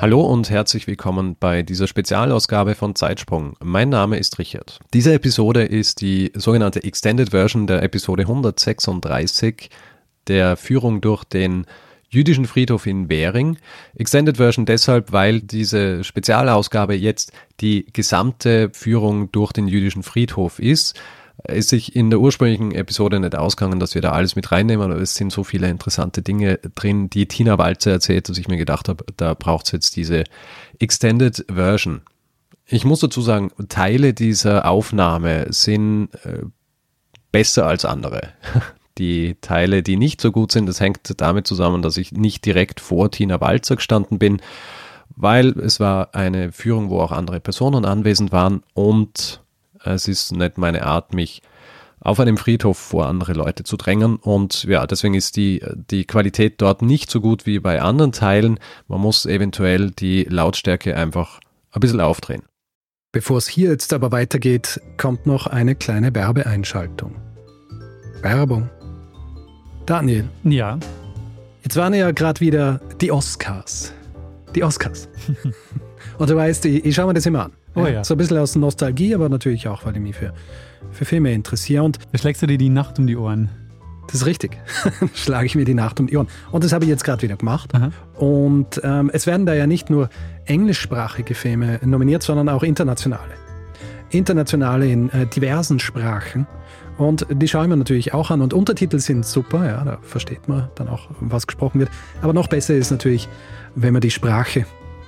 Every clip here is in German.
Hallo und herzlich willkommen bei dieser Spezialausgabe von Zeitsprung. Mein Name ist Richard. Diese Episode ist die sogenannte Extended Version der Episode 136 der Führung durch den jüdischen Friedhof in Währing. Extended Version deshalb, weil diese Spezialausgabe jetzt die gesamte Führung durch den jüdischen Friedhof ist ist sich in der ursprünglichen Episode nicht ausgegangen, dass wir da alles mit reinnehmen, aber es sind so viele interessante Dinge drin, die Tina Walzer erzählt, dass ich mir gedacht habe, da braucht es jetzt diese Extended Version. Ich muss dazu sagen, Teile dieser Aufnahme sind äh, besser als andere. Die Teile, die nicht so gut sind, das hängt damit zusammen, dass ich nicht direkt vor Tina Walzer gestanden bin, weil es war eine Führung, wo auch andere Personen anwesend waren und es ist nicht meine Art, mich auf einem Friedhof vor andere Leute zu drängen. Und ja, deswegen ist die, die Qualität dort nicht so gut wie bei anderen Teilen. Man muss eventuell die Lautstärke einfach ein bisschen aufdrehen. Bevor es hier jetzt aber weitergeht, kommt noch eine kleine Werbeeinschaltung. Werbung. Daniel. Ja. Jetzt waren ja gerade wieder die Oscars. Die Oscars. Und du weißt, ich, ich schaue mir das immer an. Oh ja. So ein bisschen aus Nostalgie, aber natürlich auch, weil ich mich für, für Filme interessiere. Und Da schlägst du dir die Nacht um die Ohren. das ist richtig. Schlage ich mir die Nacht um die Ohren. Und das habe ich jetzt gerade wieder gemacht. Aha. Und ähm, es werden da ja nicht nur englischsprachige Filme nominiert, sondern auch internationale. Internationale in äh, diversen Sprachen. Und die schaue ich mir natürlich auch an. Und Untertitel sind super, ja, da versteht man dann auch, was gesprochen wird. Aber noch besser ist natürlich, wenn man die Sprache,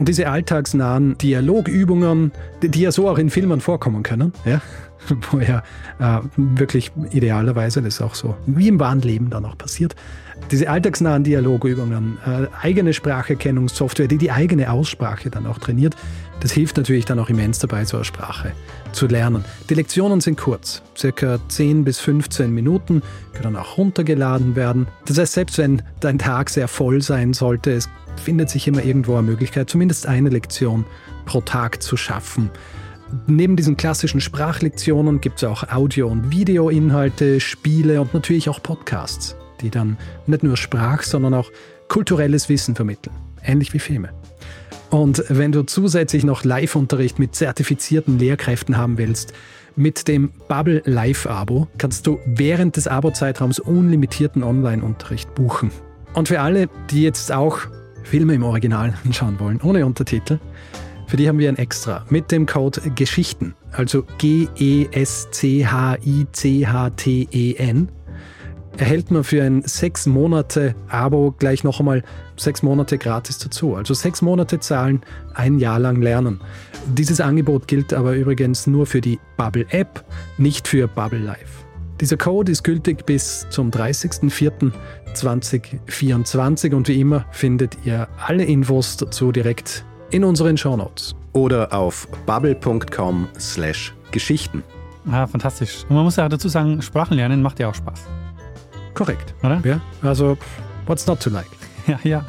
Und diese alltagsnahen Dialogübungen, die, ja so auch in Filmen vorkommen können, ja, wo ja äh, wirklich idealerweise, das auch so wie im wahren Leben dann auch passiert, diese alltagsnahen Dialogübungen, äh, eigene Spracherkennungssoftware, die die eigene Aussprache dann auch trainiert, das hilft natürlich dann auch immens dabei, so eine Sprache zu lernen. Die Lektionen sind kurz, circa 10 bis 15 Minuten, können auch runtergeladen werden. Das heißt, selbst wenn dein Tag sehr voll sein sollte, es findet sich immer irgendwo eine Möglichkeit, zumindest eine Lektion pro Tag zu schaffen. Neben diesen klassischen Sprachlektionen gibt es auch Audio- und Videoinhalte, Spiele und natürlich auch Podcasts, die dann nicht nur Sprach, sondern auch kulturelles Wissen vermitteln. Ähnlich wie Filme. Und wenn du zusätzlich noch Live-Unterricht mit zertifizierten Lehrkräften haben willst, mit dem Bubble Live-Abo kannst du während des Abo-Zeitraums unlimitierten Online-Unterricht buchen. Und für alle, die jetzt auch Filme im Original anschauen wollen, ohne Untertitel, für die haben wir ein Extra mit dem Code Geschichten, also G-E-S-C-H-I-C-H-T-E-N, erhält man für ein sechs Monate Abo gleich noch einmal sechs Monate gratis dazu. Also sechs Monate zahlen, ein Jahr lang lernen. Dieses Angebot gilt aber übrigens nur für die Bubble App, nicht für Bubble Live. Dieser Code ist gültig bis zum 30.04.2024 und wie immer findet ihr alle Infos dazu direkt in unseren Shownotes. oder auf bubble.com slash Geschichten. Ah, fantastisch. Und man muss ja dazu sagen, Sprachen lernen macht ja auch Spaß, Korrekt. oder? Ja, also what's not to like? Ja, ja.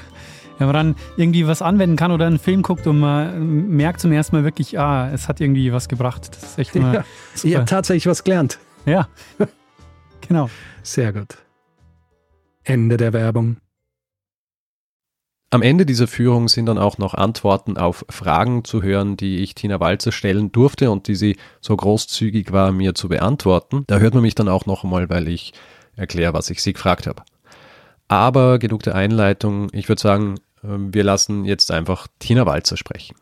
Wenn man dann irgendwie was anwenden kann oder einen Film guckt und man merkt zum ersten Mal wirklich, ah, es hat irgendwie was gebracht. Das ist echt immer Ja, ich super. habe tatsächlich was gelernt. Ja, genau. Sehr gut. Ende der Werbung. Am Ende dieser Führung sind dann auch noch Antworten auf Fragen zu hören, die ich Tina Walzer stellen durfte und die sie so großzügig war, mir zu beantworten. Da hört man mich dann auch noch einmal, weil ich erkläre, was ich sie gefragt habe. Aber genug der Einleitung. Ich würde sagen, ähm, wir lassen jetzt einfach Tina Walzer sprechen.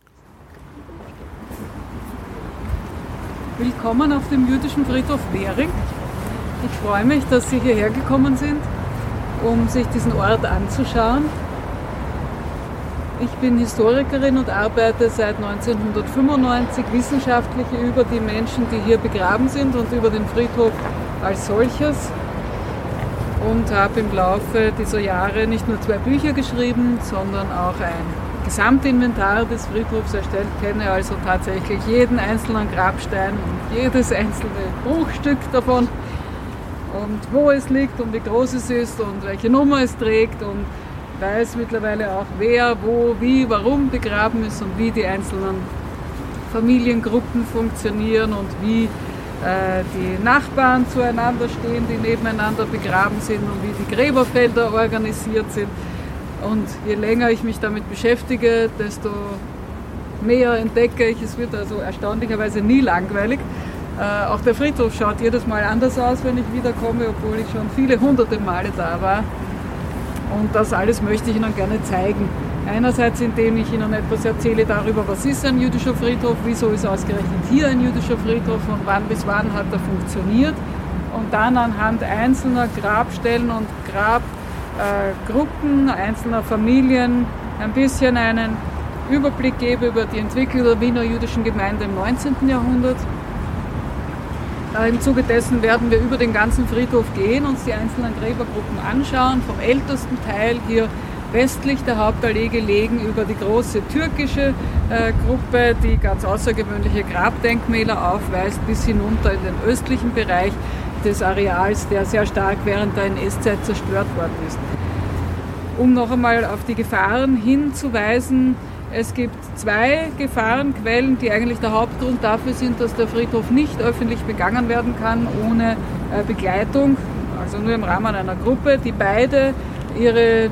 Willkommen auf dem jüdischen Friedhof Währing. Ich freue mich, dass Sie hierher gekommen sind, um sich diesen Ort anzuschauen. Ich bin Historikerin und arbeite seit 1995 wissenschaftlich über die Menschen, die hier begraben sind und über den Friedhof als solches und habe im Laufe dieser Jahre nicht nur zwei Bücher geschrieben, sondern auch ein Gesamtinventar des Friedhofs erstellt, kenne also tatsächlich jeden einzelnen Grabstein und jedes einzelne Bruchstück davon und wo es liegt und wie groß es ist und welche Nummer es trägt und weiß mittlerweile auch, wer, wo, wie, warum begraben ist und wie die einzelnen Familiengruppen funktionieren und wie die Nachbarn zueinander stehen, die nebeneinander begraben sind und wie die Gräberfelder organisiert sind. Und je länger ich mich damit beschäftige, desto mehr entdecke ich. Es wird also erstaunlicherweise nie langweilig. Äh, auch der Friedhof schaut jedes Mal anders aus, wenn ich wiederkomme, obwohl ich schon viele hunderte Male da war. Und das alles möchte ich Ihnen gerne zeigen. Einerseits, indem ich Ihnen etwas erzähle darüber, was ist ein jüdischer Friedhof, wieso ist ausgerechnet hier ein jüdischer Friedhof und wann bis wann hat er funktioniert. Und dann anhand einzelner Grabstellen und Grabgruppen, äh, einzelner Familien ein bisschen einen Überblick gebe über die Entwicklung der Wiener jüdischen Gemeinde im 19. Jahrhundert äh, Im Zuge dessen werden wir über den ganzen Friedhof gehen, uns die einzelnen Gräbergruppen anschauen, vom ältesten Teil hier westlich der Hauptallee gelegen über die große türkische äh, Gruppe, die ganz außergewöhnliche Grabdenkmäler aufweist, bis hinunter in den östlichen Bereich des Areals, der sehr stark während der NS-Zeit zerstört worden ist. Um noch einmal auf die Gefahren hinzuweisen, es gibt zwei Gefahrenquellen, die eigentlich der Hauptgrund dafür sind, dass der Friedhof nicht öffentlich begangen werden kann ohne äh, Begleitung, also nur im Rahmen einer Gruppe, die beide ihre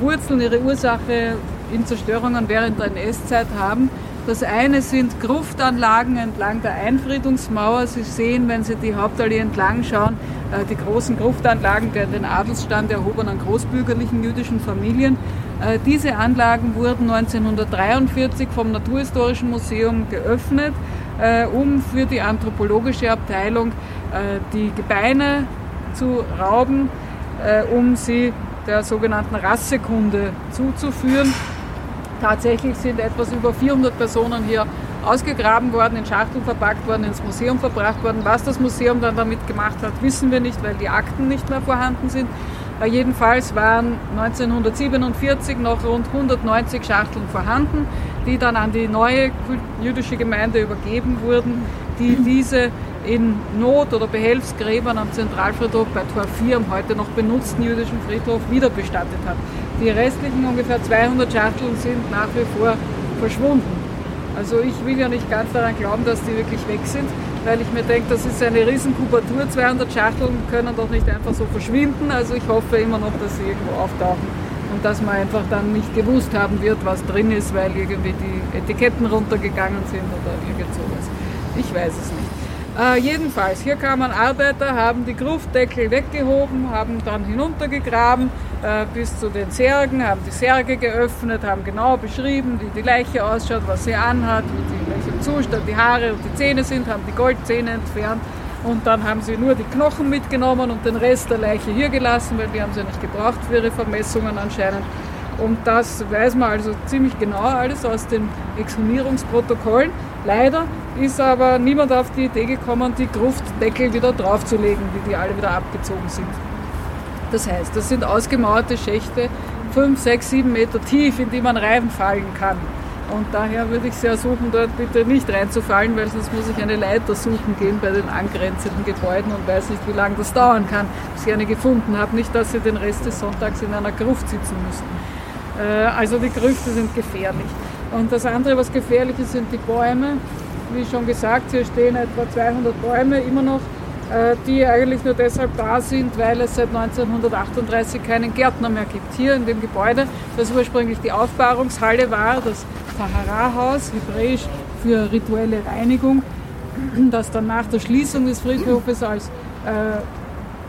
Wurzeln, ihre Ursache in Zerstörungen während der NS-Zeit haben. Das eine sind Gruftanlagen entlang der Einfriedungsmauer. Sie sehen, wenn Sie die Hauptallee entlang schauen, äh, die großen Gruftanlagen der den Adelsstand erhobenen großbürgerlichen jüdischen Familien. Äh, diese Anlagen wurden 1943 vom Naturhistorischen Museum geöffnet, äh, um für die anthropologische Abteilung die Gebeine zu rauben, um sie der sogenannten Rassekunde zuzuführen. Tatsächlich sind etwas über 400 Personen hier ausgegraben worden, in Schachteln verpackt worden, ins Museum verbracht worden. Was das Museum dann damit gemacht hat, wissen wir nicht, weil die Akten nicht mehr vorhanden sind. Jedenfalls waren 1947 noch rund 190 Schachteln vorhanden, die dann an die neue jüdische Gemeinde übergeben wurden, die diese in Not- oder Behelfsgräbern am Zentralfriedhof bei Tor 4 am heute noch benutzten jüdischen Friedhof wieder bestattet hat. Die restlichen ungefähr 200 Schachteln sind nach wie vor verschwunden. Also ich will ja nicht ganz daran glauben, dass die wirklich weg sind weil ich mir denke, das ist eine Riesenkubatur, 200 Schachteln können doch nicht einfach so verschwinden. Also ich hoffe immer noch, dass sie irgendwo auftauchen und dass man einfach dann nicht gewusst haben wird, was drin ist, weil irgendwie die Etiketten runtergegangen sind oder irgend sowas. Ich weiß es nicht. Äh, jedenfalls, hier kamen Arbeiter, haben die Gruftdeckel weggehoben, haben dann hinuntergegraben äh, bis zu den Särgen, haben die Särge geöffnet, haben genau beschrieben, wie die Leiche ausschaut, was sie anhat, wie die, welchem Zustand die Haare und die Zähne sind, haben die Goldzähne entfernt und dann haben sie nur die Knochen mitgenommen und den Rest der Leiche hier gelassen, weil die haben sie nicht gebraucht für ihre Vermessungen anscheinend. Und das weiß man also ziemlich genau alles aus den Exhumierungsprotokollen. Leider ist aber niemand auf die Idee gekommen, die Gruftdeckel wieder draufzulegen, wie die alle wieder abgezogen sind. Das heißt, das sind ausgemauerte Schächte, 5, 6, 7 Meter tief, in die man reinfallen kann. Und daher würde ich sehr suchen, dort bitte nicht reinzufallen, weil sonst muss ich eine Leiter suchen gehen bei den angrenzenden Gebäuden und weiß nicht, wie lange das dauern kann, bis ich eine gefunden habe. Nicht, dass sie den Rest des Sonntags in einer Gruft sitzen müssten. Äh, also die Grüfte sind gefährlich. Und das andere, was gefährlich ist, sind die Bäume. Wie schon gesagt, hier stehen etwa 200 Bäume immer noch äh, die eigentlich nur deshalb da sind, weil es seit 1938 keinen Gärtner mehr gibt. Hier in dem Gebäude, das ursprünglich die Aufbahrungshalle war, das Tahara-Haus, hebräisch für rituelle Reinigung, das dann nach der Schließung des Friedhofes als äh,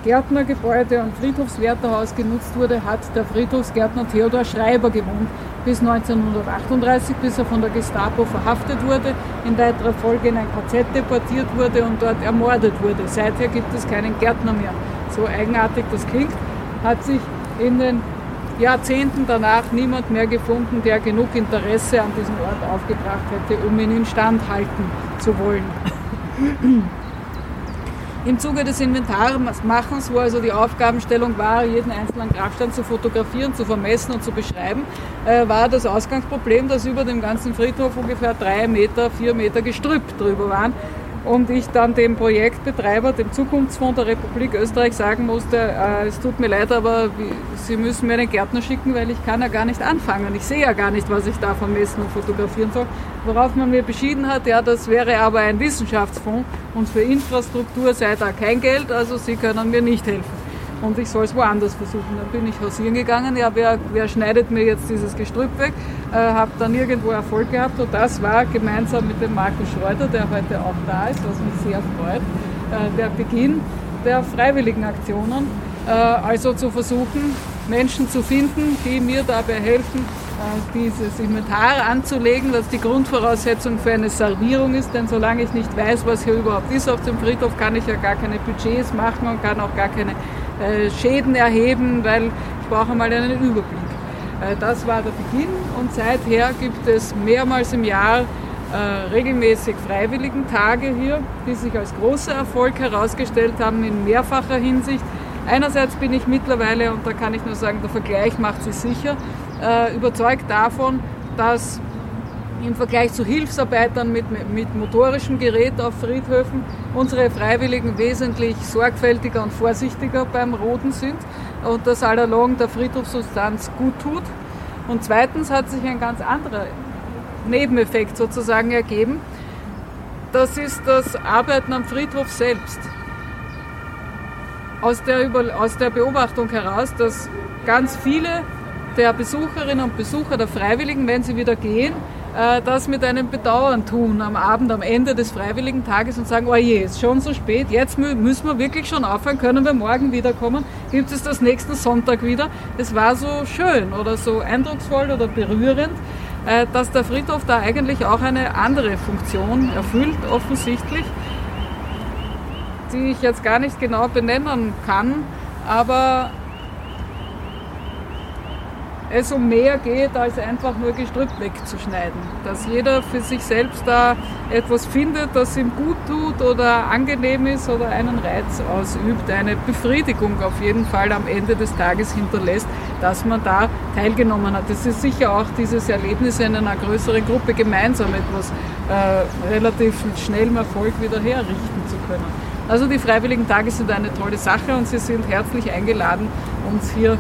Gärtnergebäude und Friedhofswärterhaus genutzt wurde, hat der Friedhofsgärtner Theodor Schreiber gewohnt bis 1938, bis er von der Gestapo verhaftet wurde, in weiterer Folge in ein KZ deportiert wurde und dort ermordet wurde. Seither gibt es keinen Gärtner mehr. So eigenartig das klingt, hat sich in den Jahrzehnten danach niemand mehr gefunden, der genug Interesse an diesem Ort aufgebracht hätte, um ihn instand halten zu wollen. Im Zuge des Inventarmachens, wo also die Aufgabenstellung war, jeden einzelnen Grabstein zu fotografieren, zu vermessen und zu beschreiben, äh, war das Ausgangsproblem, dass über dem ganzen Friedhof ungefähr drei Meter, vier Meter Gestrüpp drüber waren und ich dann dem Projektbetreiber, dem Zukunftsfonds der Republik Österreich sagen musste, äh, es tut mir leid, aber Sie müssen mir einen Gärtner schicken, weil ich kann ja gar nicht anfangen. Ich sehe ja gar nicht, was ich da vermessen und fotografieren soll. Worauf man mir beschieden hat, ja, das wäre aber ein Wissenschaftsfonds und für Infrastruktur sei da kein Geld, also Sie können mir nicht helfen und ich soll es woanders versuchen. Dann bin ich hausieren gegangen, ja, wer, wer schneidet mir jetzt dieses Gestrüpp weg? Äh, habe dann irgendwo Erfolg gehabt und das war gemeinsam mit dem Markus Schreuder, der heute auch da ist, was mich sehr freut, äh, der Beginn der freiwilligen Aktionen. Äh, also zu versuchen, Menschen zu finden, die mir dabei helfen, äh, dieses Inventar anzulegen, was die Grundvoraussetzung für eine Servierung ist. Denn solange ich nicht weiß, was hier überhaupt ist auf dem Friedhof, kann ich ja gar keine Budgets machen und kann auch gar keine Schäden erheben, weil ich brauche mal einen Überblick. Äh, das war der Beginn und seither gibt es mehrmals im Jahr äh, regelmäßig freiwilligen Tage hier, die sich als großer Erfolg herausgestellt haben in mehrfacher Hinsicht. Einerseits bin ich mittlerweile, und da kann ich nur sagen, der Vergleich macht sich sicher, überzeugt davon, dass im Vergleich zu Hilfsarbeitern mit, mit motorischem Gerät auf Friedhöfen unsere Freiwilligen wesentlich sorgfältiger und vorsichtiger beim Roden sind und das allalong der Friedhofssubstanz gut tut. Und zweitens hat sich ein ganz anderer Nebeneffekt sozusagen ergeben. Das ist das Arbeiten am Friedhof selbst. Aus der, aus der Beobachtung heraus, dass ganz viele der Besucherinnen und Besucher der Freiwilligen, wenn sie wieder gehen, äh, das mit einem Bedauern tun am Abend, am Ende des freiwilligen Tages und sagen, oh je, ist schon so spät, jetzt müssen wir wirklich schon aufhören, können wir morgen wiederkommen, gibt es das nächsten Sonntag wieder. Es war so schön oder so eindrucksvoll oder berührend, äh, dass der Friedhof da eigentlich auch eine andere Funktion erfüllt, offensichtlich, die ich jetzt gar nicht genau benennen kann, aber es um mehr geht, als einfach nur Gestrüpp wegzuschneiden. Dass jeder für sich selbst da etwas findet, das ihm gut tut oder angenehm ist oder einen Reiz ausübt, eine Befriedigung auf jeden Fall am Ende des Tages hinterlässt, dass man da teilgenommen hat. Es ist sicher auch dieses Erlebnis in einer größeren Gruppe gemeinsam etwas äh, relativ schnellem Erfolg wieder herrichten zu können. Also die Freiwilligen Tage sind eine tolle Sache und Sie sind herzlich eingeladen, uns hier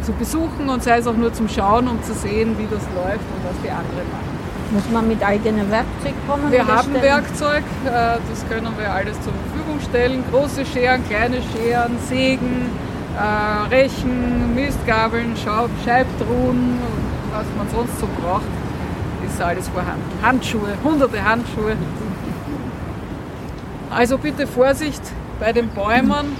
zu besuchen und sei es auch nur zum Schauen, um zu sehen, wie das läuft und was die anderen machen. Muss man mit eigenem Werkzeug kommen? Wir haben stellen? Werkzeug, äh, das können wir alles zur Verfügung stellen. Große Scheren, kleine Scheren, Sägen, äh, Rechen, Mistgabeln, Scheibtruhen, was man sonst so braucht, ist alles vorhanden. Handschuhe, hunderte Handschuhe. Also bitte Vorsicht bei den Bäumen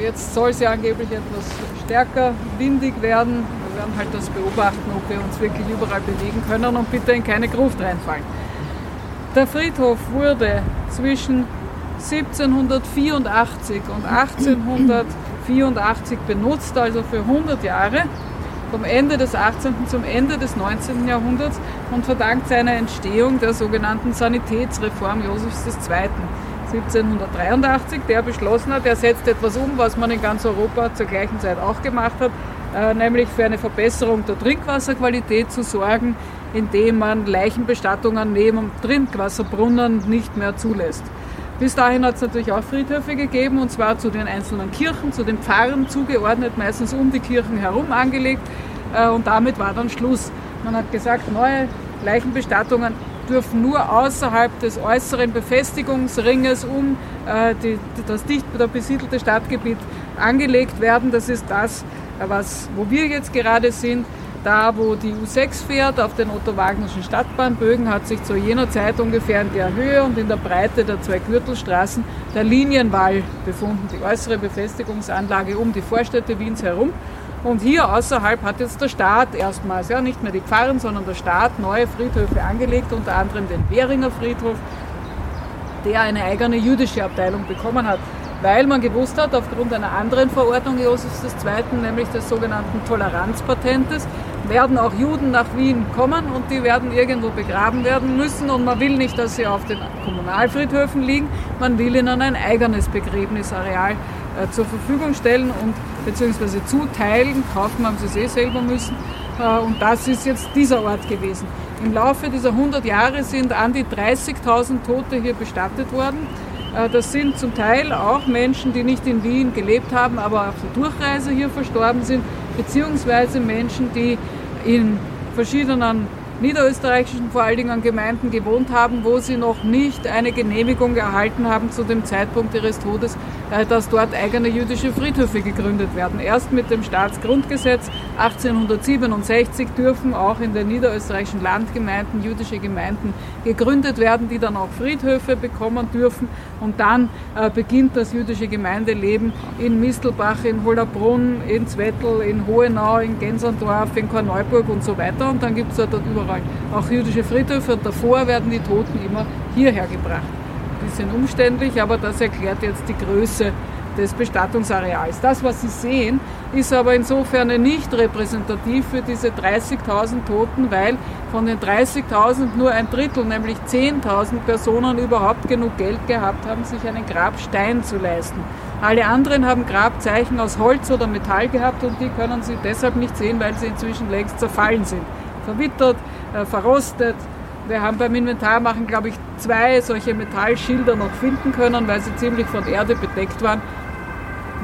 Jetzt soll es ja angeblich etwas stärker windig werden. Wir werden halt das beobachten, ob wir uns wirklich überall bewegen können und bitte in keine Gruft reinfallen. Der Friedhof wurde zwischen 1784 und 1884 benutzt, also für 100 Jahre, vom Ende des 18. zum Ende des 19. Jahrhunderts und verdankt seiner Entstehung der sogenannten Sanitätsreform Josefs II. 1783, der beschlossen hat, er setzt etwas um, was man in ganz Europa zur gleichen Zeit auch gemacht hat, äh, nämlich für eine Verbesserung der Trinkwasserqualität zu sorgen, indem man Leichenbestattungen neben Trinkwasserbrunnen nicht mehr zulässt. Bis dahin hat es natürlich auch Friedhöfe gegeben, und zwar zu den einzelnen Kirchen, zu den Pfarren zugeordnet, meistens um die Kirchen herum angelegt. Äh, und damit war dann Schluss. Man hat gesagt, neue Leichenbestattungen dürfen nur außerhalb des äußeren Befestigungsringes um äh, die, das dicht besiedelte Stadtgebiet angelegt werden. Das ist das, was, wo wir jetzt gerade sind. Da, wo die U6 fährt, auf den Otto-Wagnerschen Stadtbahnbögen, hat sich zu jener Zeit ungefähr in der Höhe und in der Breite der zwei Gürtelstraßen der Linienwall befunden, die äußere Befestigungsanlage um die Vorstädte Wiens herum. Und hier außerhalb hat jetzt der Staat erstmals, ja nicht mehr die Pfarren, sondern der Staat neue Friedhöfe angelegt, unter anderem den Währinger Friedhof, der eine eigene jüdische Abteilung bekommen hat weil man gewusst hat, aufgrund einer anderen Verordnung Josefs II., nämlich des sogenannten Toleranzpatentes, werden auch Juden nach Wien kommen und die werden irgendwo begraben werden müssen und man will nicht, dass sie auf den Kommunalfriedhöfen liegen, man will ihnen ein eigenes Begräbnisareal äh, zur Verfügung stellen und beziehungsweise zuteilen, kaufen haben sie es eh selber müssen äh, und das ist jetzt dieser Ort gewesen. Im Laufe dieser 100 Jahre sind an die 30.000 Tote hier bestattet worden. Äh, das sind zum Teil auch Menschen, die nicht in Wien gelebt haben, aber auf der Durchreise hier verstorben sind, beziehungsweise Menschen, die in verschiedenen niederösterreichischen vor allen Dingen Gemeinden gewohnt haben, wo sie noch nicht eine Genehmigung erhalten haben zu dem Zeitpunkt ihres Todes, äh, dass dort eigene jüdische Friedhöfe gegründet werden. Erst mit dem Staatsgrundgesetz 1867 dürfen auch in den niederösterreichischen Landgemeinden jüdische Gemeinden gegründet werden, die dann auch Friedhöfe bekommen dürfen. Und dann äh, beginnt das jüdische Gemeindeleben in Mistelbach, in Hollerbrunn, in Zwettl, in Hohenau, in Gensandorf, in Korneuburg und so weiter. Und dann gibt es dort überall auch jüdische Friedhöfe. Davor werden die Toten immer hierher gebracht. Ein bisschen umständlich, aber das erklärt jetzt die Größe des Bestattungsareals. Das, was Sie sehen, ist aber insofern nicht repräsentativ für diese 30.000 Toten, weil von den 30.000 nur ein Drittel, nämlich 10.000 Personen überhaupt genug Geld gehabt haben, sich einen Grabstein zu leisten. Alle anderen haben Grabzeichen aus Holz oder Metall gehabt und die können Sie deshalb nicht sehen, weil sie inzwischen längst zerfallen sind. Verwittert, äh, verrostet, wir haben beim Inventarmachen, glaube ich, zwei solche Metallschilder noch finden können, weil sie ziemlich von Erde bedeckt waren.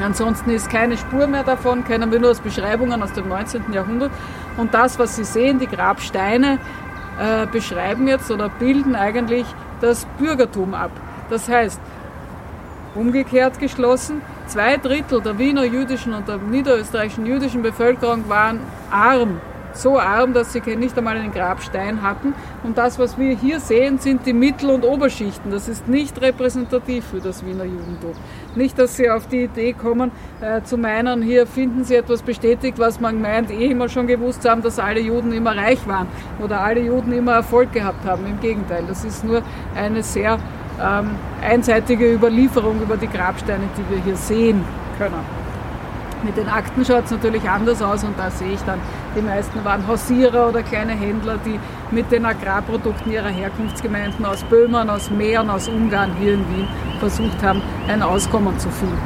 Ansonsten ist keine Spur mehr davon, kennen wir nur aus Beschreibungen aus dem 19. Jahrhundert. Und das, was Sie sehen, die Grabsteine, äh, beschreiben jetzt oder bilden eigentlich das Bürgertum ab. Das heißt, umgekehrt geschlossen, zwei Drittel der Wiener jüdischen und der niederösterreichischen jüdischen Bevölkerung waren arm so arm, dass sie nicht einmal einen Grabstein hatten. Und das, was wir hier sehen, sind die Mittel- und Oberschichten. Das ist nicht repräsentativ für das Wiener Judentum. Nicht, dass Sie auf die Idee kommen, äh, zu meinen, hier finden Sie etwas bestätigt, was man meint, eh immer schon gewusst haben, dass alle Juden immer reich waren oder alle Juden immer Erfolg gehabt haben. Im Gegenteil, das ist nur eine sehr ähm, einseitige Überlieferung über die Grabsteine, die wir hier sehen können. Mit den Akten schaut es natürlich anders aus und da sehe ich dann, die meisten waren Hausierer oder kleine Händler, die mit den Agrarprodukten ihrer Herkunftsgemeinden aus Böhmen, aus Mähren, aus Ungarn hier in Wien versucht haben, ein Auskommen zu finden.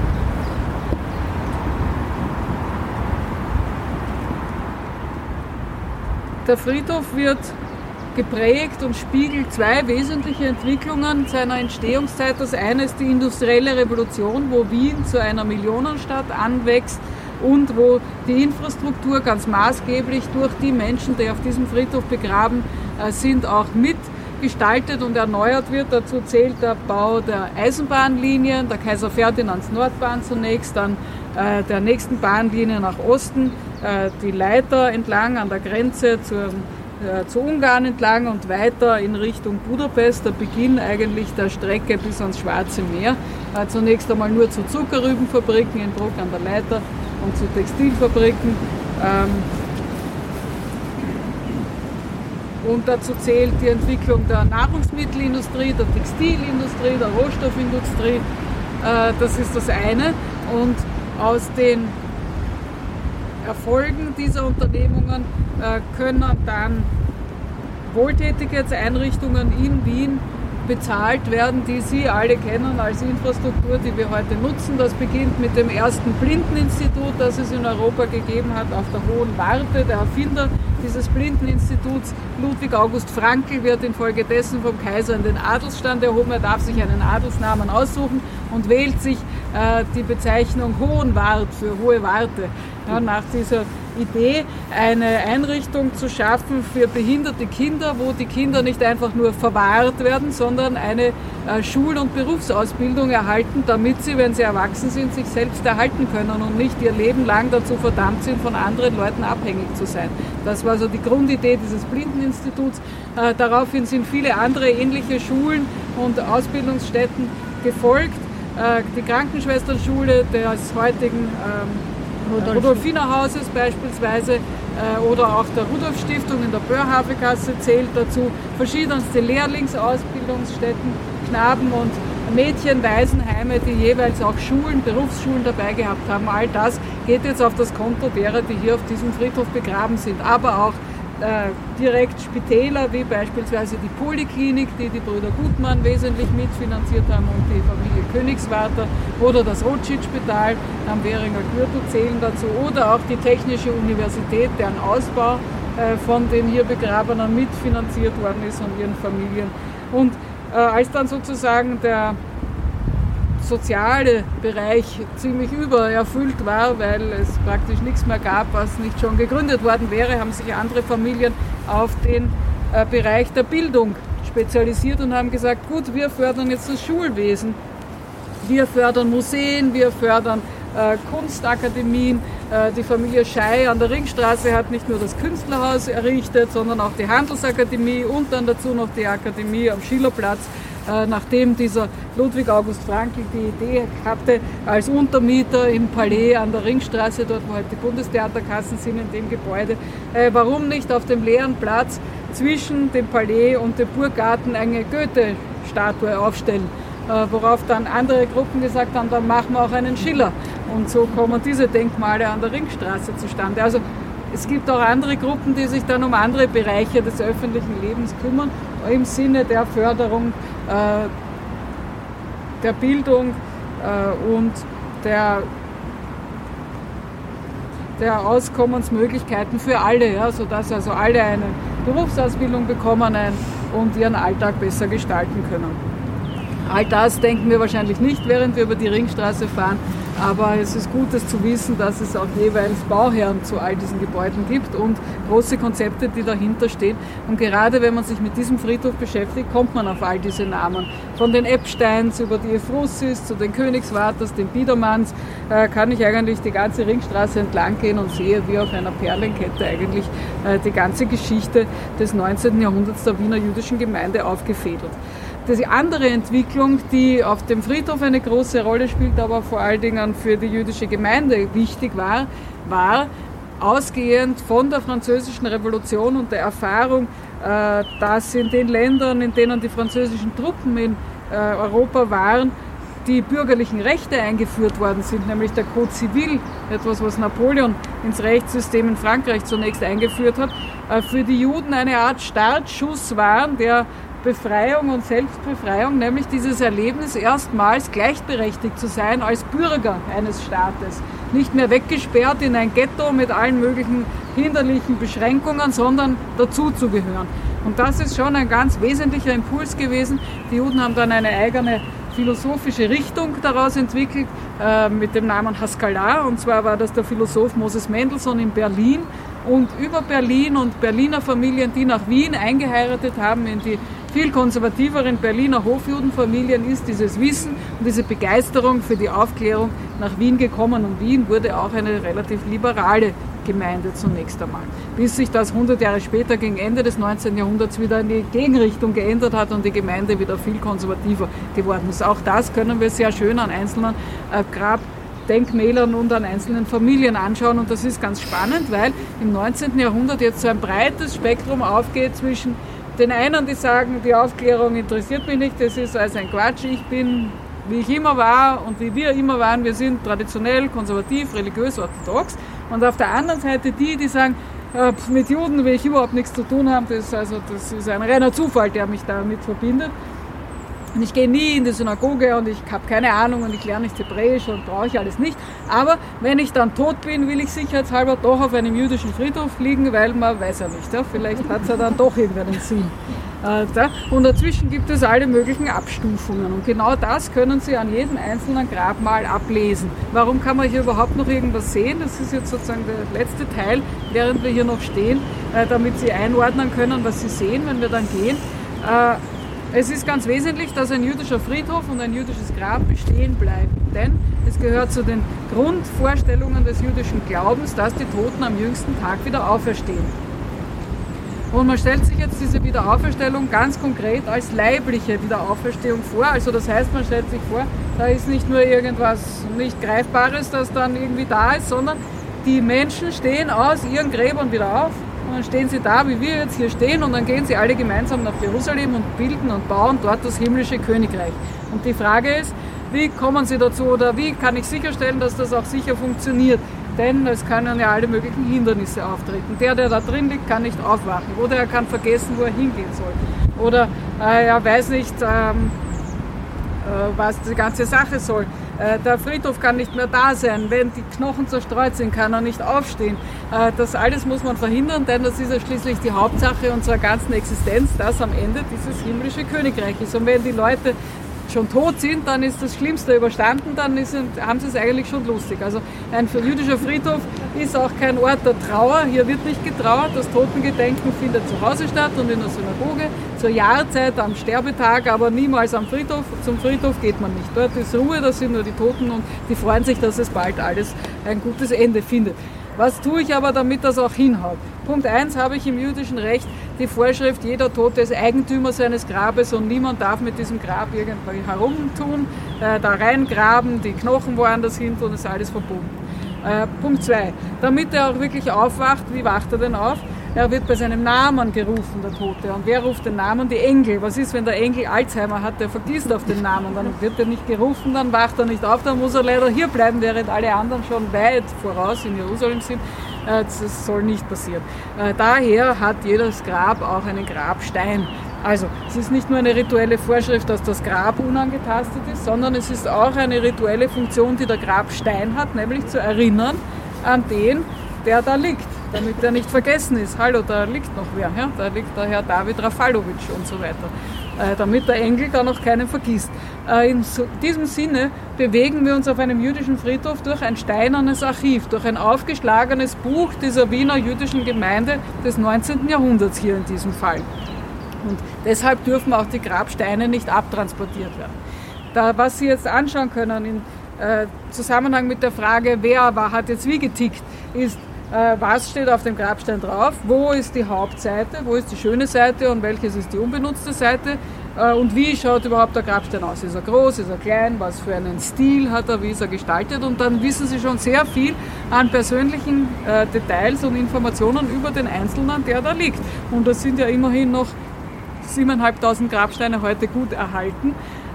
Der Friedhof wird geprägt und spiegelt zwei wesentliche Entwicklungen seiner Entstehungszeit. Das eine ist die industrielle Revolution, wo Wien zu einer Millionenstadt anwächst und wo die Infrastruktur ganz maßgeblich durch die Menschen, die auf diesem Friedhof begraben äh, sind, auch mitgestaltet und erneuert wird. Dazu zählt der Bau der Eisenbahnlinien, der Kaiser Ferdinands Nordbahn zunächst, dann äh, der nächsten Bahnlinie nach Osten, äh, die Leiter entlang an der Grenze zur äh, zu Ungarn entlang und weiter in Richtung Budapest, der Beginn eigentlich der Strecke bis ans Schwarze Meer. Äh, zunächst einmal nur zu Zuckerrübenfabriken in Bruck an der Leiter und zu Textilfabriken. Ähm, und dazu zählt die Entwicklung der Nahrungsmittelindustrie, der Textilindustrie, der Rohstoffindustrie. Äh, das ist das eine. Und aus den Erfolgen dieser Unternehmungen äh, können dann Wohltätigkeitseinrichtungen in Wien bezahlt werden, die Sie alle kennen als Infrastruktur, die wir heute nutzen. Das beginnt mit dem ersten Blindeninstitut, das es in Europa gegeben hat, auf der Hohen Warte. Der Erfinder dieses Blindeninstituts, Ludwig August Frankl, wird infolgedessen vom Kaiser in den Adelsstand erhoben. Er darf sich einen Adelsnamen aussuchen und wählt sich äh, die Bezeichnung Hohenwart für Hohe Warte. Ja, nach dieser Idee, eine Einrichtung zu schaffen für behinderte Kinder, wo die Kinder nicht einfach nur verwahrt werden, sondern eine äh, Schul- und Berufsausbildung erhalten, damit sie, wenn sie erwachsen sind, sich selbst erhalten können und nicht ihr Leben lang dazu verdammt sind, von anderen Leuten abhängig zu sein. Das war so die Grundidee dieses Blindeninstituts. Äh, daraufhin sind viele andere ähnliche Schulen und Ausbildungsstätten gefolgt. Äh, die Krankenschwesternschule des heutigen ähm, Rudolfinerhauses beispielsweise äh, oder auch der Rudolf Stiftung in der Börhafegasse zählt dazu. Verschiedenste Lehrlingsausbildungsstätten, Knaben- und Mädchenwaisenheime, die jeweils auch Schulen, Berufsschulen dabei gehabt haben. All das geht jetzt auf das Konto derer, die hier auf diesem Friedhof begraben sind. Aber auch äh, direkt Spitäler, wie beispielsweise die Poliklinik, die die Brüder Gutmann wesentlich mitfinanziert haben und die Familie Königswarter oder das Rothschild-Spital am Währinger Gürtel zählen dazu oder auch die Technische Universität, deren Ausbau äh, von den hier Begrabenen mitfinanziert worden ist und ihren Familien. Und äh, als dann sozusagen der soziale Bereich ziemlich übererfüllt war, weil es praktisch nichts mehr gab, was nicht schon gegründet worden wäre, haben sich andere Familien auf den äh, Bereich der Bildung spezialisiert und haben gesagt, gut, wir fördern jetzt das Schulwesen, wir fördern Museen, wir fördern äh, Kunstakademien. Äh, die Familie Schei an der Ringstraße hat nicht nur das Künstlerhaus errichtet, sondern auch die Handelsakademie und dann dazu noch die Akademie am Schillerplatz äh, nachdem dieser Ludwig August Frankl die Idee hatte, als Untermieter im Palais an der Ringstraße, dort wo heute die Bundestheaterkassen sind, in dem Gebäude, äh, warum nicht auf dem leeren Platz zwischen dem Palais und dem Burggarten eine Goethe-Statue aufstellen. Äh, worauf dann andere Gruppen gesagt haben, dann machen wir auch einen Schiller. Und so kommen diese Denkmale an der Ringstraße zustande. Also es gibt auch andere Gruppen, die sich dann um andere Bereiche des öffentlichen Lebens kümmern, im Sinne der Förderung äh, der Bildung äh, und der, der Auskommensmöglichkeiten für alle, ja, sodass also alle eine Berufsausbildung bekommen und ihren Alltag besser gestalten können. All das denken wir wahrscheinlich nicht, während wir über die Ringstraße fahren, aber es ist gut, es zu wissen, dass es auch jeweils Bauherren zu all diesen Gebäuden gibt und große Konzepte, die dahinter stehen. Und gerade wenn man sich mit diesem Friedhof beschäftigt, kommt man auf all diese Namen. Von den Epsteins über die Efrussis zu den Königswarters, den Biedermanns, äh, kann ich eigentlich die ganze Ringstraße entlang gehen und sehe, wie auf einer Perlenkette eigentlich äh, die ganze Geschichte des 19. Jahrhunderts der Wiener jüdischen Gemeinde aufgefädelt. Die andere Entwicklung, die auf dem Friedhof eine große Rolle spielt, aber vor allen Dingen für die jüdische Gemeinde wichtig war, war ausgehend von der französischen Revolution und der Erfahrung, äh, dass in den Ländern, in denen die französischen Truppen in äh, Europa waren, die bürgerlichen Rechte eingeführt worden sind, nämlich der Code Civil, etwas, was Napoleon ins Rechtssystem in Frankreich zunächst eingeführt hat, äh, für die Juden eine Art Startschuss waren, der Befreiung und Selbstbefreiung, nämlich dieses Erlebnis, erstmals gleichberechtigt zu sein als Bürger eines Staates. Nicht mehr weggesperrt in ein Ghetto mit allen möglichen hinderlichen Beschränkungen, sondern dazuzugehören. Und das ist schon ein ganz wesentlicher Impuls gewesen. Die Juden haben dann eine eigene philosophische Richtung daraus entwickelt äh, mit dem Namen Haskalah. Und zwar war das der Philosoph Moses Mendelssohn in Berlin. Und über Berlin und Berliner Familien, die nach Wien eingeheiratet haben in die viel konservativeren Berliner Hofjudenfamilien ist dieses Wissen und diese Begeisterung für die Aufklärung nach Wien gekommen. Und Wien wurde auch eine relativ liberale Gemeinde zunächst einmal. Bis sich das 100 Jahre später gegen Ende des 19. Jahrhunderts wieder in die Gegenrichtung geändert hat und die Gemeinde wieder viel konservativer geworden ist. Auch das können wir sehr schön an einzelnen äh, Grabdenkmälern und an einzelnen Familien anschauen. Und das ist ganz spannend, weil im 19. Jahrhundert jetzt so ein breites Spektrum aufgeht zwischen den einen, die sagen, die Aufklärung interessiert mich nicht, das ist also ein Quatsch, ich bin, wie ich immer war und wie wir immer waren, wir sind traditionell, konservativ, religiös, orthodox. Und auf der anderen Seite die, die sagen, äh, mit Juden will ich überhaupt nichts zu tun haben, das, also, das ist ein reiner Zufall, der mich damit verbindet. Und ich gehe nie in die Synagoge und ich habe keine Ahnung und ich lerne nicht Hebräisch und brauche ich alles nicht. Aber wenn ich dann tot bin, will ich sicherheitshalber doch auf einem jüdischen Friedhof liegen, weil man weiß ja nicht. Ja, vielleicht hat es ja dann doch irgendeinen Sinn. Äh, und dazwischen gibt es alle möglichen Abstufungen. Und genau das können Sie an jedem einzelnen Grabmal ablesen. Warum kann man hier überhaupt noch irgendwas sehen? Das ist jetzt sozusagen der letzte Teil, während wir hier noch stehen, äh, damit Sie einordnen können, was Sie sehen, wenn wir dann gehen. Es ist ganz wesentlich, dass ein jüdischer Friedhof und ein jüdisches Grab bestehen bleiben, denn es gehört zu den Grundvorstellungen des jüdischen Glaubens, dass die Toten am jüngsten Tag wieder auferstehen. Und man stellt sich jetzt diese Wiederauferstellung ganz konkret als leibliche Wiederauferstehung vor. Also das heißt, man stellt sich vor, da ist nicht nur irgendwas nicht Greifbares, das dann irgendwie da ist, sondern die Menschen stehen aus ihren Gräbern wieder auf dann stehen sie da, wie wir jetzt hier stehen, und dann gehen sie alle gemeinsam nach Jerusalem und bilden und bauen dort das himmlische Königreich. Und die Frage ist, wie kommen sie dazu oder wie kann ich sicherstellen, dass das auch sicher funktioniert? Denn es können ja alle möglichen Hindernisse auftreten. Der, der da drin liegt, kann nicht aufwachen oder er kann vergessen, wo er hingehen soll. Oder äh, er weiß nicht, ähm, äh, was die ganze Sache soll. Äh, der Friedhof kann nicht mehr da sein. Wenn die Knochen zerstreut sind, kann er nicht aufstehen. Äh, das alles muss man verhindern, denn das ist ja schließlich die Hauptsache unserer ganzen Existenz, dass am Ende dieses himmlische Königreich ist. Und wenn die Leute schon tot sind, dann ist das Schlimmste überstanden, dann ist, haben sie es eigentlich schon lustig. Also ein jüdischer Friedhof ist auch kein Ort der Trauer. Hier wird nicht getrauert. Das Totengedenken findet zu Hause statt und in der Synagoge zur Jahrzeit, am Sterbetag, aber niemals am Friedhof. Zum Friedhof geht man nicht. Dort ist Ruhe, da sind nur die Toten und die freuen sich, dass es bald alles ein gutes Ende findet. Was tue ich aber, damit das auch hinhaut? Punkt 1 habe ich im jüdischen Recht die Vorschrift, jeder Tote ist Eigentümer seines Grabes und niemand darf mit diesem Grab irgendwie herumtun, äh, da reingraben, die Knochen woanders hin tun, ist alles verboten. Äh, Punkt 2. Damit er auch wirklich aufwacht, wie wacht er denn auf? Er wird bei seinem Namen gerufen, der Tote. Und wer ruft den Namen? Die Engel. Was ist, wenn der Engel Alzheimer hat, der vergisst auf den Namen? Dann wird er nicht gerufen, dann wacht er nicht auf, dann muss er leider hier bleiben, während alle anderen schon weit voraus in Jerusalem sind. Äh, das soll nicht passieren. Äh, daher hat jedes Grab auch einen Grabstein. Also, es ist nicht nur eine rituelle Vorschrift, dass das Grab unangetastet ist, sondern es ist auch eine rituelle Funktion, die der Grabstein hat, nämlich zu erinnern an den, der da liegt damit er nicht vergessen ist. Hallo, da liegt noch wer, ja? da liegt der Herr David Rafalovic und so weiter. Äh, damit der Engel da noch keinen vergisst. Äh, in so, diesem Sinne bewegen wir uns auf einem jüdischen Friedhof durch ein steinernes Archiv, durch ein aufgeschlagenes Buch dieser Wiener jüdischen Gemeinde des 19. Jahrhunderts hier in diesem Fall. Und deshalb dürfen auch die Grabsteine nicht abtransportiert werden. Da, was Sie jetzt anschauen können im äh, Zusammenhang mit der Frage, wer war, hat jetzt wie getickt, ist, was steht auf dem Grabstein drauf, wo ist die Hauptseite, wo ist die schöne Seite? Und welches ist die unbenutzte Seite? Äh, und wie schaut überhaupt der Grabstein aus. Ist er groß, ist er klein, was für einen Stil hat er, wie ist er gestaltet? Und dann wissen Sie schon sehr viel an persönlichen äh, Details und Informationen über den Einzelnen, der da liegt. Und das sind ja immerhin noch 7.500 Grabsteine heute gut erhalten.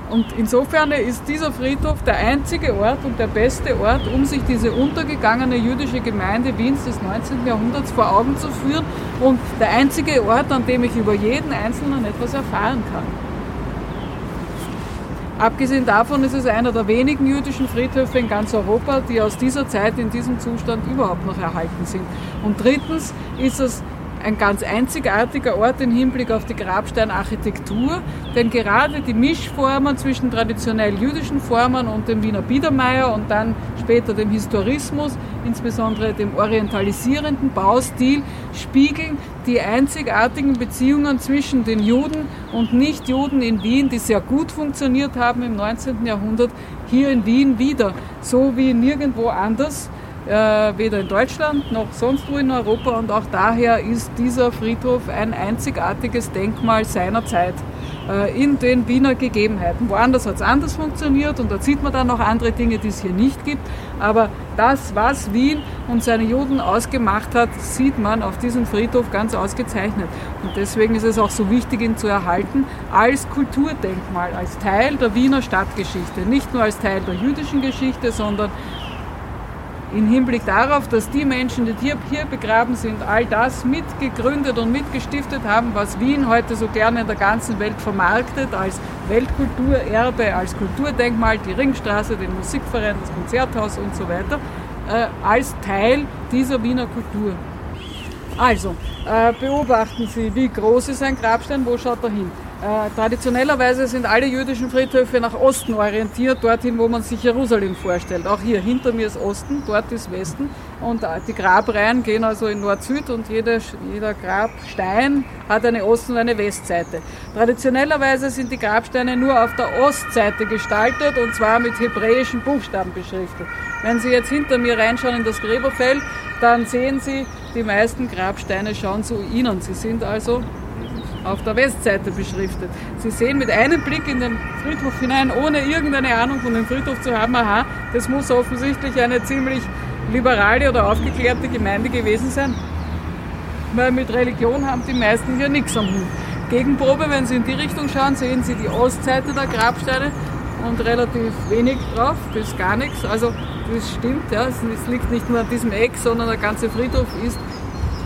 Und insofern ist dieser Friedhof der einzige Ort und der beste Ort, um sich diese untergegangene jüdische Gemeinde Wiens des 19. Jahrhunderts vor Augen zu führen und der einzige Ort, an dem ich über jeden Einzelnen etwas erfahren kann. Abgesehen davon ist es einer der wenigen jüdischen Friedhöfe in ganz Europa, die aus dieser Zeit in diesem Zustand überhaupt noch erhalten sind. Und drittens ist es ein ganz einzigartiger Ort im Hinblick auf die Grabsteinarchitektur, denn gerade die Mischformen zwischen traditionell jüdischen Formen und dem Wiener Biedermeier und dann später dem Historismus, insbesondere dem orientalisierenden Baustil, spiegeln die einzigartigen Beziehungen zwischen den Juden und Nichtjuden in Wien, die sehr gut funktioniert haben im 19. Jahrhundert, hier in Wien wieder, so wie nirgendwo anders weder in Deutschland noch sonst wo in Europa und auch daher ist dieser Friedhof ein einzigartiges Denkmal seiner Zeit äh, in den Wiener Gegebenheiten. Woanders hat es anders funktioniert und da sieht man dann noch andere Dinge, die es hier nicht gibt. Aber das, was Wien und seine Juden ausgemacht hat, sieht man auf diesem Friedhof ganz ausgezeichnet. Und deswegen ist es auch so wichtig, ihn zu erhalten als Kulturdenkmal, als Teil der Wiener Stadtgeschichte. Nicht nur als Teil der jüdischen Geschichte, sondern im Hinblick darauf, dass die Menschen, die hier, hier begraben sind, all das mitgegründet und mitgestiftet haben, was Wien heute so gerne in der ganzen Welt vermarktet als Weltkulturerbe als Kulturdenkmal, die Ringstraße, den Musikverein, das Konzerthaus und so weiter, äh, als Teil dieser Wiener Kultur. Also, äh, beobachten Sie, wie groß ist ein Grabstein, wo schaut er hin? Äh, traditionellerweise sind alle jüdischen Friedhöfe nach Osten orientiert, dorthin, wo man sich Jerusalem vorstellt. Auch hier hinter mir ist Osten, dort ist Westen. Und äh, die Grabreihen gehen also in Nord-Süd und jeder, jeder Grabstein hat eine Ost- und eine Westseite. Traditionellerweise sind die Grabsteine nur auf der Ostseite gestaltet und zwar mit hebräischen Buchstaben beschriftet. Wenn Sie jetzt hinter mir reinschauen in das Gräberfeld, dann sehen Sie, die meisten Grabsteine schauen zu Ihnen. Sie sind also auf der Westseite beschriftet. Sie sehen mit einem Blick in den Friedhof hinein, ohne irgendeine Ahnung von dem Friedhof zu haben, aha, das muss offensichtlich eine ziemlich liberale oder aufgeklärte Gemeinde gewesen sein. Weil mit Religion haben die meisten hier nichts am Hut. Gegenprobe, wenn Sie in die Richtung schauen, sehen Sie die Ostseite der Grabsteine und relativ wenig drauf, bis gar nichts. Also das stimmt, ja. es liegt nicht nur an diesem Eck, sondern der ganze Friedhof ist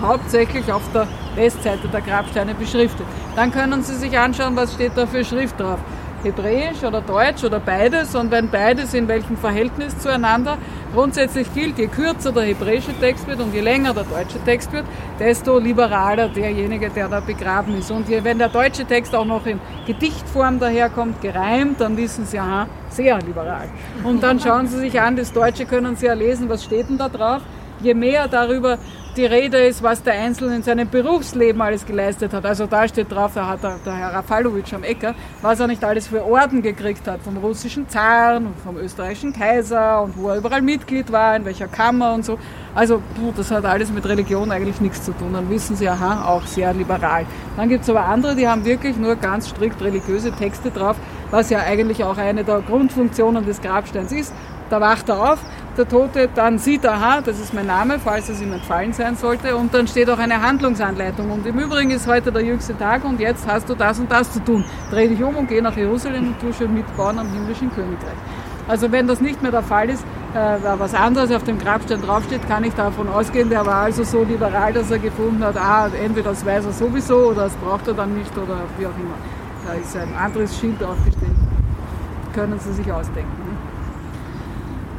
hauptsächlich auf der Westseite der Grabsteine beschriftet. Dann können Sie sich anschauen, was steht da für Schrift drauf. Hebräisch oder Deutsch oder beides und wenn beides in welchem Verhältnis zueinander. Grundsätzlich gilt, je kürzer der hebräische Text wird und je länger der deutsche Text wird, desto liberaler derjenige, der da begraben ist. Und wenn der deutsche Text auch noch in Gedichtform daherkommt, gereimt, dann wissen Sie, aha, sehr liberal. Und dann schauen Sie sich an, das Deutsche können Sie ja lesen, was steht denn da drauf. Je mehr darüber die Rede ist, was der Einzelne in seinem Berufsleben alles geleistet hat. Also da steht drauf, da hat der, der Herr Rafalowitsch am Ecker, was er nicht alles für Orden gekriegt hat, vom russischen Zaren und vom österreichischen Kaiser und wo er überall Mitglied war, in welcher Kammer und so. Also das hat alles mit Religion eigentlich nichts zu tun. Dann wissen Sie, aha, auch sehr liberal. Dann gibt es aber andere, die haben wirklich nur ganz strikt religiöse Texte drauf, was ja eigentlich auch eine der Grundfunktionen des Grabsteins ist. Da wacht er auf, der Tote dann sieht, aha, das ist mein Name, falls es ihm entfallen sein sollte. Und dann steht auch eine Handlungsanleitung. Und im Übrigen ist heute der jüngste Tag und jetzt hast du das und das zu tun. Dreh dich um und geh nach Jerusalem und tu schon mitbauen am himmlischen Königreich. Also wenn das nicht mehr der Fall ist, äh, was anderes auf dem Grabstein draufsteht, kann ich davon ausgehen, der war also so liberal, dass er gefunden hat, ah, entweder das weiß er sowieso oder das braucht er dann nicht oder wie auch immer. Da ist ein anderes Schild aufgestellt. Können Sie sich ausdenken.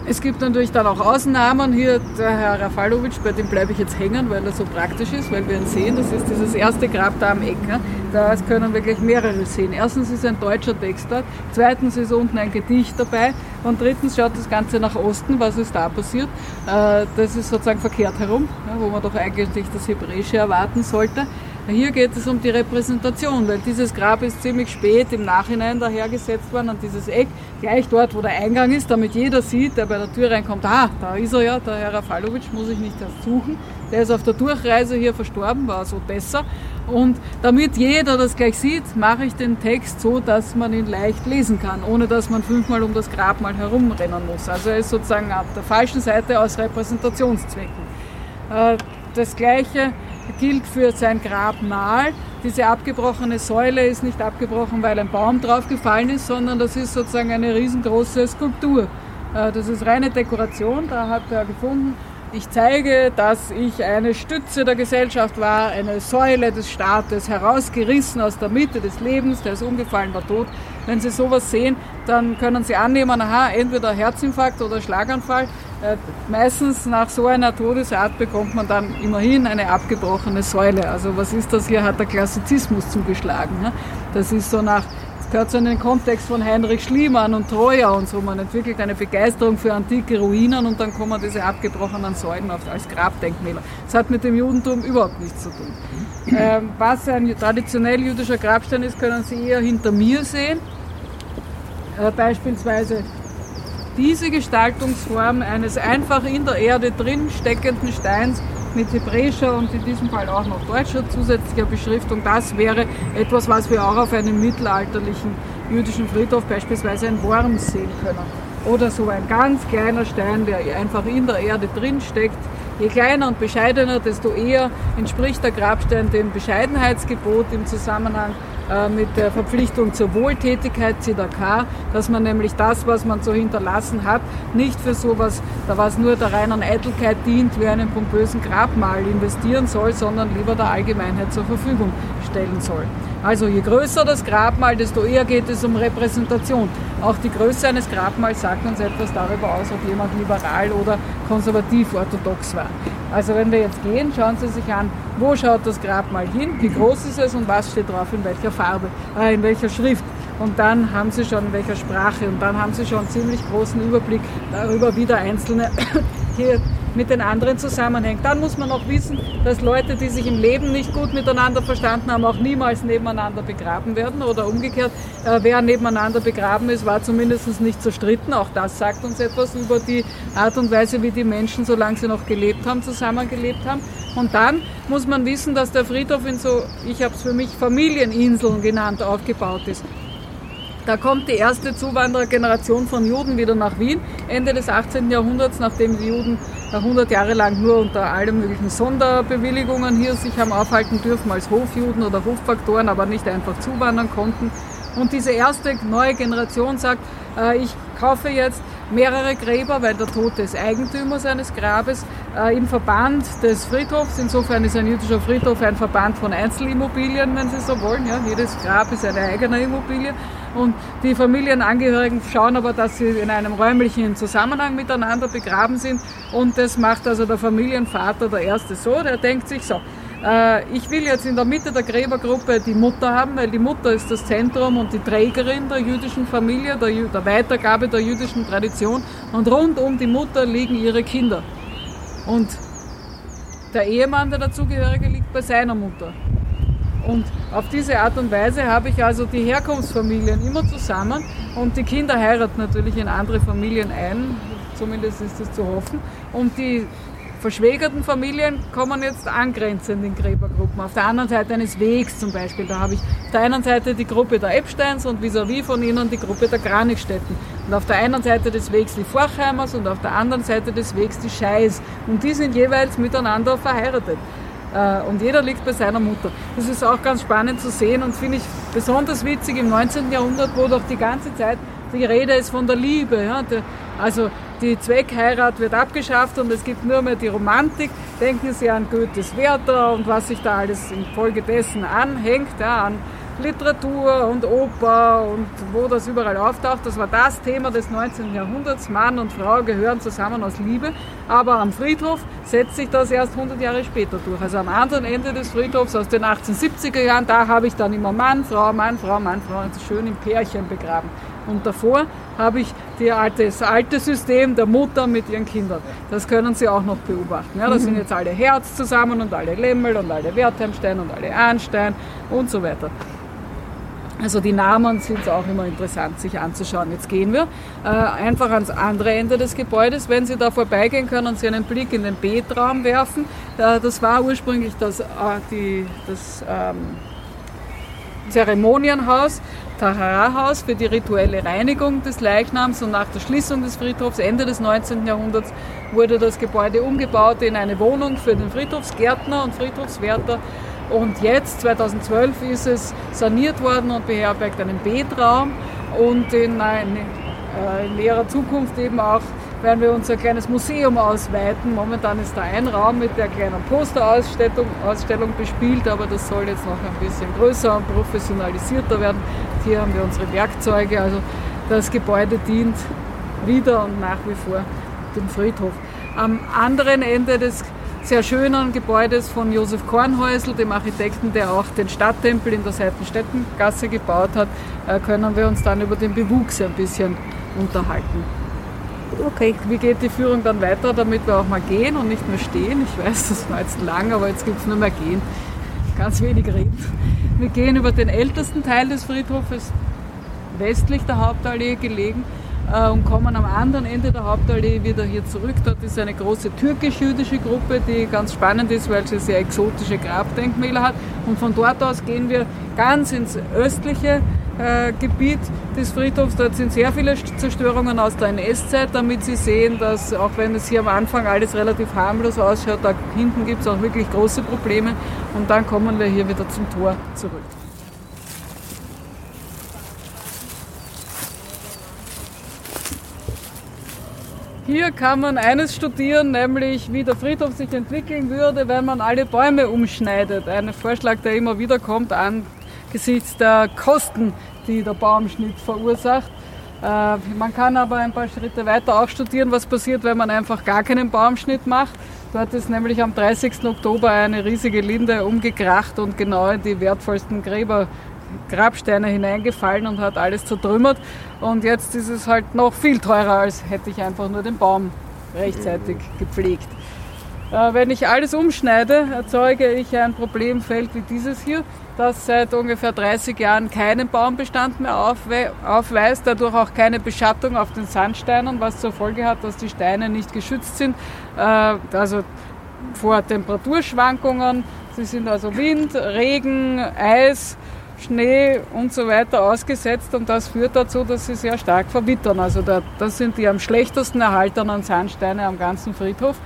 Es gibt natürlich dann auch Ausnahmen. Hier der Herr Rafalowitsch, bei dem bleibe ich jetzt hängen, weil er so praktisch ist, weil wir ihn sehen. Das ist dieses erste Grab da am Eck. Da können wir gleich mehrere sehen. Erstens ist ein deutscher Text dort, zweitens ist unten ein Gedicht dabei und drittens schaut das Ganze nach Osten. Was ist da passiert? Äh, das ist sozusagen verkehrt herum, wo man doch eigentlich das Hebräische erwarten sollte. Hier geht es um die Repräsentation, weil dieses Grab ist ziemlich spät im Nachhinein dahergesetzt worden an dieses Eck, gleich dort, wo der Eingang ist, damit jeder sieht, der bei der Tür reinkommt, ah, da ist er ja, der Herr Rafalowitsch, muss ich nicht erst suchen. Der ist auf der Durchreise hier verstorben, war so besser. Und damit jeder das gleich sieht, mache ich den Text so, dass man ihn leicht lesen kann, ohne dass man fünfmal um das Grab mal herumrennen muss. Also er ist sozusagen auf der falschen Seite aus Repräsentationszwecken. Das gleiche gilt für sein Grabmal. Diese abgebrochene Säule ist nicht abgebrochen, weil ein Baum draufgefallen ist, sondern das ist sozusagen eine riesengroße Skulptur. Äh, das ist reine Dekoration, da hat er gefunden, ich zeige, dass ich eine Stütze der Gesellschaft war, eine Säule des Staates, herausgerissen aus der Mitte des Lebens, der ist umgefallen, war tot. Wenn Sie sowas sehen, dann können Sie annehmen, aha, entweder Herzinfarkt oder Schlaganfall. Äh, meistens nach so einer Todesart bekommt man dann immerhin eine abgebrochene Säule. Also was ist das hier? Hat der Klassizismus zugeschlagen. Ne? Das ist so nach gehört so in den Kontext von Heinrich Schliemann und Troja und so. Man entwickelt eine Begeisterung für antike Ruinen und dann kommen diese abgebrochenen Säulen als Grabdenkmäler. Das hat mit dem Judentum überhaupt nichts zu tun. Ähm, was ein traditionell jüdischer Grabstein ist, können Sie eher hinter mir sehen. Äh, beispielsweise diese Gestaltungsform eines einfach in der Erde drin steckenden Steins mit hebräischer und in diesem Fall auch noch deutscher zusätzlicher Beschriftung. Das wäre etwas, was wir auch auf einem mittelalterlichen jüdischen Friedhof beispielsweise in Worms sehen können. Oder so ein ganz kleiner Stein, der einfach in der Erde drin steckt. Je kleiner und bescheidener, desto eher entspricht der Grabstein dem Bescheidenheitsgebot im Zusammenhang äh, mit der Verpflichtung zur Wohltätigkeit, ZDK, dass man nämlich das, was man so hinterlassen hat, nicht für sowas, da was nur der reinen Eitelkeit dient, wie einem pompösen Grabmal investieren soll, sondern lieber der Allgemeinheit zur Verfügung stellen soll. Also je größer das Grabmal, desto eher geht es um Repräsentation. Auch die Größe eines Grabmals sagt uns etwas darüber aus, ob jemand liberal oder konservativ orthodox war. Also wenn wir jetzt gehen, schauen Sie sich an, wo schaut das Grabmal hin, wie groß ist es und was steht drauf, in welcher Farbe, äh, in welcher Schrift. Und dann haben Sie schon in welcher Sprache und dann haben Sie schon einen ziemlich großen Überblick darüber, wie der Einzelne hier mit den anderen zusammenhängt. Dann muss man auch wissen, dass Leute, die sich im Leben nicht gut miteinander verstanden haben, auch niemals nebeneinander begraben werden oder umgekehrt, äh, wer nebeneinander begraben ist, war zumindest nicht zerstritten. Auch das sagt uns etwas über die Art und Weise, wie die Menschen, solange sie noch gelebt haben, zusammengelebt haben. Und dann muss man wissen, dass der Friedhof in so, ich habe es für mich Familieninseln genannt, aufgebaut ist. Da kommt die erste Zuwanderergeneration von Juden wieder nach Wien, Ende des 18. Jahrhunderts, nachdem die Juden 100 Jahre lang nur unter allen möglichen Sonderbewilligungen hier sich haben aufhalten dürfen als Hofjuden oder Hoffaktoren, aber nicht einfach zuwandern konnten. Und diese erste neue Generation sagt, äh, ich kaufe jetzt mehrere Gräber, weil der Tote ist Eigentümer seines Grabes, äh, im Verband des Friedhofs. Insofern ist ein jüdischer Friedhof ein Verband von Einzelimmobilien, wenn Sie so wollen. Ja, jedes Grab ist eine eigene Immobilie. Und die Familienangehörigen schauen aber, dass sie in einem räumlichen Zusammenhang miteinander begraben sind. Und das macht also der Familienvater, der Erste, so. Der denkt sich so, ich will jetzt in der Mitte der Gräbergruppe die Mutter haben, weil die Mutter ist das Zentrum und die Trägerin der jüdischen Familie, der, der Weitergabe der jüdischen Tradition. Und rund um die Mutter liegen ihre Kinder. Und der Ehemann, der dazugehörige, liegt bei seiner Mutter. Und auf diese Art und Weise habe ich also die Herkunftsfamilien immer zusammen und die Kinder heiraten natürlich in andere Familien ein, zumindest ist das zu hoffen. Und die verschwägerten Familien kommen jetzt angrenzend in Gräbergruppen. Auf der anderen Seite eines Wegs zum Beispiel, da habe ich auf der einen Seite die Gruppe der Epsteins und vis-à-vis -vis von ihnen die Gruppe der Granikstätten. Und auf der einen Seite des Wegs die Forchheimers und auf der anderen Seite des Wegs die Scheis. Und die sind jeweils miteinander verheiratet. Äh, und jeder liegt bei seiner Mutter. Das ist auch ganz spannend zu sehen und finde ich besonders witzig im 19. Jahrhundert, wo doch die ganze Zeit die Rede ist von der Liebe. Also die Zweckheirat wird abgeschafft und es gibt nur mehr die Romantik. Denken Sie an Goethes Werther und was sich da alles infolgedessen anhängt, ja, an Literatur und Oper und wo das überall auftaucht. Das war das Thema des 19. Jahrhunderts. Mann und Frau gehören zusammen aus Liebe. Aber am Friedhof setzt sich das erst 100 Jahre später durch. Also am anderen Ende des Friedhofs aus den 1870er Jahren, da habe ich dann immer Mann, Frau, Mann, Frau, Mann, Frau, schön im Pärchen begraben. Und davor habe ich alte, das alte System der Mutter mit ihren Kindern. Das können Sie auch noch beobachten. Ja, da sind jetzt alle Herz zusammen und alle Lemmel und alle Wertheimstein und alle Arnstein und so weiter. Also die Namen sind auch immer interessant, sich anzuschauen. Jetzt gehen wir äh, einfach ans andere Ende des Gebäudes. Wenn Sie da vorbeigehen, können Sie einen Blick in den Betraum werfen. Äh, das war ursprünglich das, äh, die, das ähm, Zeremonienhaus, Tahara-Haus für die rituelle Reinigung des Leichnams und nach der Schließung des Friedhofs Ende des 19. Jahrhunderts wurde das Gebäude umgebaut in eine Wohnung für den Friedhofsgärtner und Friedhofswärter und jetzt, 2012, ist es saniert worden und beherbergt einen Betraum und in, eine, äh, in näherer Zukunft eben auch werden wir unser kleines Museum ausweiten. Momentan ist da ein Raum mit der kleinen Posterausstellung Ausstellung bespielt, aber das soll jetzt noch ein bisschen größer und professionalisierter werden. Hier haben wir unsere Werkzeuge, also das Gebäude dient wieder und nach wie vor dem Friedhof. Am anderen Ende des sehr schönen Gebäudes von Josef Kornhäusl, dem Architekten, der auch den Stadttempel in der Seitenstättengasse gebaut hat, äh, können wir uns dann über den Bewuchs ein bisschen unterhalten. Okay, wie geht die Führung dann weiter, damit wir auch mal gehen und nicht mehr stehen? Ich weiß, das war jetzt lang, aber jetzt gibt es nur mehr gehen. Ganz wenig reden. Wir gehen über den ältesten Teil des Friedhofes, westlich der Hauptallee gelegen, äh, und kommen am anderen Ende der Hauptallee wieder hier zurück. Dort ist eine große türkisch-jüdische Gruppe, die ganz spannend ist, weil sie sehr exotische Grabdenkmäler hat. Und von dort aus gehen wir ganz ins östliche äh, Gebiet des Friedhofs. Dort sind sehr viele Zerstörungen aus der NS-Zeit, damit Sie sehen, dass auch wenn es hier am Anfang alles relativ harmlos ausschaut, da hinten gibt es auch wirklich große Probleme. Und dann kommen wir hier wieder zum Tor zurück. Hier kann man eines studieren, nämlich wie der Friedhof sich entwickeln würde, wenn man alle Bäume umschneidet. Ein Vorschlag, der immer wieder kommt an angesichts der Kosten, die der Baumschnitt verursacht. Äh, man kann aber ein paar Schritte weiter auch studieren, was passiert, wenn man einfach gar keinen Baumschnitt macht. Dort ist nämlich am 30. Oktober eine riesige Linde umgekracht und genau in die wertvollsten Gräber Grabsteine hineingefallen und hat alles zertrümmert. Und jetzt ist es halt noch viel teurer, als hätte ich einfach nur den Baum rechtzeitig gepflegt. Äh, wenn ich alles umschneide, erzeuge ich ein Problemfeld wie dieses hier, das seit ungefähr 30 Jahren keinen Baumbestand mehr aufweist, dadurch auch keine Beschattung auf den Sandsteinen, was zur Folge hat, dass die Steine nicht geschützt sind, äh, also vor Temperaturschwankungen. Sie sind also Wind, Regen, Eis, Schnee und so weiter ausgesetzt und das führt dazu, dass sie sehr stark verwittern. Also das sind die am schlechtesten erhaltenen Sandsteine am ganzen Friedhof,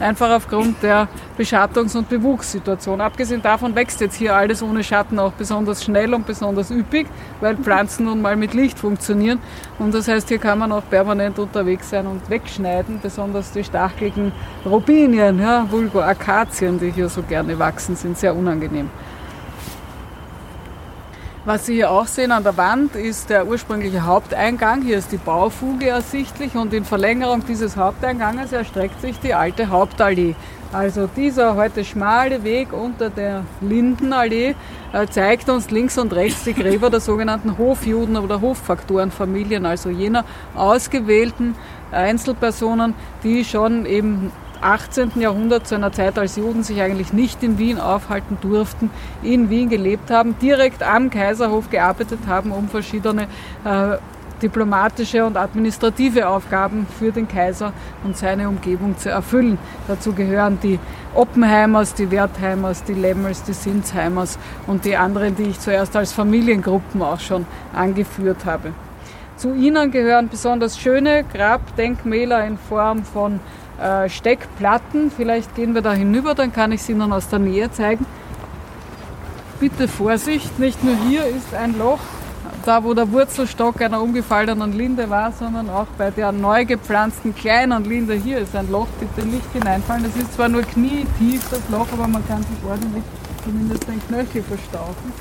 einfach aufgrund der Beschattungs- und Bewuchssituation. Abgesehen davon wächst jetzt hier alles ohne Schatten auch besonders schnell und besonders üppig, weil Pflanzen nun mal mit Licht funktionieren und das heißt, hier kann man auch permanent unterwegs sein und wegschneiden, besonders die stacheligen Robinien, ja, Vulgo Akazien, die hier so gerne wachsen, sind sehr unangenehm. Was Sie hier auch sehen an der Wand ist der ursprüngliche Haupteingang. Hier ist die Baufuge ersichtlich und in Verlängerung dieses Haupteinganges erstreckt sich die alte Hauptallee. Also dieser heute schmale Weg unter der Lindenallee äh, zeigt uns links und rechts die Gräber der sogenannten Hofjuden oder Hoffaktorenfamilien, also jener ausgewählten Einzelpersonen, die schon eben 18. Jahrhundert, zu einer Zeit, als Juden sich eigentlich nicht in Wien aufhalten durften, in Wien gelebt haben, direkt am Kaiserhof gearbeitet haben, um verschiedene äh, diplomatische und administrative Aufgaben für den Kaiser und seine Umgebung zu erfüllen. Dazu gehören die Oppenheimers, die Wertheimers, die Lemmels, die Sinsheimers und die anderen, die ich zuerst als Familiengruppen auch schon angeführt habe. Zu ihnen gehören besonders schöne Grabdenkmäler in Form von äh, Steckplatten. Vielleicht gehen wir da hinüber, dann kann ich sie Ihnen aus der Nähe zeigen. Bitte Vorsicht, nicht nur hier ist ein Loch, da wo der Wurzelstock einer umgefallenen Linde war, sondern auch bei der neu gepflanzten kleinen Linde hier ist ein Loch. Bitte nicht hineinfallen. Das ist zwar nur knietief das Loch, aber man kann sich ordentlich zumindest den Knöchel verstauchen.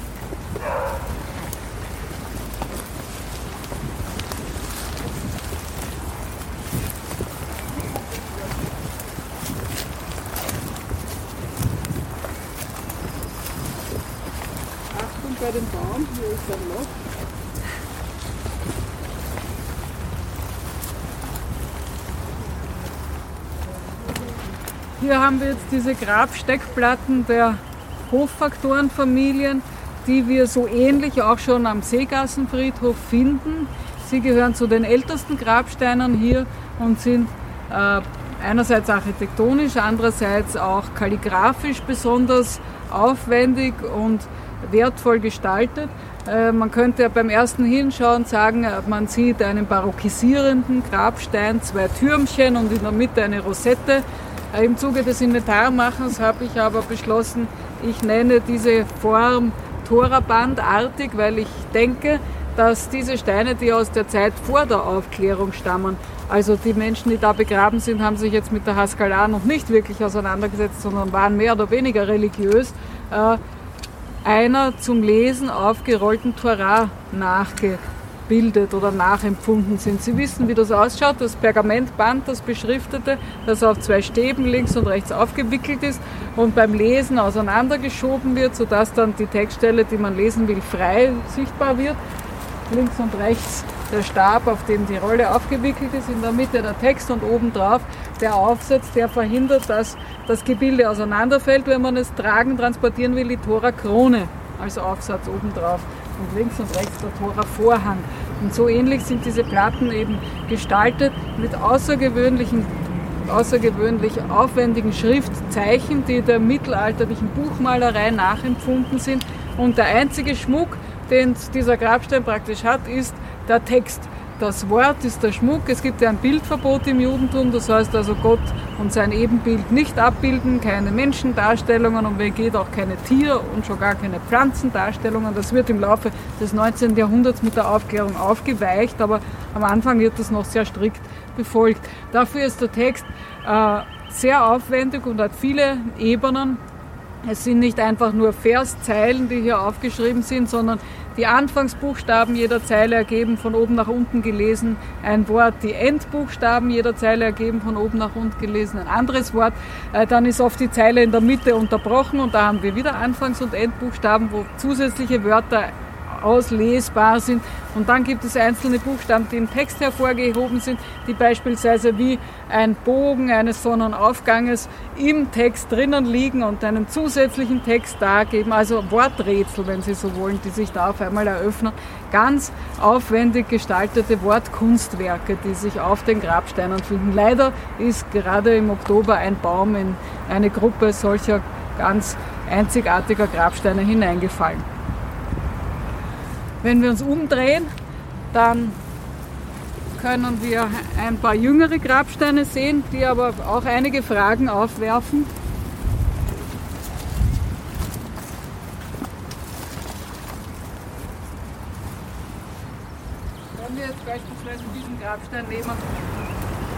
Bei dem Baum, hier ist ein Loch. Hier haben wir jetzt diese Grabsteckplatten der Hoffaktorenfamilien, die wir so ähnlich auch schon am Seegassenfriedhof finden. Sie gehören zu den ältesten Grabsteinen hier und sind äh, einerseits architektonisch, andererseits auch kalligrafisch besonders aufwendig und wertvoll gestaltet. Äh, man könnte beim ersten Hinschauen sagen, äh, man sieht einen barockisierenden Grabstein, zwei Türmchen und in der Mitte eine Rosette. Äh, Im Zuge des Inventarmachens habe ich aber beschlossen, ich nenne diese Form Torabandartig, weil ich denke, dass diese Steine, die aus der Zeit vor der Aufklärung stammen, also die Menschen, die da begraben sind, haben sich jetzt mit der Haskalah noch nicht wirklich auseinandergesetzt, sondern waren mehr oder weniger religiös, einer zum Lesen aufgerollten Torah nachgebildet oder nachempfunden sind. Sie wissen, wie das ausschaut. Das Pergamentband, das beschriftete, das auf zwei Stäben links und rechts aufgewickelt ist und beim Lesen auseinandergeschoben wird, sodass dann die Textstelle, die man lesen will, frei sichtbar wird. Links und rechts der Stab, auf dem die Rolle aufgewickelt ist, in der Mitte der Text und obendrauf der Aufsatz, der verhindert, dass das Gebilde auseinanderfällt, wenn man es tragen, transportieren will, die Tora-Krone als Aufsatz obendrauf und links und rechts der Tora-Vorhang. Und so ähnlich sind diese Platten eben gestaltet mit außergewöhnlichen außergewöhnlich aufwendigen Schriftzeichen, die der mittelalterlichen Buchmalerei nachempfunden sind. Und der einzige Schmuck, den dieser Grabstein praktisch hat, ist der Text, das Wort ist der Schmuck. Es gibt ja ein Bildverbot im Judentum, das heißt also Gott und sein Ebenbild nicht abbilden, keine Menschendarstellungen und wenn geht auch keine Tier- und schon gar keine Pflanzendarstellungen. Das wird im Laufe des 19. Jahrhunderts mit der Aufklärung aufgeweicht, aber am Anfang wird das noch sehr strikt befolgt. Dafür ist der Text äh, sehr aufwendig und hat viele Ebenen. Es sind nicht einfach nur Verszeilen, die hier aufgeschrieben sind, sondern die Anfangsbuchstaben jeder Zeile ergeben von oben nach unten gelesen ein Wort, die Endbuchstaben jeder Zeile ergeben von oben nach unten gelesen ein anderes Wort. Äh, dann ist oft die Zeile in der Mitte unterbrochen und da haben wir wieder Anfangs- und Endbuchstaben, wo zusätzliche Wörter auslesbar sind. Und dann gibt es einzelne Buchstaben, die im Text hervorgehoben sind, die beispielsweise wie ein Bogen eines Sonnenaufganges im Text drinnen liegen und einen zusätzlichen Text dargeben, also Worträtsel, wenn Sie so wollen, die sich da auf einmal eröffnen. Ganz aufwendig gestaltete Wortkunstwerke, die sich auf den Grabsteinen finden. Leider ist gerade im Oktober ein Baum in eine Gruppe solcher ganz einzigartiger Grabsteine hineingefallen. Wenn wir uns umdrehen, dann können wir ein paar jüngere Grabsteine sehen, die aber auch einige Fragen aufwerfen. Wenn wir jetzt beispielsweise diesen Grabstein nehmen,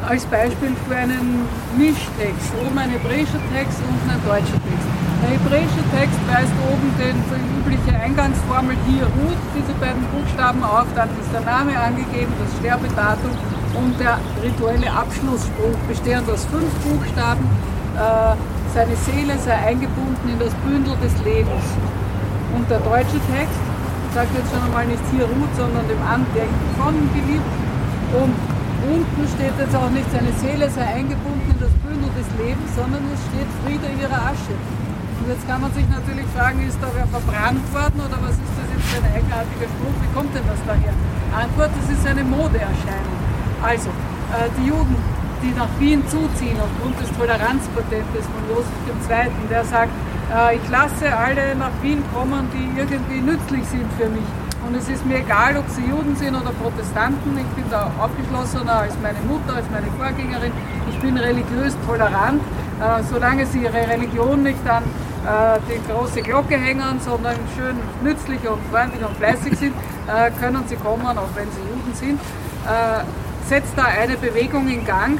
als Beispiel für einen Mischtext, oben ein hebräischer Text, unten ein deutscher Text. Der hebräische Text weist oben den, die übliche Eingangsformel hier Ruth, diese beiden Buchstaben auf, dann ist der Name angegeben, das Sterbedatum und der rituelle Abschlussspruch, bestehend aus fünf Buchstaben. Äh, seine Seele sei eingebunden in das Bündel des Lebens. Und der deutsche Text sagt jetzt schon einmal nicht hier Ruth, sondern dem Andenken von geliebt. Und unten steht jetzt auch nicht, seine Seele sei eingebunden in das Bündel des Lebens, sondern es steht Friede ihrer Asche. Und jetzt kann man sich natürlich fragen, ist da wer verbrannt worden oder was ist das jetzt für ein eigenartiger Spruch? Wie kommt denn das daher? Antwort, das ist eine Modeerscheinung. Also, äh, die Juden, die nach Wien zuziehen aufgrund des Toleranzpatentes von Josef II., der sagt, äh, ich lasse alle nach Wien kommen, die irgendwie nützlich sind für mich. Und es ist mir egal, ob sie Juden sind oder Protestanten. Ich bin da aufgeschlossener als meine Mutter, als meine Vorgängerin. Ich bin religiös tolerant, äh, solange sie ihre Religion nicht an äh, die große Glocke hängen, sondern schön nützlich und freundlich und fleißig sind, äh, können sie kommen, auch wenn sie Juden sind. Äh, setzt da eine Bewegung in Gang,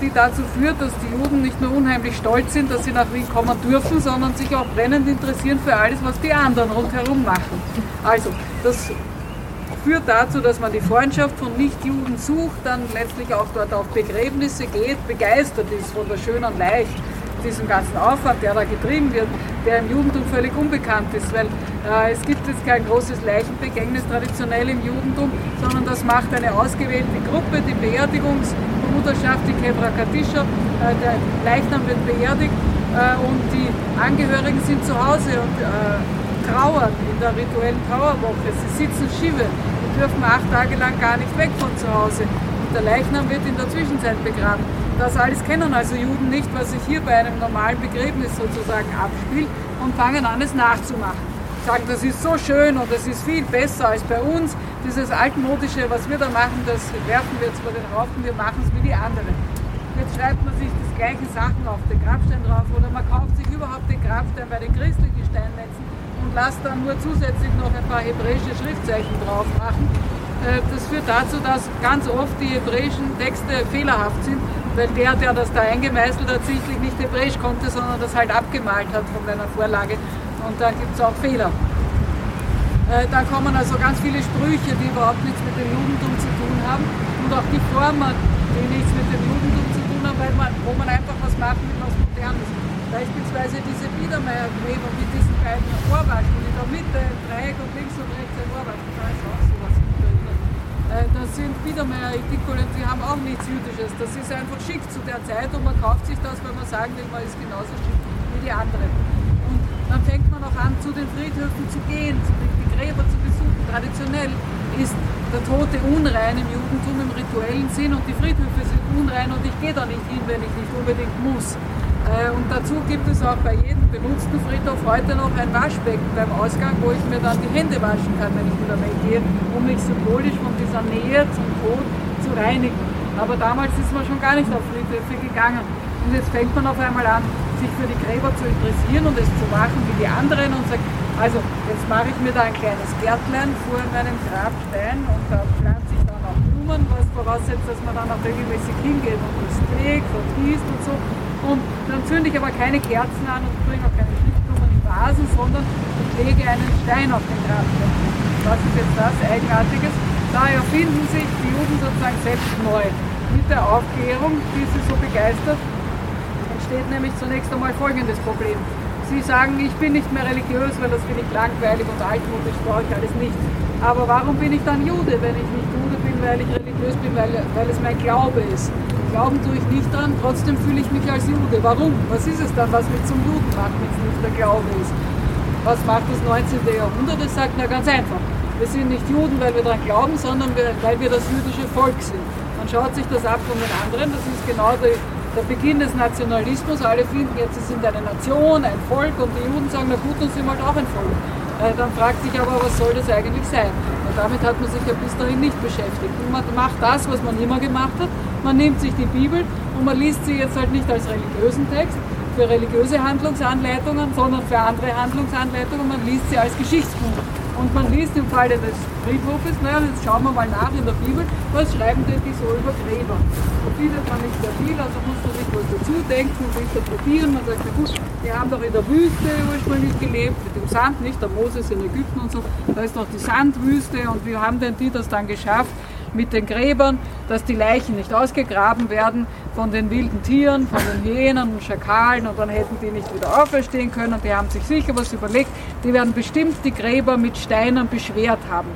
die dazu führt, dass die Juden nicht nur unheimlich stolz sind, dass sie nach Wien kommen dürfen, sondern sich auch brennend interessieren für alles, was die anderen rundherum machen. Also, das führt dazu, dass man die Freundschaft von Nichtjuden sucht, dann letztlich auch dort auf Begräbnisse geht, begeistert ist von der schönen Leicht diesem ganzen Aufwand, der da getrieben wird, der im Judentum völlig unbekannt ist, weil äh, es gibt jetzt kein großes Leichenbegängnis traditionell im Judentum, sondern das macht eine ausgewählte Gruppe, die Beerdigungsbruderschaft, die Kebra Kadisha, äh, der Leichnam wird beerdigt äh, und die Angehörigen sind zu Hause und äh, trauern in der rituellen Trauerwoche. Sie sitzen Schive, die dürfen acht Tage lang gar nicht weg von zu Hause. Und der Leichnam wird in der Zwischenzeit begraben. Das alles kennen also Juden nicht, was sich hier bei einem normalen Begräbnis sozusagen abspielt und fangen an, es nachzumachen. Sagen, das ist so schön und das ist viel besser als bei uns. Dieses altmodische, was wir da machen, das werfen wir jetzt vor den Haufen, wir machen es wie die anderen. Jetzt schreibt man sich das gleiche Sachen auf den Grabstein drauf oder man kauft sich überhaupt den Grabstein bei den christlichen Steinmetzen und lasst dann nur zusätzlich noch ein paar hebräische Schriftzeichen drauf machen. Äh, das führt dazu, dass ganz oft die hebräischen Texte fehlerhaft sind weil der, der das da eingemeißelt hat, sicherlich nicht Hebräisch konnte, sondern das halt abgemalt hat von einer Vorlage. Und da gibt es auch Fehler. Äh, da kommen also ganz viele Sprüche, die überhaupt nichts mit dem Judentum zu tun haben und auch die Formen, die nichts mit dem Judentum zu tun haben, weil man, wo man einfach was macht mit was Modernes. Beispielsweise diese Biedermeier-Gräber mit diesen beiden Ohrwaschen, in der Mitte Dreieck und links und rechts ein Ohrwaschen. Da ist auch sowas. Äh, das sind Biedermeier-Etikolen, die haben auch nichts Jüdisches. Das ist einfach schick zu der Zeit und man kauft sich das, weil man sagen will, man ist genauso schick wie die anderen. Und dann fängt man auch an, zu den Friedhöfen zu gehen, die Gräber zu besuchen. Traditionell ist der Tote unrein im Judentum im rituellen Sinn und die Friedhöfe sind unrein und ich gehe da nicht hin, wenn ich nicht unbedingt muss. Äh, Und dazu gibt es auch bei jedem benutzten Friedhof heute noch ein Waschbecken beim Ausgang, wo ich mir dann die Hände waschen kann, wenn ich wieder weggehe, um mich symbolisch von dieser Nähe zum Tod zu reinigen. Aber damals ist man schon gar nicht auf Friedhöfe gegangen. Und jetzt fängt man auf einmal an, sich für die Gräber zu interessieren und es zu machen wie die anderen und sagt, also jetzt mache ich mir da ein kleines Gärtlein vor meinem Grabstein und da pflanze ich dann auch Blumen, was voraussetzt, dass man dann auch regelmäßig hingeht und das pflegt und gießt und so. Und dann zünde ich aber keine Kerzen an und bringe auch keine Schnittblumen in Vasen, sondern ich lege einen Stein auf den Grabstein. Was ist jetzt das Eigenartiges? Da erfinden sich die Juden sozusagen selbst neu. Mit der Aufklärung, die sie so begeistert, entsteht nämlich zunächst einmal folgendes Problem. Sie sagen, ich bin nicht mehr religiös, weil das finde ich langweilig und altmodisch, brauche ich alles nicht. Aber warum bin ich dann Jude, wenn ich nicht Jude bin, weil ich religiös bin, weil, weil es mein Glaube ist? Glauben tue ich nicht dran, trotzdem fühle ich mich als Jude. Warum? Was ist es dann, was mich zum Juden macht, wenn es nicht der Glaube ist? Was macht das 19. Jahrhundert? Es sagt, na ganz einfach. Wir sind nicht Juden, weil wir daran glauben, sondern weil wir das jüdische Volk sind. Man schaut sich das ab von den anderen. Das ist genau der, der Beginn des Nationalismus. Alle finden jetzt, sie sind eine Nation, ein Volk und die Juden sagen, na gut, dann sind halt auch ein Volk. Äh, dann fragt sich aber, was soll das eigentlich sein? Damit hat man sich ja bis dahin nicht beschäftigt. Und man macht das, was man immer gemacht hat. Man nimmt sich die Bibel und man liest sie jetzt halt nicht als religiösen Text für religiöse Handlungsanleitungen, sondern für andere Handlungsanleitungen. Man liest sie als Geschichtsbuch. Und man liest im Falle des Friedhofes, naja, jetzt schauen wir mal nach in der Bibel, was schreiben denn die so über Gräber? Da findet man nicht sehr viel, also muss man sich was dazu denken und interpretieren. Man sagt, na gut, die haben doch in der Wüste ursprünglich gelebt, mit dem Sand, nicht der Moses in Ägypten und so. Da ist doch die Sandwüste und wie haben denn die das dann geschafft? Mit den Gräbern, dass die Leichen nicht ausgegraben werden von den wilden Tieren, von den Hyänen und Schakalen und dann hätten die nicht wieder auferstehen können. Die haben sich sicher was überlegt. Die werden bestimmt die Gräber mit Steinen beschwert haben.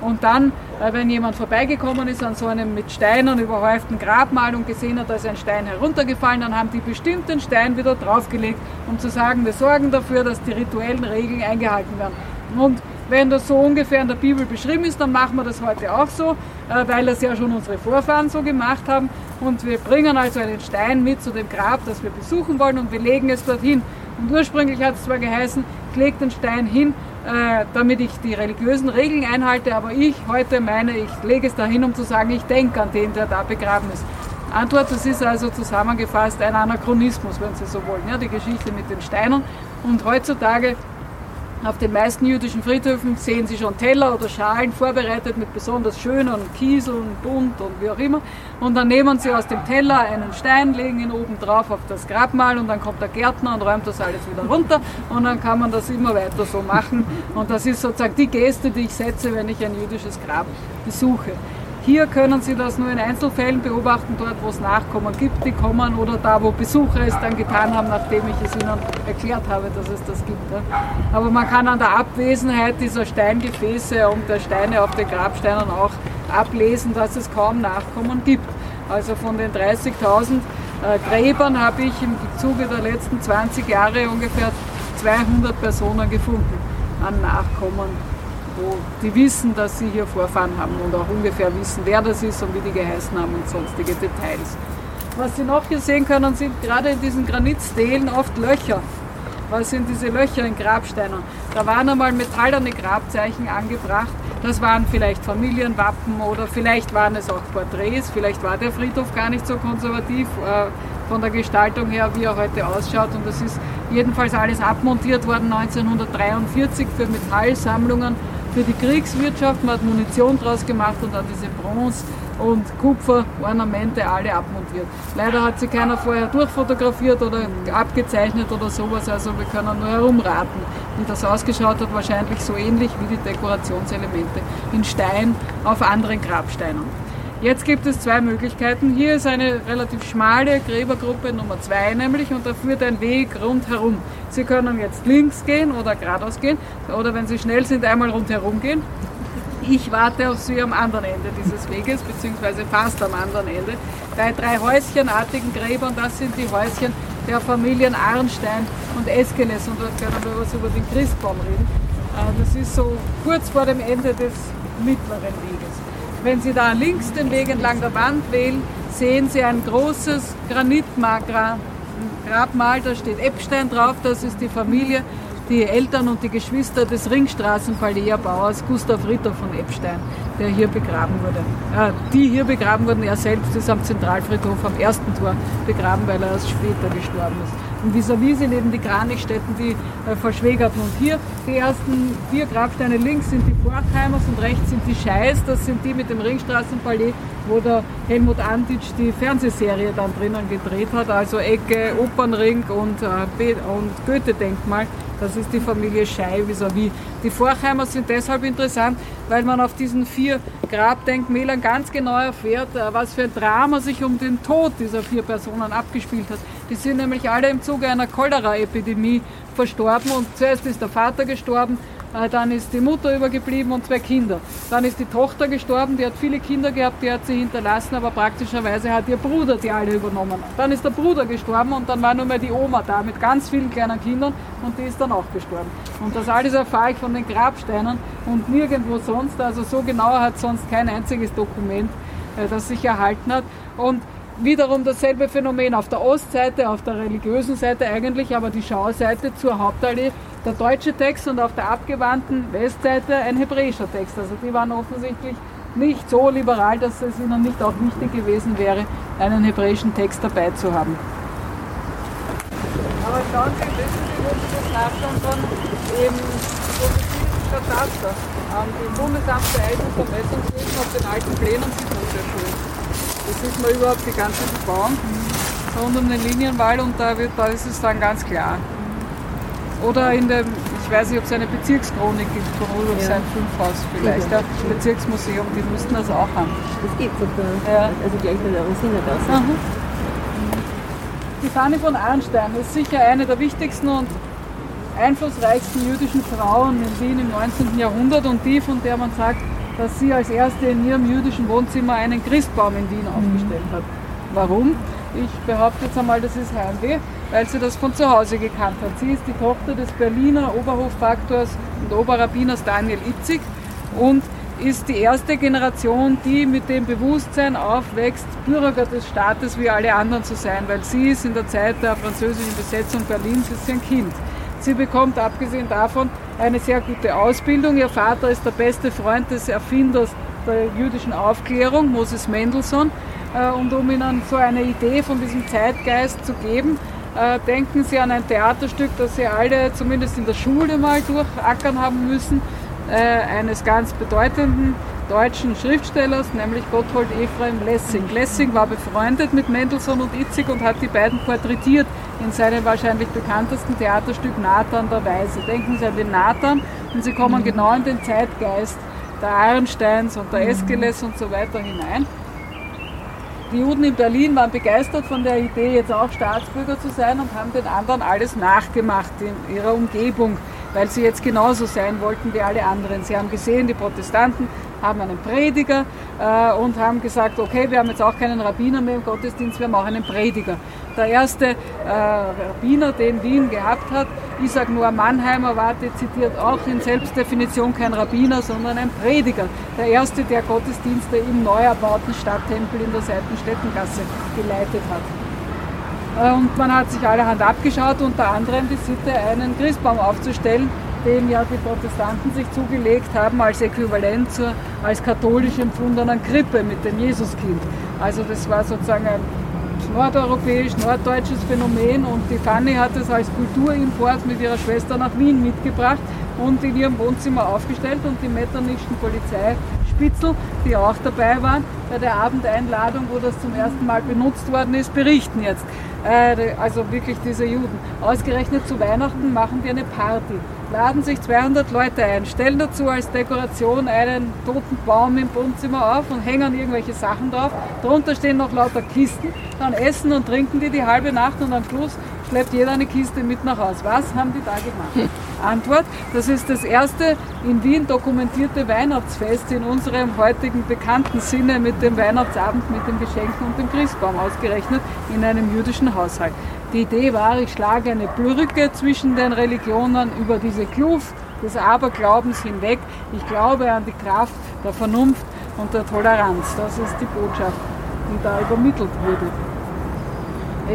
Und dann, äh, wenn jemand vorbeigekommen ist an so einem mit Steinen überhäuften Grabmal und gesehen hat, da ist ein Stein heruntergefallen, dann haben die bestimmt den Stein wieder draufgelegt, um zu sagen, wir sorgen dafür, dass die rituellen Regeln eingehalten werden. Und wenn das so ungefähr in der Bibel beschrieben ist, dann machen wir das heute auch so, äh, weil das ja schon unsere Vorfahren so gemacht haben. Und wir bringen also einen Stein mit zu dem Grab, das wir besuchen wollen und wir legen es dorthin. Und ursprünglich hat es zwar geheißen, ich lege den Stein hin, äh, damit ich die religiösen Regeln einhalte, aber ich heute meine, ich lege es dahin, um zu sagen, ich denke an den, der da begraben ist. Antwort, das ist also zusammengefasst ein Anachronismus, wenn Sie so wollen, ja, die Geschichte mit den Steinen. Und heutzutage auf den meisten jüdischen Friedhöfen sehen Sie schon Teller oder Schalen vorbereitet mit besonders schönen Kieseln, bunt und wie auch immer. Und dann nehmen Sie aus dem Teller einen Stein, legen ihn oben drauf auf das Grabmal und dann kommt der Gärtner und räumt das alles wieder runter und dann kann man das immer weiter so machen. Und das ist sozusagen die Geste, die ich setze, wenn ich ein jüdisches Grab besuche. Hier können Sie das nur in Einzelfällen beobachten, dort wo es Nachkommen gibt, die kommen oder da wo Besucher es dann getan haben, nachdem ich es ihnen erklärt habe, dass es das gibt. Aber man kann an der Abwesenheit dieser Steingefäße und der Steine auf den Grabsteinen auch ablesen, dass es kaum Nachkommen gibt. Also von den 30.000 äh, Gräbern habe ich im Zuge der letzten 20 Jahre ungefähr 200 Personen gefunden an Nachkommen wo die wissen, dass sie hier Vorfahren haben und auch ungefähr wissen, wer das ist und wie die geheißen haben und sonstige Details. Was Sie noch hier sehen können, sind gerade in diesen Granitstelen oft Löcher. Was sind diese Löcher in Grabsteinen? Da waren einmal metallerne Grabzeichen angebracht. Das waren vielleicht Familienwappen oder vielleicht waren es auch Porträts. Vielleicht war der Friedhof gar nicht so konservativ äh, von der Gestaltung her, wie er heute ausschaut. Und das ist jedenfalls alles abmontiert worden 1943 für Metallsammlungen für die Kriegswirtschaft. Man hat Munition draus gemacht und hat diese Bronze- und Kupferornamente alle abmontiert. Leider hat sie keiner vorher durchfotografiert oder abgezeichnet oder sowas, also wir können nur herumraten, wie das ausgeschaut hat. Wahrscheinlich so ähnlich wie die Dekorationselemente in Stein auf anderen Grabsteinen. Jetzt gibt es zwei Möglichkeiten. Hier ist eine relativ schmale Gräbergruppe Nummer zwei nämlich und da führt ein Weg rundherum. Sie können jetzt links gehen oder geradeaus gehen oder wenn Sie schnell sind, einmal rundherum gehen. Ich warte auf Sie am anderen Ende dieses Weges, beziehungsweise fast am anderen Ende, bei drei häuschenartigen Gräbern. Das sind die Häuschen der Familien Arnstein und Eskeles und dort können wir was über den Christbaum reden. Äh, Das ist so kurz vor dem Ende des mittleren Weges. Wenn Sie da links den Weg entlang der Wand wählen, sehen Sie ein großes Granitmagra, Grabmal, da steht Epstein drauf, das ist die Familie, die Eltern und die Geschwister des Ringstraßenpalais-Bauers Gustav Ritter von Epstein, der hier begraben wurde. Äh, die hier begraben wurden, er selbst ist am Zentralfriedhof am ersten Tor begraben, weil er erst später gestorben ist. Und vis-à-vis sind eben die Kranichstätten, die äh, verschwägerten. Und hier die ersten vier Grabsteine links sind die Forchheimers und rechts sind die Scheiß. Das sind die mit dem Ringstraßenpalais, wo der Helmut Anditsch die Fernsehserie dann drinnen gedreht hat. Also Ecke, Opernring und, äh, und Goethe-Denkmal. Das ist die Familie Schei vis-à-vis. Die Forchheimer sind deshalb interessant, weil man auf diesen vier Grabdenkmälern ganz genau erfährt, äh, was für ein Drama sich um den Tod dieser vier Personen abgespielt hat. Die sind nämlich alle im Zuge einer Cholera-Epidemie verstorben und zuerst ist der Vater gestorben, dann ist die Mutter übergeblieben und zwei Kinder. Dann ist die Tochter gestorben, die hat viele Kinder gehabt, die hat sie hinterlassen, aber praktischerweise hat ihr Bruder die alle übernommen. Dann ist der Bruder gestorben und dann war nur mehr die Oma da mit ganz vielen kleinen Kindern und die ist dann auch gestorben. Und das alles erfahre ich von den Grabsteinen und nirgendwo sonst, also so genau hat sonst kein einziges Dokument, äh, das sich erhalten hat. Und wiederum dasselbe Phänomen auf der Ostseite, auf der religiösen Seite eigentlich, aber die Schauseite zur Hauptallee der deutsche Text und auf der abgewandten Westseite ein hebräischer Text. Also die waren offensichtlich nicht so liberal, dass es ihnen nicht auch wichtig gewesen wäre, einen hebräischen Text dabei zu haben. Aber schauen Sie, wissen Sie, wo Sie das nachschauen kann? Im Kataster. Im Bundesamt für Eisen- und Vermessungswesen auf den alten Plänen sieht man sehr schön. Da sieht man überhaupt die ganzen Bauern rund um den Linienwall und da, wird, da ist es dann ganz klar. Oder in dem, ich weiß nicht, ob es eine Bezirkschronik gibt von Rudolf ja. sein Fünfhaus vielleicht, ja. ja. Bezirksmuseum, die müssten das auch haben. Das gibt sogar. Ja. Also gleich bei der Rosinagasse. Die Fanny von Arnstein ist sicher eine der wichtigsten und einflussreichsten jüdischen Frauen in Wien im 19. Jahrhundert und die, von der man sagt, dass sie als erste in ihrem jüdischen Wohnzimmer einen Christbaum in Wien aufgestellt hat. Warum? Ich behaupte jetzt einmal, das ist Heimweh, weil sie das von zu Hause gekannt hat. Sie ist die Tochter des Berliner Oberhoffaktors und Oberrabbiners Daniel Itzig und ist die erste Generation, die mit dem Bewusstsein aufwächst, Bürger des Staates wie alle anderen zu sein, weil sie ist in der Zeit der französischen Besetzung Berlins ist ein Kind. Sie bekommt abgesehen davon eine sehr gute Ausbildung. Ihr Vater ist der beste Freund des Erfinders der jüdischen Aufklärung, Moses Mendelssohn. Äh, und um Ihnen so eine Idee von diesem Zeitgeist zu geben, äh, denken Sie an ein Theaterstück, das Sie alle zumindest in der Schule mal durchackern haben müssen, äh, eines ganz bedeutenden deutschen Schriftstellers, nämlich Gotthold Ephraim Lessing. Lessing war befreundet mit Mendelssohn und Itzig und hat die beiden porträtiert in seinem wahrscheinlich bekanntesten Theaterstück Nathan der Weise. Denken Sie an den Nathan und Sie kommen genau in den Zeitgeist der Arnsteins und der Eskeles und so weiter hinein. Die Juden in Berlin waren begeistert von der Idee, jetzt auch Staatsbürger zu sein und haben den anderen alles nachgemacht in ihrer Umgebung, weil sie jetzt genauso sein wollten wie alle anderen. Sie haben gesehen, die Protestanten haben einen Prediger äh, und haben gesagt, okay, wir haben jetzt auch keinen Rabbiner mehr im Gottesdienst, wir auch einen Prediger. Der erste äh, Rabbiner, den Wien gehabt hat, Isaac Noah Mannheimer war dezidiert auch in Selbstdefinition kein Rabbiner, sondern ein Prediger. Der erste, der Gottesdienste im neu erbauten Stadttempel in der Seitenstättengasse geleitet hat. Äh, und man hat sich allerhand abgeschaut, unter anderem die Sitte, einen Christbaum aufzustellen, den ja die Protestanten sich zugelegt haben als Äquivalent zur als katholisch empfundenen Krippe mit dem Jesuskind. Also das war sozusagen ein nordeuropäisch-norddeutsches Phänomen und die Fanny hat es als Kulturimport mit ihrer Schwester nach Wien mitgebracht und in ihrem Wohnzimmer aufgestellt und die metternischen Polizeispitzel, die auch dabei waren, bei der Abendeinladung, wo das zum ersten Mal benutzt worden ist, berichten jetzt. Äh, also wirklich diese Juden. Ausgerechnet zu Weihnachten machen die eine Party laden sich 200 Leute ein, stellen dazu als Dekoration einen toten Baum im Wohnzimmer auf und hängen irgendwelche Sachen drauf. Darunter stehen noch lauter Kisten, dann essen und trinken die die halbe Nacht und am Schluss schleppt jeder eine Kiste mit nach Hause. Was haben die da gemacht? Antwort, das ist das erste in Wien dokumentierte Weihnachtsfest in unserem heutigen bekannten Sinne mit dem Weihnachtsabend, mit den Geschenken und dem Christbaum ausgerechnet in einem jüdischen Haushalt. Die Idee war, ich schlage eine Brücke zwischen den Religionen über diese Kluft des Aberglaubens hinweg. Ich glaube an die Kraft der Vernunft und der Toleranz. Das ist die Botschaft, die da übermittelt wurde.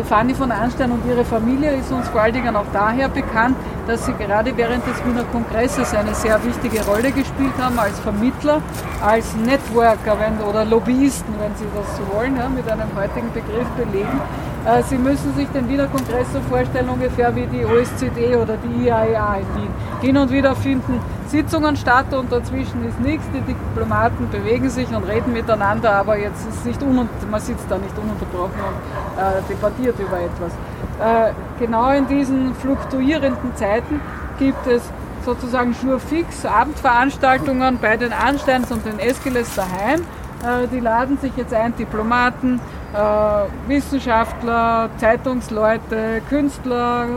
Fanny von Arnstein und ihre Familie ist uns vor allen Dingen auch daher bekannt, dass sie gerade während des Wiener Kongresses eine sehr wichtige Rolle gespielt haben als Vermittler, als Networker wenn, oder Lobbyisten, wenn Sie das so wollen, ja, mit einem heutigen Begriff belegen. Äh, sie müssen sich den Wiener Kongress so vorstellen, ungefähr wie die OSZE oder die IAEA in Wien. Hin und wieder finden Sitzungen statt und dazwischen ist nichts. Die Diplomaten bewegen sich und reden miteinander, aber jetzt ist nicht man sitzt da nicht ununterbrochen und äh, debattiert über etwas. Äh, genau in diesen fluktuierenden Zeiten gibt es sozusagen fix Abendveranstaltungen bei den Ansteins und den Eskeles daheim. Äh, die laden sich jetzt ein, Diplomaten, Wissenschaftler, Zeitungsleute, Künstler,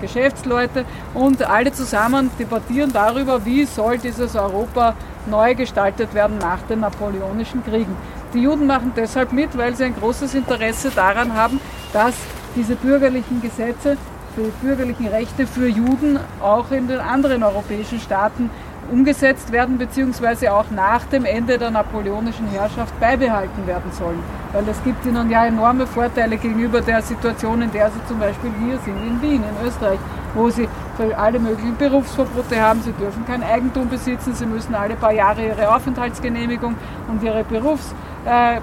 Geschäftsleute und alle zusammen debattieren darüber, wie soll dieses Europa neu gestaltet werden nach den napoleonischen Kriegen. Die Juden machen deshalb mit, weil sie ein großes Interesse daran haben, dass diese bürgerlichen Gesetze, die bürgerlichen Rechte für Juden auch in den anderen europäischen Staaten umgesetzt werden, beziehungsweise auch nach dem Ende der napoleonischen Herrschaft beibehalten werden sollen. Weil es gibt ihnen ja enorme Vorteile gegenüber der Situation, in der sie zum Beispiel hier sind, in Wien, in Österreich, wo sie alle möglichen Berufsverbote haben. Sie dürfen kein Eigentum besitzen, sie müssen alle paar Jahre ihre Aufenthaltsgenehmigung und ihre Berufs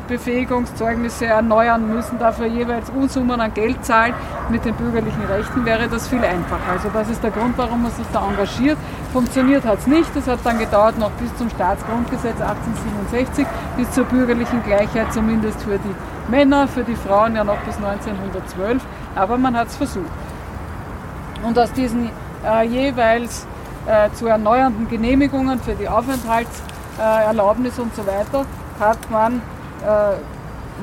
Befähigungszeugnisse erneuern müssen, dafür jeweils Unsummen an Geld zahlen. Mit den bürgerlichen Rechten wäre das viel einfacher. Also das ist der Grund, warum man sich da engagiert. Funktioniert hat es nicht. Es hat dann gedauert noch bis zum Staatsgrundgesetz 1867, bis zur bürgerlichen Gleichheit, zumindest für die Männer, für die Frauen ja noch bis 1912. Aber man hat es versucht. Und aus diesen äh, jeweils äh, zu erneuernden Genehmigungen für die Aufenthaltserlaubnis und so weiter hat man äh,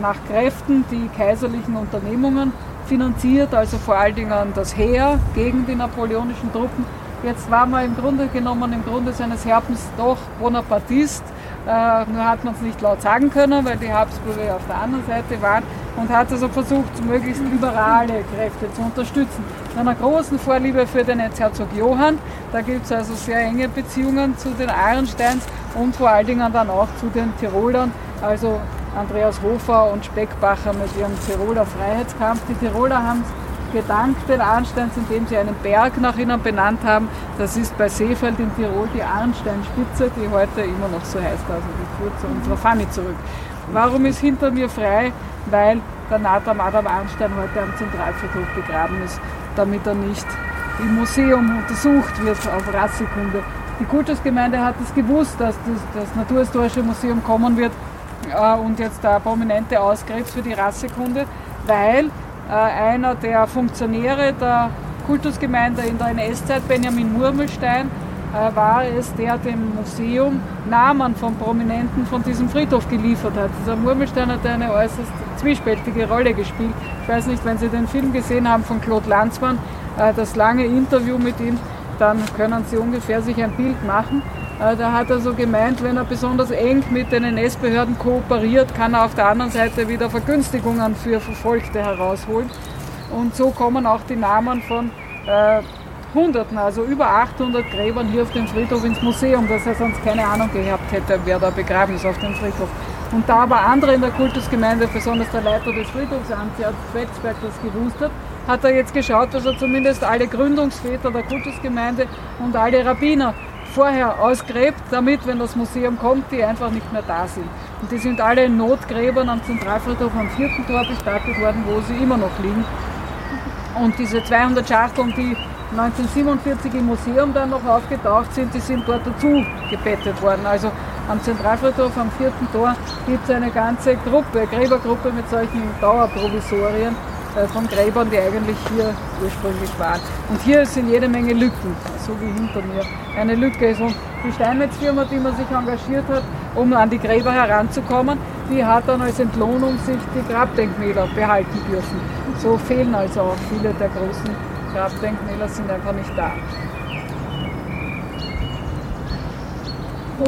nach Kräften die kaiserlichen Unternehmungen finanziert, also vor allen Dingen das Heer gegen die napoleonischen Truppen. Jetzt war man im Grunde genommen, im Grunde seines Herzens doch Bonapartist, äh, nur hat man es nicht laut sagen können, weil die Habsburger auf der anderen Seite waren und hat also versucht, möglichst liberale Kräfte zu unterstützen. Mit einer großen Vorliebe für den Erzherzog Johann, da gibt es also sehr enge Beziehungen zu den Ahrensteins und vor allen Dingen dann auch zu den Tirolern, also Andreas Hofer und Speckbacher mit ihrem Tiroler Freiheitskampf. Die Tiroler haben gedankt den Arnsteins, indem sie einen Berg nach ihnen benannt haben. Das ist bei Seefeld in Tirol die Arnsteinspitze, die heute immer noch so heißt. Also die führt zu unserer Fanny zurück. Warum ist hinter mir frei? Weil der Nathan Adam Arnstein heute am Zentralfriedhof begraben ist, damit er nicht im Museum untersucht wird auf Rassekunde. Die Kultusgemeinde hat es gewusst, dass das, das Naturhistorische Museum kommen wird äh, und jetzt da Prominente ausgräbt für die Rassekunde, weil äh, einer der Funktionäre der Kultusgemeinde in der NS-Zeit, Benjamin Murmelstein, äh, war es, der dem Museum Namen von Prominenten von diesem Friedhof geliefert hat. Dieser Murmelstein hat eine äußerst zwiespältige Rolle gespielt. Ich weiß nicht, wenn Sie den Film gesehen haben von Claude Lanzmann, das lange Interview mit ihm, dann können Sie ungefähr sich ein Bild machen. Äh, da hat er so gemeint, wenn er besonders eng mit den NS-Behörden kooperiert, kann er auf der anderen Seite wieder Vergünstigungen für Verfolgte herausholen. Und so kommen auch die Namen von äh, Hunderten, also über 800 Gräbern hier auf dem Friedhof ins Museum, dass er sonst keine Ahnung gehabt hätte, wer da begraben ist auf dem Friedhof. Und da aber andere in der Kultusgemeinde, besonders der Leiter des Friedhofsamts, Gerd Schwetzberg, das gewusst hat, hat er jetzt geschaut, dass er zumindest alle Gründungsväter der Kultusgemeinde und alle Rabbiner vorher ausgräbt, damit, wenn das Museum kommt, die einfach nicht mehr da sind. Und die sind alle in Notgräbern am Zentralfriedhof am vierten Tor bestattet worden, wo sie immer noch liegen. Und diese 200 Schachteln, die 1947 im Museum dann noch aufgetaucht sind, die sind dort dazu gebettet worden. Also am Zentralfriedhof am vierten Tor gibt es eine ganze Gruppe, Gräbergruppe mit solchen Dauerprovisorien von Gräbern, die eigentlich hier ursprünglich waren. Und hier sind jede Menge Lücken, so wie hinter mir eine Lücke ist. Und die Steinmetzfirma, die man sich engagiert hat, um an die Gräber heranzukommen, die hat dann als Entlohnung sich die Grabdenkmäler behalten dürfen. So fehlen also auch viele der großen Grabdenkmäler, sind einfach nicht da.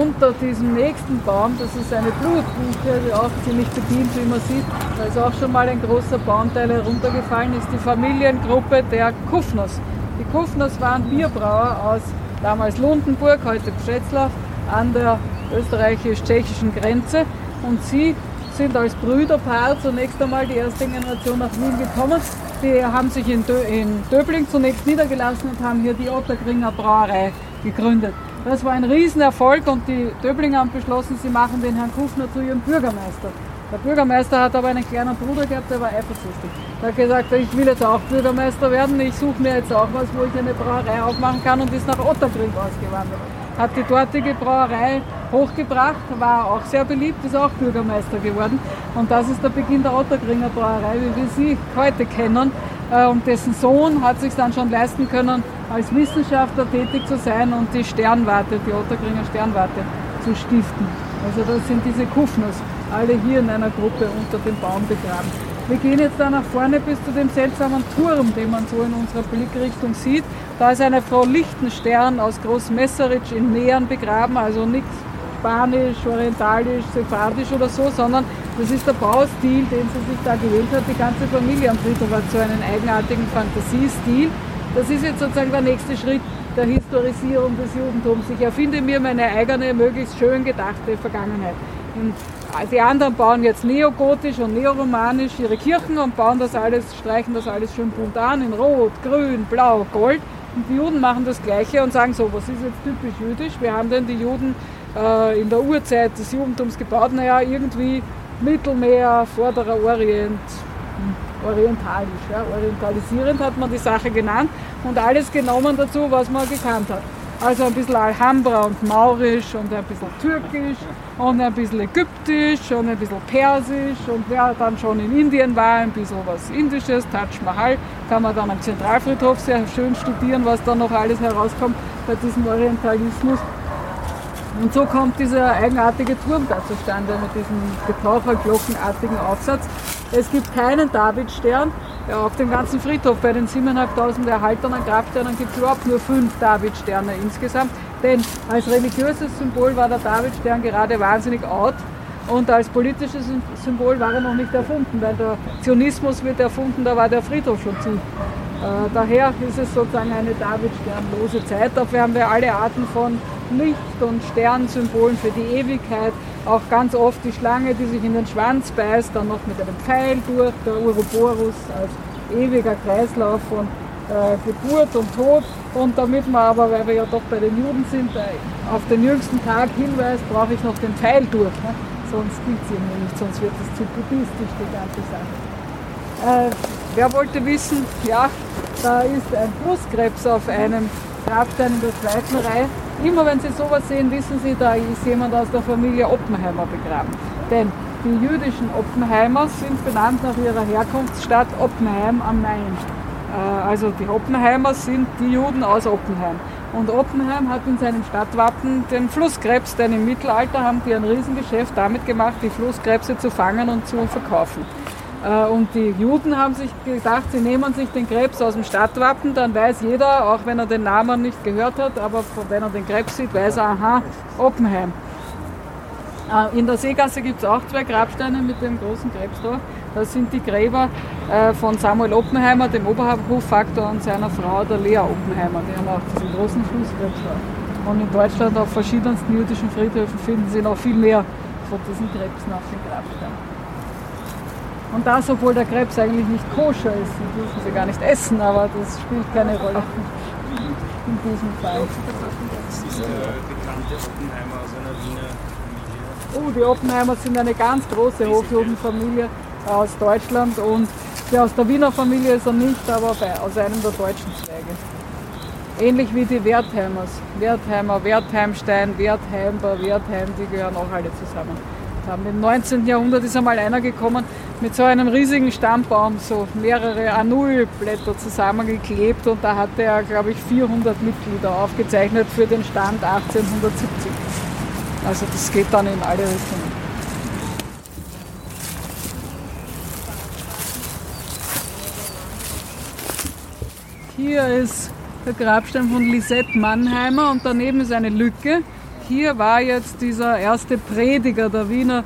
Unter diesem nächsten Baum, das ist eine Blutbuche, die auch ziemlich bedient, wie man sieht. Da ist auch schon mal ein großer Baumteil heruntergefallen, ist die Familiengruppe der Kufners. Die Kufners waren Bierbrauer aus damals Lundenburg, heute Břeclav, an der österreichisch-tschechischen Grenze. Und sie sind als Brüderpaar zunächst einmal die erste Generation nach Wien gekommen. Die haben sich in, Dö in Döbling zunächst niedergelassen und haben hier die Ottergringer Brauerei gegründet. Das war ein Riesenerfolg und die Döblinger haben beschlossen, sie machen den Herrn Kufner zu ihrem Bürgermeister. Der Bürgermeister hat aber einen kleinen Bruder gehabt, der war eifersüchtig. Der hat gesagt, ich will jetzt auch Bürgermeister werden, ich suche mir jetzt auch was, wo ich eine Brauerei aufmachen kann und ist nach Ottergring ausgewandert. Hat die dortige Brauerei hochgebracht, war auch sehr beliebt, ist auch Bürgermeister geworden. Und das ist der Beginn der Ottergringer Brauerei, wie wir sie heute kennen. Äh, und dessen Sohn hat sich dann schon leisten können, als Wissenschaftler tätig zu sein und die Sternwarte, die Ottergringer Sternwarte zu stiften. Also das sind diese Kufners, alle hier in einer Gruppe unter dem Baum begraben. Wir gehen jetzt da nach vorne bis zu dem seltsamen Turm, den man so in unserer Blickrichtung sieht. Da ist eine Frau Lichtenstern aus Großmesseritsch in Mähren begraben, also nichts Spanisch, Orientalisch, Sephardisch oder so, sondern das ist der Baustil, den sie sich da gewählt hat. Die ganze Familie am Friedhof hat so einen eigenartigen Fantasiestil. Das ist jetzt sozusagen der nächste Schritt der Historisierung des Judentums. Ich erfinde mir meine eigene, möglichst schön gedachte Vergangenheit. Und die anderen bauen jetzt neogotisch und neoromanisch ihre Kirchen und bauen das alles, streichen das alles schön bunt an in Rot, Grün, Blau, Gold. Und die Juden machen das Gleiche und sagen so, was ist jetzt typisch jüdisch? Wir haben denn die Juden äh, in der Urzeit des Judentums gebaut? Naja, irgendwie Mittelmeer, Vorderer Orient, orientalisch. Ja. Orientalisierend hat man die Sache genannt und alles genommen dazu, was man gekannt hat. Also ein bisschen Alhambra und Maurisch und ein bisschen Türkisch und ein bisschen Ägyptisch und ein bisschen Persisch und wer dann schon in Indien war, ein bisschen was Indisches, Taj Mahal, kann man dann am Zentralfriedhof sehr schön studieren, was da noch alles herauskommt bei diesem Orientalismus. Und so kommt dieser eigenartige Turm da zustande mit diesem Getaucherglockenartigen Aufsatz. Es gibt keinen Davidstern. Ja, auf dem ganzen Friedhof bei den 7.500 erhaltenen Grabsternen gibt es überhaupt nur fünf Davidsterne insgesamt. Denn als religiöses Symbol war der Davidstern gerade wahnsinnig out. Und als politisches Symbol war er noch nicht erfunden, weil der Zionismus wird erfunden, da war der Friedhof schon zu. Äh, daher ist es sozusagen eine Davidsternlose Zeit. Dafür haben wir alle Arten von Licht- und Sternsymbolen für die Ewigkeit. Auch ganz oft die Schlange, die sich in den Schwanz beißt, dann noch mit einem Pfeil durch, der Uroboros als ewiger Kreislauf von äh, Geburt und Tod. Und damit man aber, weil wir ja doch bei den Juden sind, auf den jüngsten Tag hinweist, brauche ich noch den Pfeil durch. Ne? Sonst gibt es ihn nicht, sonst wird es zu buddhistisch, die ganze Sache. Äh, wer wollte wissen, ja, da ist ein Brustkrebs auf einem Grabstein in der zweiten Reihe. Immer wenn Sie sowas sehen, wissen Sie, da ist jemand aus der Familie Oppenheimer begraben. Denn die jüdischen Oppenheimer sind benannt nach ihrer Herkunftsstadt Oppenheim am Main. Äh, also die Oppenheimer sind die Juden aus Oppenheim. Und Oppenheim hat in seinem Stadtwappen den Flusskrebs, denn im Mittelalter haben die ein Riesengeschäft damit gemacht, die Flusskrebse zu fangen und zu verkaufen. Äh, und die Juden haben sich gedacht, sie nehmen sich den Krebs aus dem Stadtwappen, dann weiß jeder, auch wenn er den Namen nicht gehört hat, aber wenn er den Krebs sieht, weiß er, aha, Oppenheim. Äh, in der Seegasse gibt es auch zwei Grabsteine mit dem großen Krebs drauf. Das sind die Gräber äh, von Samuel Oppenheimer, dem Oberhofaktor, und seiner Frau, der Lea Oppenheimer. Die haben auch diesen großen Flusskrebs drauf. Und in Deutschland auf verschiedensten jüdischen Friedhöfen finden Sie noch viel mehr von diesen Krebsen auf den Grabsteinen. Und das, obwohl der Krebs eigentlich nicht koscher ist, den dürfen sie gar nicht essen, aber das spielt keine Rolle in diesem Fall. Das ist der bekannte Oppenheimer aus einer Wiener Familie. Oh, die Oppenheimer sind eine ganz große Hofjudenfamilie aus Deutschland und ja, aus der Wiener Familie ist er nicht, aber aus einem der deutschen Zweige. Ähnlich wie die Wertheimers. Wertheimer, Wertheimstein, Wertheimber, Wertheim, die gehören auch alle zusammen haben. Im 19. Jahrhundert ist einmal einer gekommen mit so einem riesigen Stammbaum, so mehrere A0-Blätter zusammengeklebt und da hatte er, glaube ich, 400 Mitglieder aufgezeichnet für den Stand 1870. Also das geht dann in alle Richtungen. Hier ist der Grabstein von Lisette Mannheimer und daneben ist eine Lücke hier war jetzt dieser erste Prediger der Wiener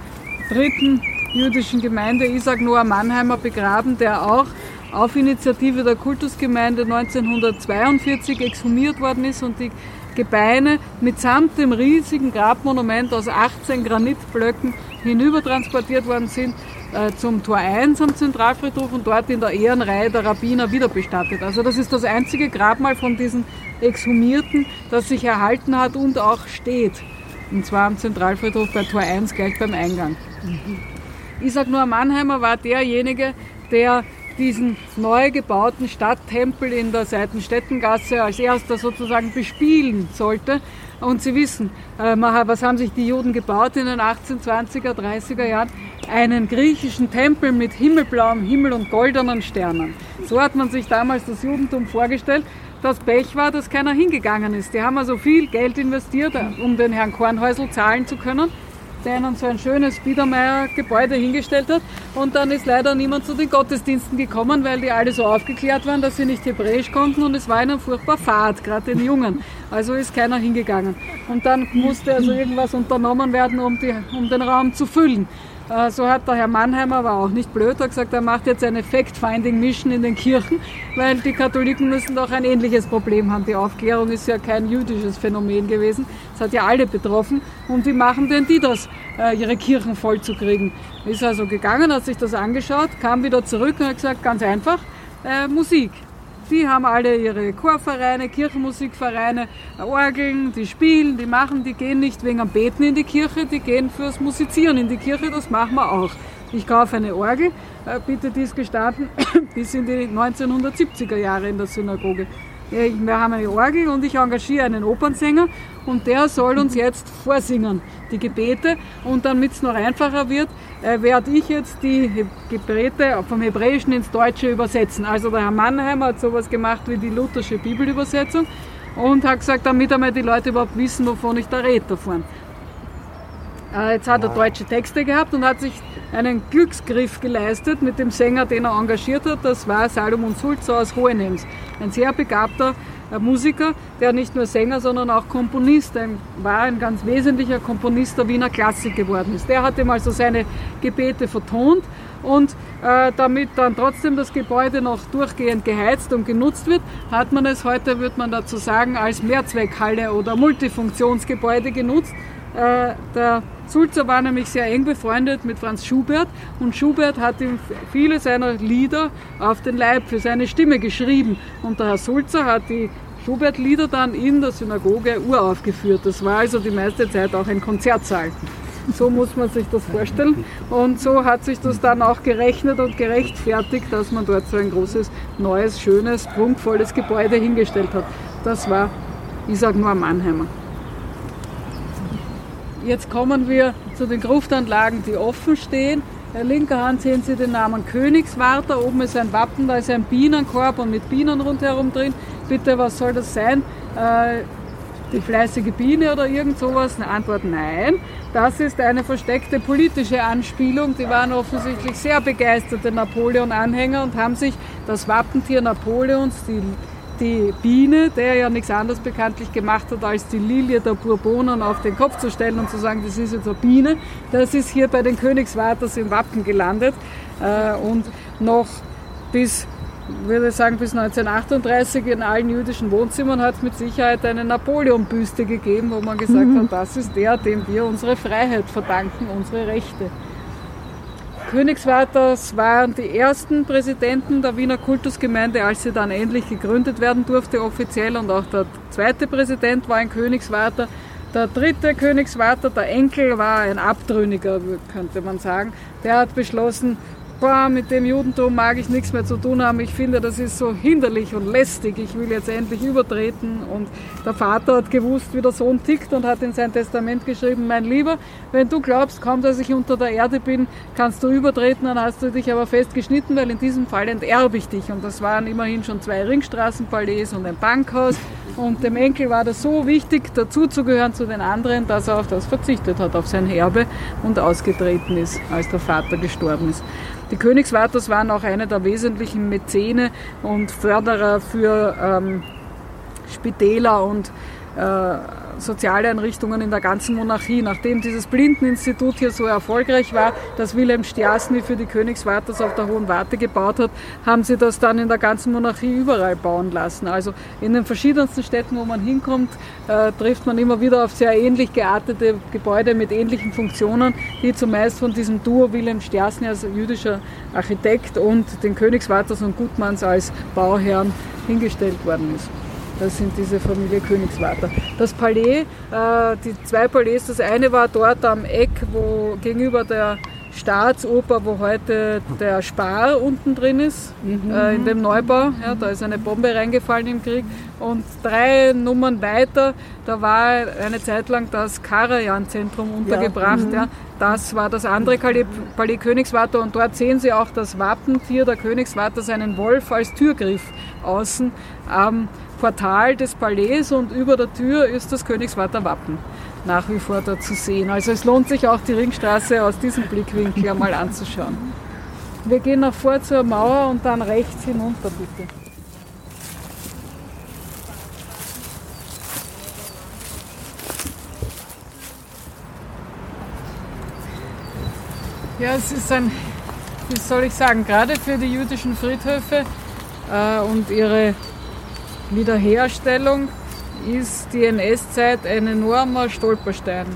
dritten jüdischen Gemeinde, Isaac Noah Mannheimer, begraben, der auch auf Initiative der Kultusgemeinde 1942 exhumiert worden ist und die Gebeine mitsamt dem riesigen Grabmonument aus 18 Granitblöcken hinübertransportiert worden sind zum Tor 1 am Zentralfriedhof und dort in der Ehrenreihe der Rabbiner wieder bestattet. Also das ist das einzige Grabmal von diesen Exhumierten, das sich erhalten hat und auch steht. Und zwar am Zentralfriedhof bei Tor 1 gleich beim Eingang. Isaac Noah Mannheimer war derjenige, der diesen neu gebauten Stadttempel in der Seitenstättengasse als erster sozusagen bespielen sollte. Und Sie wissen, äh, was haben sich die Juden gebaut in den 1820er, 30er Jahren? Einen griechischen Tempel mit himmelblauem Himmel und goldenen Sternen. So hat man sich damals das Judentum vorgestellt. Das Pech war, dass keiner hingegangen ist. Die haben also viel Geld investiert, um den Herrn Kornhäusl zahlen zu können der ihnen so ein schönes Biedermeier-Gebäude hingestellt hat. Und dann ist leider niemand zu den Gottesdiensten gekommen, weil die alle so aufgeklärt waren, dass sie nicht Hebräisch konnten und es war ihnen furchtbar fad, gerade den Jungen. Also ist keiner hingegangen. Und dann musste also irgendwas unternommen werden, um, die, um den Raum zu füllen. Äh, so hat der Herr Mannheimer, war auch nicht blöd, hat gesagt, er macht jetzt eine Fact-Finding-Mission in den Kirchen, weil die Katholiken müssen doch ein ähnliches Problem haben. Die Aufklärung ist ja kein jüdisches Phänomen gewesen. Es hat ja alle betroffen. Und wie machen denn die das, äh, ihre Kirchen voll zu kriegen? Ist also gegangen, hat sich das angeschaut, kam wieder zurück und hat gesagt, ganz einfach, äh, Musik. Die haben alle ihre Chorvereine, Kirchenmusikvereine, Orgeln, die spielen, die machen, die gehen nicht wegen am Beten in die Kirche, die gehen fürs Musizieren in die Kirche, das machen wir auch. Ich kaufe eine Orgel, äh, bitte die ist gestanden bis in die 1970er Jahre in der Synagoge. Wir haben eine Orgel und ich engagiere einen Opernsänger und der soll uns jetzt vorsingen, die Gebete. Und damit es noch einfacher wird, äh, werde ich jetzt die Gebete vom Hebräischen ins Deutsche übersetzen. Also der Herr Mannheimer hat sowas gemacht wie die luthersche Bibelübersetzung und hat gesagt, damit einmal die Leute überhaupt wissen, wovon ich da rede davon. Äh, jetzt hat er deutsche Texte gehabt und hat sich einen Glücksgriff geleistet mit dem Sänger, den er engagiert hat. Das war Salomon Sulzer aus Hohenems. Ein sehr begabter äh, Musiker, der nicht nur Sänger, sondern auch Komponist, ein, war ein ganz wesentlicher Komponist der Wiener Klassik geworden ist. Der hat ihm also seine Gebete vertont und äh, damit dann trotzdem das Gebäude noch durchgehend geheizt und genutzt wird, hat man es heute, würde man dazu sagen, als Mehrzweckhalle oder Multifunktionsgebäude genutzt. Äh, der Sulzer war nämlich sehr eng befreundet mit Franz Schubert und Schubert hat ihm viele seiner Lieder auf den Leib für seine Stimme geschrieben. Und der Herr Sulzer hat die Schubert-Lieder dann in der Synagoge uraufgeführt. Das war also die meiste Zeit auch ein Konzertsaal. So muss man sich das vorstellen. Und so hat sich das dann auch gerechnet und gerechtfertigt, dass man dort so ein großes, neues, schönes, prunkvolles Gebäude hingestellt hat. Das war Isaac Noah Mannheimer. Jetzt kommen wir zu den Gruftanlagen, die offen stehen. In linker Hand sehen Sie den Namen Königswarter. Oben ist ein Wappen, da ist ein Bienenkorb und mit Bienen rundherum drin. Bitte, was soll das sein? Äh, die fleißige Biene oder irgend sowas? Eine Antwort nein. Das ist eine versteckte politische Anspielung. Die waren offensichtlich sehr begeisterte Napoleon-Anhänger und haben sich das Wappentier Napoleons, die die Biene, der ja nichts anderes bekanntlich gemacht hat, als die Lilie der Bourbonen auf den Kopf zu stellen und zu sagen, das ist jetzt eine Biene, das ist hier bei den Königswarters im Wappen gelandet äh, und noch bis würde ich sagen, bis 1938 in allen jüdischen Wohnzimmern hat es mit Sicherheit eine Napoleon-Büste gegeben, wo man gesagt mhm. hat, das ist der, dem wir unsere Freiheit verdanken, unsere Rechte. Königswarters waren die ersten Präsidenten der Wiener Kultusgemeinde, als sie dann endlich gegründet werden durfte offiziell und auch der zweite Präsident war ein Königswarter. Der dritte Königswarter, der Enkel, war ein Abtrünniger, könnte man sagen. Der hat beschlossen, boah, mit dem Judentum mag ich nichts mehr zu tun haben. Ich finde, das ist so hinderlich und lästig. Ich will jetzt endlich übertreten. Und der Vater hat gewusst, wie der Sohn tickt und hat in sein Testament geschrieben, mein Lieber, wenn du glaubst, kaum dass ich unter der Erde bin, kannst du übertreten, dann hast du dich aber fest geschnitten, weil in diesem Fall enterbe ich dich. Und das waren immerhin schon zwei Ringstraßenpalais und ein Bankhaus. Und dem Enkel war das so wichtig, dazuzugehören zu den anderen, dass er auf das verzichtet hat, auf sein Erbe und ausgetreten ist, als der Vater gestorben ist. Die Königswarters waren auch eine der wesentlichen Mäzene und Förderer für ähm, Spitäler und äh, Sozialeinrichtungen in der ganzen Monarchie. Nachdem dieses Blindeninstitut hier so erfolgreich war, dass Wilhelm Stiasny für die Königswarters auf der Hohen Warte gebaut hat, haben sie das dann in der ganzen Monarchie überall bauen lassen. Also in den verschiedensten Städten, wo man hinkommt, äh, trifft man immer wieder auf sehr ähnlich geartete Gebäude mit ähnlichen Funktionen, die zumeist von diesem Duo Wilhelm Stiasny als jüdischer Architekt und den Königswarters und Gutmanns als Bauherren hingestellt worden ist. Das sind diese Familie Königswarter. Das Palais, äh, die zwei Palais, das eine war dort am Eck, wo gegenüber der Staatsoper, wo heute der Spar unten drin ist, mhm. äh, in dem Neubau. Ja, da ist eine Bombe reingefallen im Krieg. Und drei Nummern weiter, da war eine Zeit lang das Karajan-Zentrum untergebracht. Ja. Mhm. Ja. Das war das andere Palais, Palais Königswarter und dort sehen Sie auch das Wappentier der Königswarter, seinen Wolf als Türgriff außen am Portal des Palais und über der Tür ist das Königswarter Wappen nach wie vor da zu sehen. Also es lohnt sich auch die Ringstraße aus diesem Blickwinkel einmal anzuschauen. Wir gehen nach vor zur Mauer und dann rechts hinunter bitte. Ja, es ist ein, wie soll ich sagen, gerade für die jüdischen Friedhöfe äh, und ihre Wiederherstellung ist die NS-Zeit ein enormer Stolperstein.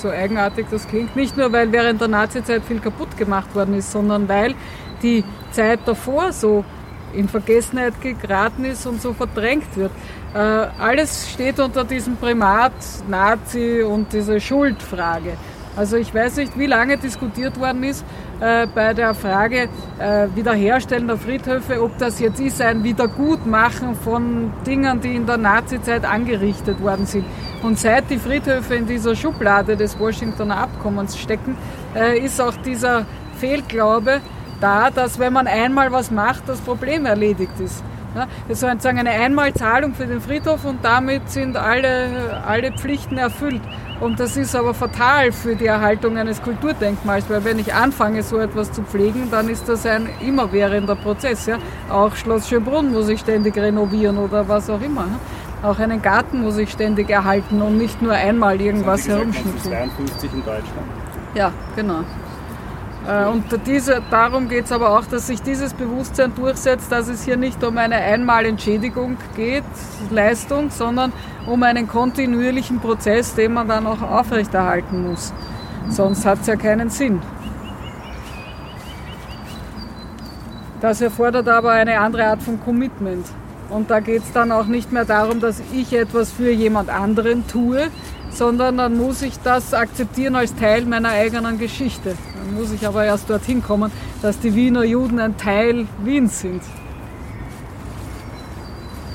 So eigenartig das klingt. Nicht nur, weil während der Nazi-Zeit viel kaputt gemacht worden ist, sondern weil die Zeit davor so in Vergessenheit geraten ist und so verdrängt wird. Äh, alles steht unter diesem Primat Nazi und diese Schuldfrage. Also ich weiß nicht, wie lange diskutiert worden ist äh, bei der Frage äh, Wiederherstellen der Friedhöfe, ob das jetzt ist ein Wiedergutmachen von Dingen, die in der Nazizeit angerichtet worden sind. Und seit die Friedhöfe in dieser Schublade des Washingtoner Abkommens stecken, äh, ist auch dieser Fehlglaube da, dass wenn man einmal was macht, das Problem erledigt ist. Das ist sozusagen eine Einmalzahlung für den Friedhof und damit sind alle, alle Pflichten erfüllt. Und das ist aber fatal für die Erhaltung eines Kulturdenkmals, weil wenn ich anfange, so etwas zu pflegen, dann ist das ein immerwährender Prozess. Ja? Auch Schloss Schönbrunn muss ich ständig renovieren oder was auch immer. Auch einen Garten muss ich ständig erhalten und nicht nur einmal irgendwas herumschnitzen. 52 in Deutschland. Ja, genau. Äh, und diese, darum geht es aber auch, dass sich dieses Bewusstsein durchsetzt, dass es hier nicht um eine Einmalentschädigung geht, Leistung, sondern um einen kontinuierlichen Prozess, den man dann auch aufrechterhalten muss. Sonst hat es ja keinen Sinn. Das erfordert aber eine andere Art von Commitment. Und da geht es dann auch nicht mehr darum, dass ich etwas für jemand anderen tue, sondern dann muss ich das akzeptieren als Teil meiner eigenen Geschichte. Muss ich aber erst dorthin kommen, dass die Wiener Juden ein Teil Wiens sind.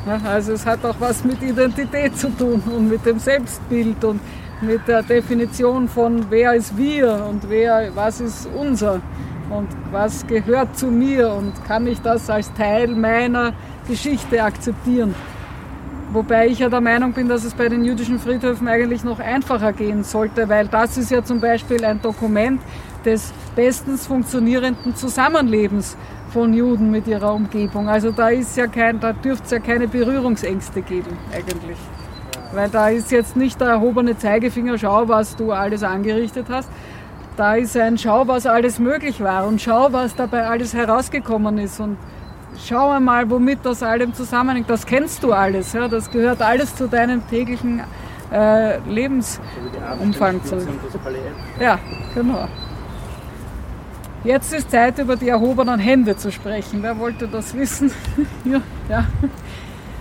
Ja, also es hat auch was mit Identität zu tun und mit dem Selbstbild und mit der Definition von wer ist wir und wer, was ist unser und was gehört zu mir und kann ich das als Teil meiner Geschichte akzeptieren. Wobei ich ja der Meinung bin, dass es bei den jüdischen Friedhöfen eigentlich noch einfacher gehen sollte, weil das ist ja zum Beispiel ein Dokument des bestens funktionierenden Zusammenlebens von Juden mit ihrer Umgebung. Also da ist ja kein, da dürfte es ja keine Berührungsängste geben eigentlich. Weil da ist jetzt nicht der erhobene Zeigefinger, schau, was du alles angerichtet hast. Da ist ein Schau, was alles möglich war und schau, was dabei alles herausgekommen ist und schau einmal, womit das allem zusammenhängt. Das kennst du alles. Ja? Das gehört alles zu deinem täglichen äh, Lebensumfang. Zu. Ja, genau. Jetzt ist Zeit, über die erhobenen Hände zu sprechen. Wer wollte das wissen? ja, ja.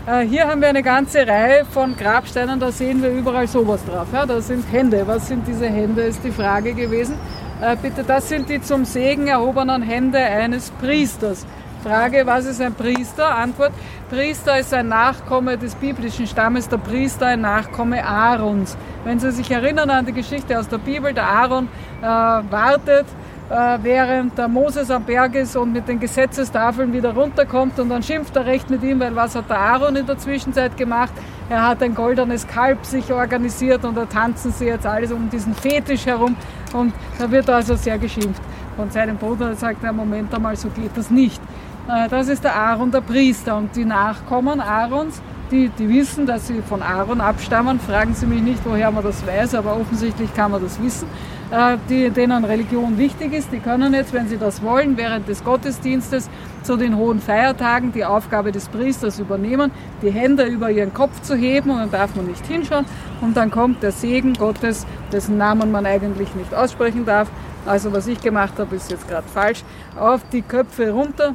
Äh, hier haben wir eine ganze Reihe von Grabsteinen, da sehen wir überall sowas drauf. Ja, da sind Hände. Was sind diese Hände, ist die Frage gewesen. Äh, bitte, das sind die zum Segen erhobenen Hände eines Priesters. Frage, was ist ein Priester? Antwort, Priester ist ein Nachkomme des biblischen Stammes, der Priester ein Nachkomme Aarons. Wenn Sie sich erinnern an die Geschichte aus der Bibel, der Aaron äh, wartet, während der Moses am Berg ist und mit den Gesetzestafeln wieder runterkommt und dann schimpft er recht mit ihm, weil was hat der Aaron in der Zwischenzeit gemacht? Er hat ein goldenes Kalb sich organisiert und da tanzen sie jetzt alles um diesen Fetisch herum und da wird also sehr geschimpft von seinem Bruder. Er sagt, na Moment einmal, so geht das nicht. Äh, das ist der Aaron, der Priester. Und die Nachkommen Aarons die, die wissen, dass sie von Aaron abstammen. Fragen Sie mich nicht, woher man das weiß, aber offensichtlich kann man das wissen. Äh, die, denen Religion wichtig ist, die können jetzt, wenn sie das wollen, während des Gottesdienstes zu den hohen Feiertagen die Aufgabe des Priesters übernehmen, die Hände über ihren Kopf zu heben und dann darf man nicht hinschauen und dann kommt der Segen Gottes, dessen Namen man eigentlich nicht aussprechen darf. Also was ich gemacht habe, ist jetzt gerade falsch. Auf die Köpfe runter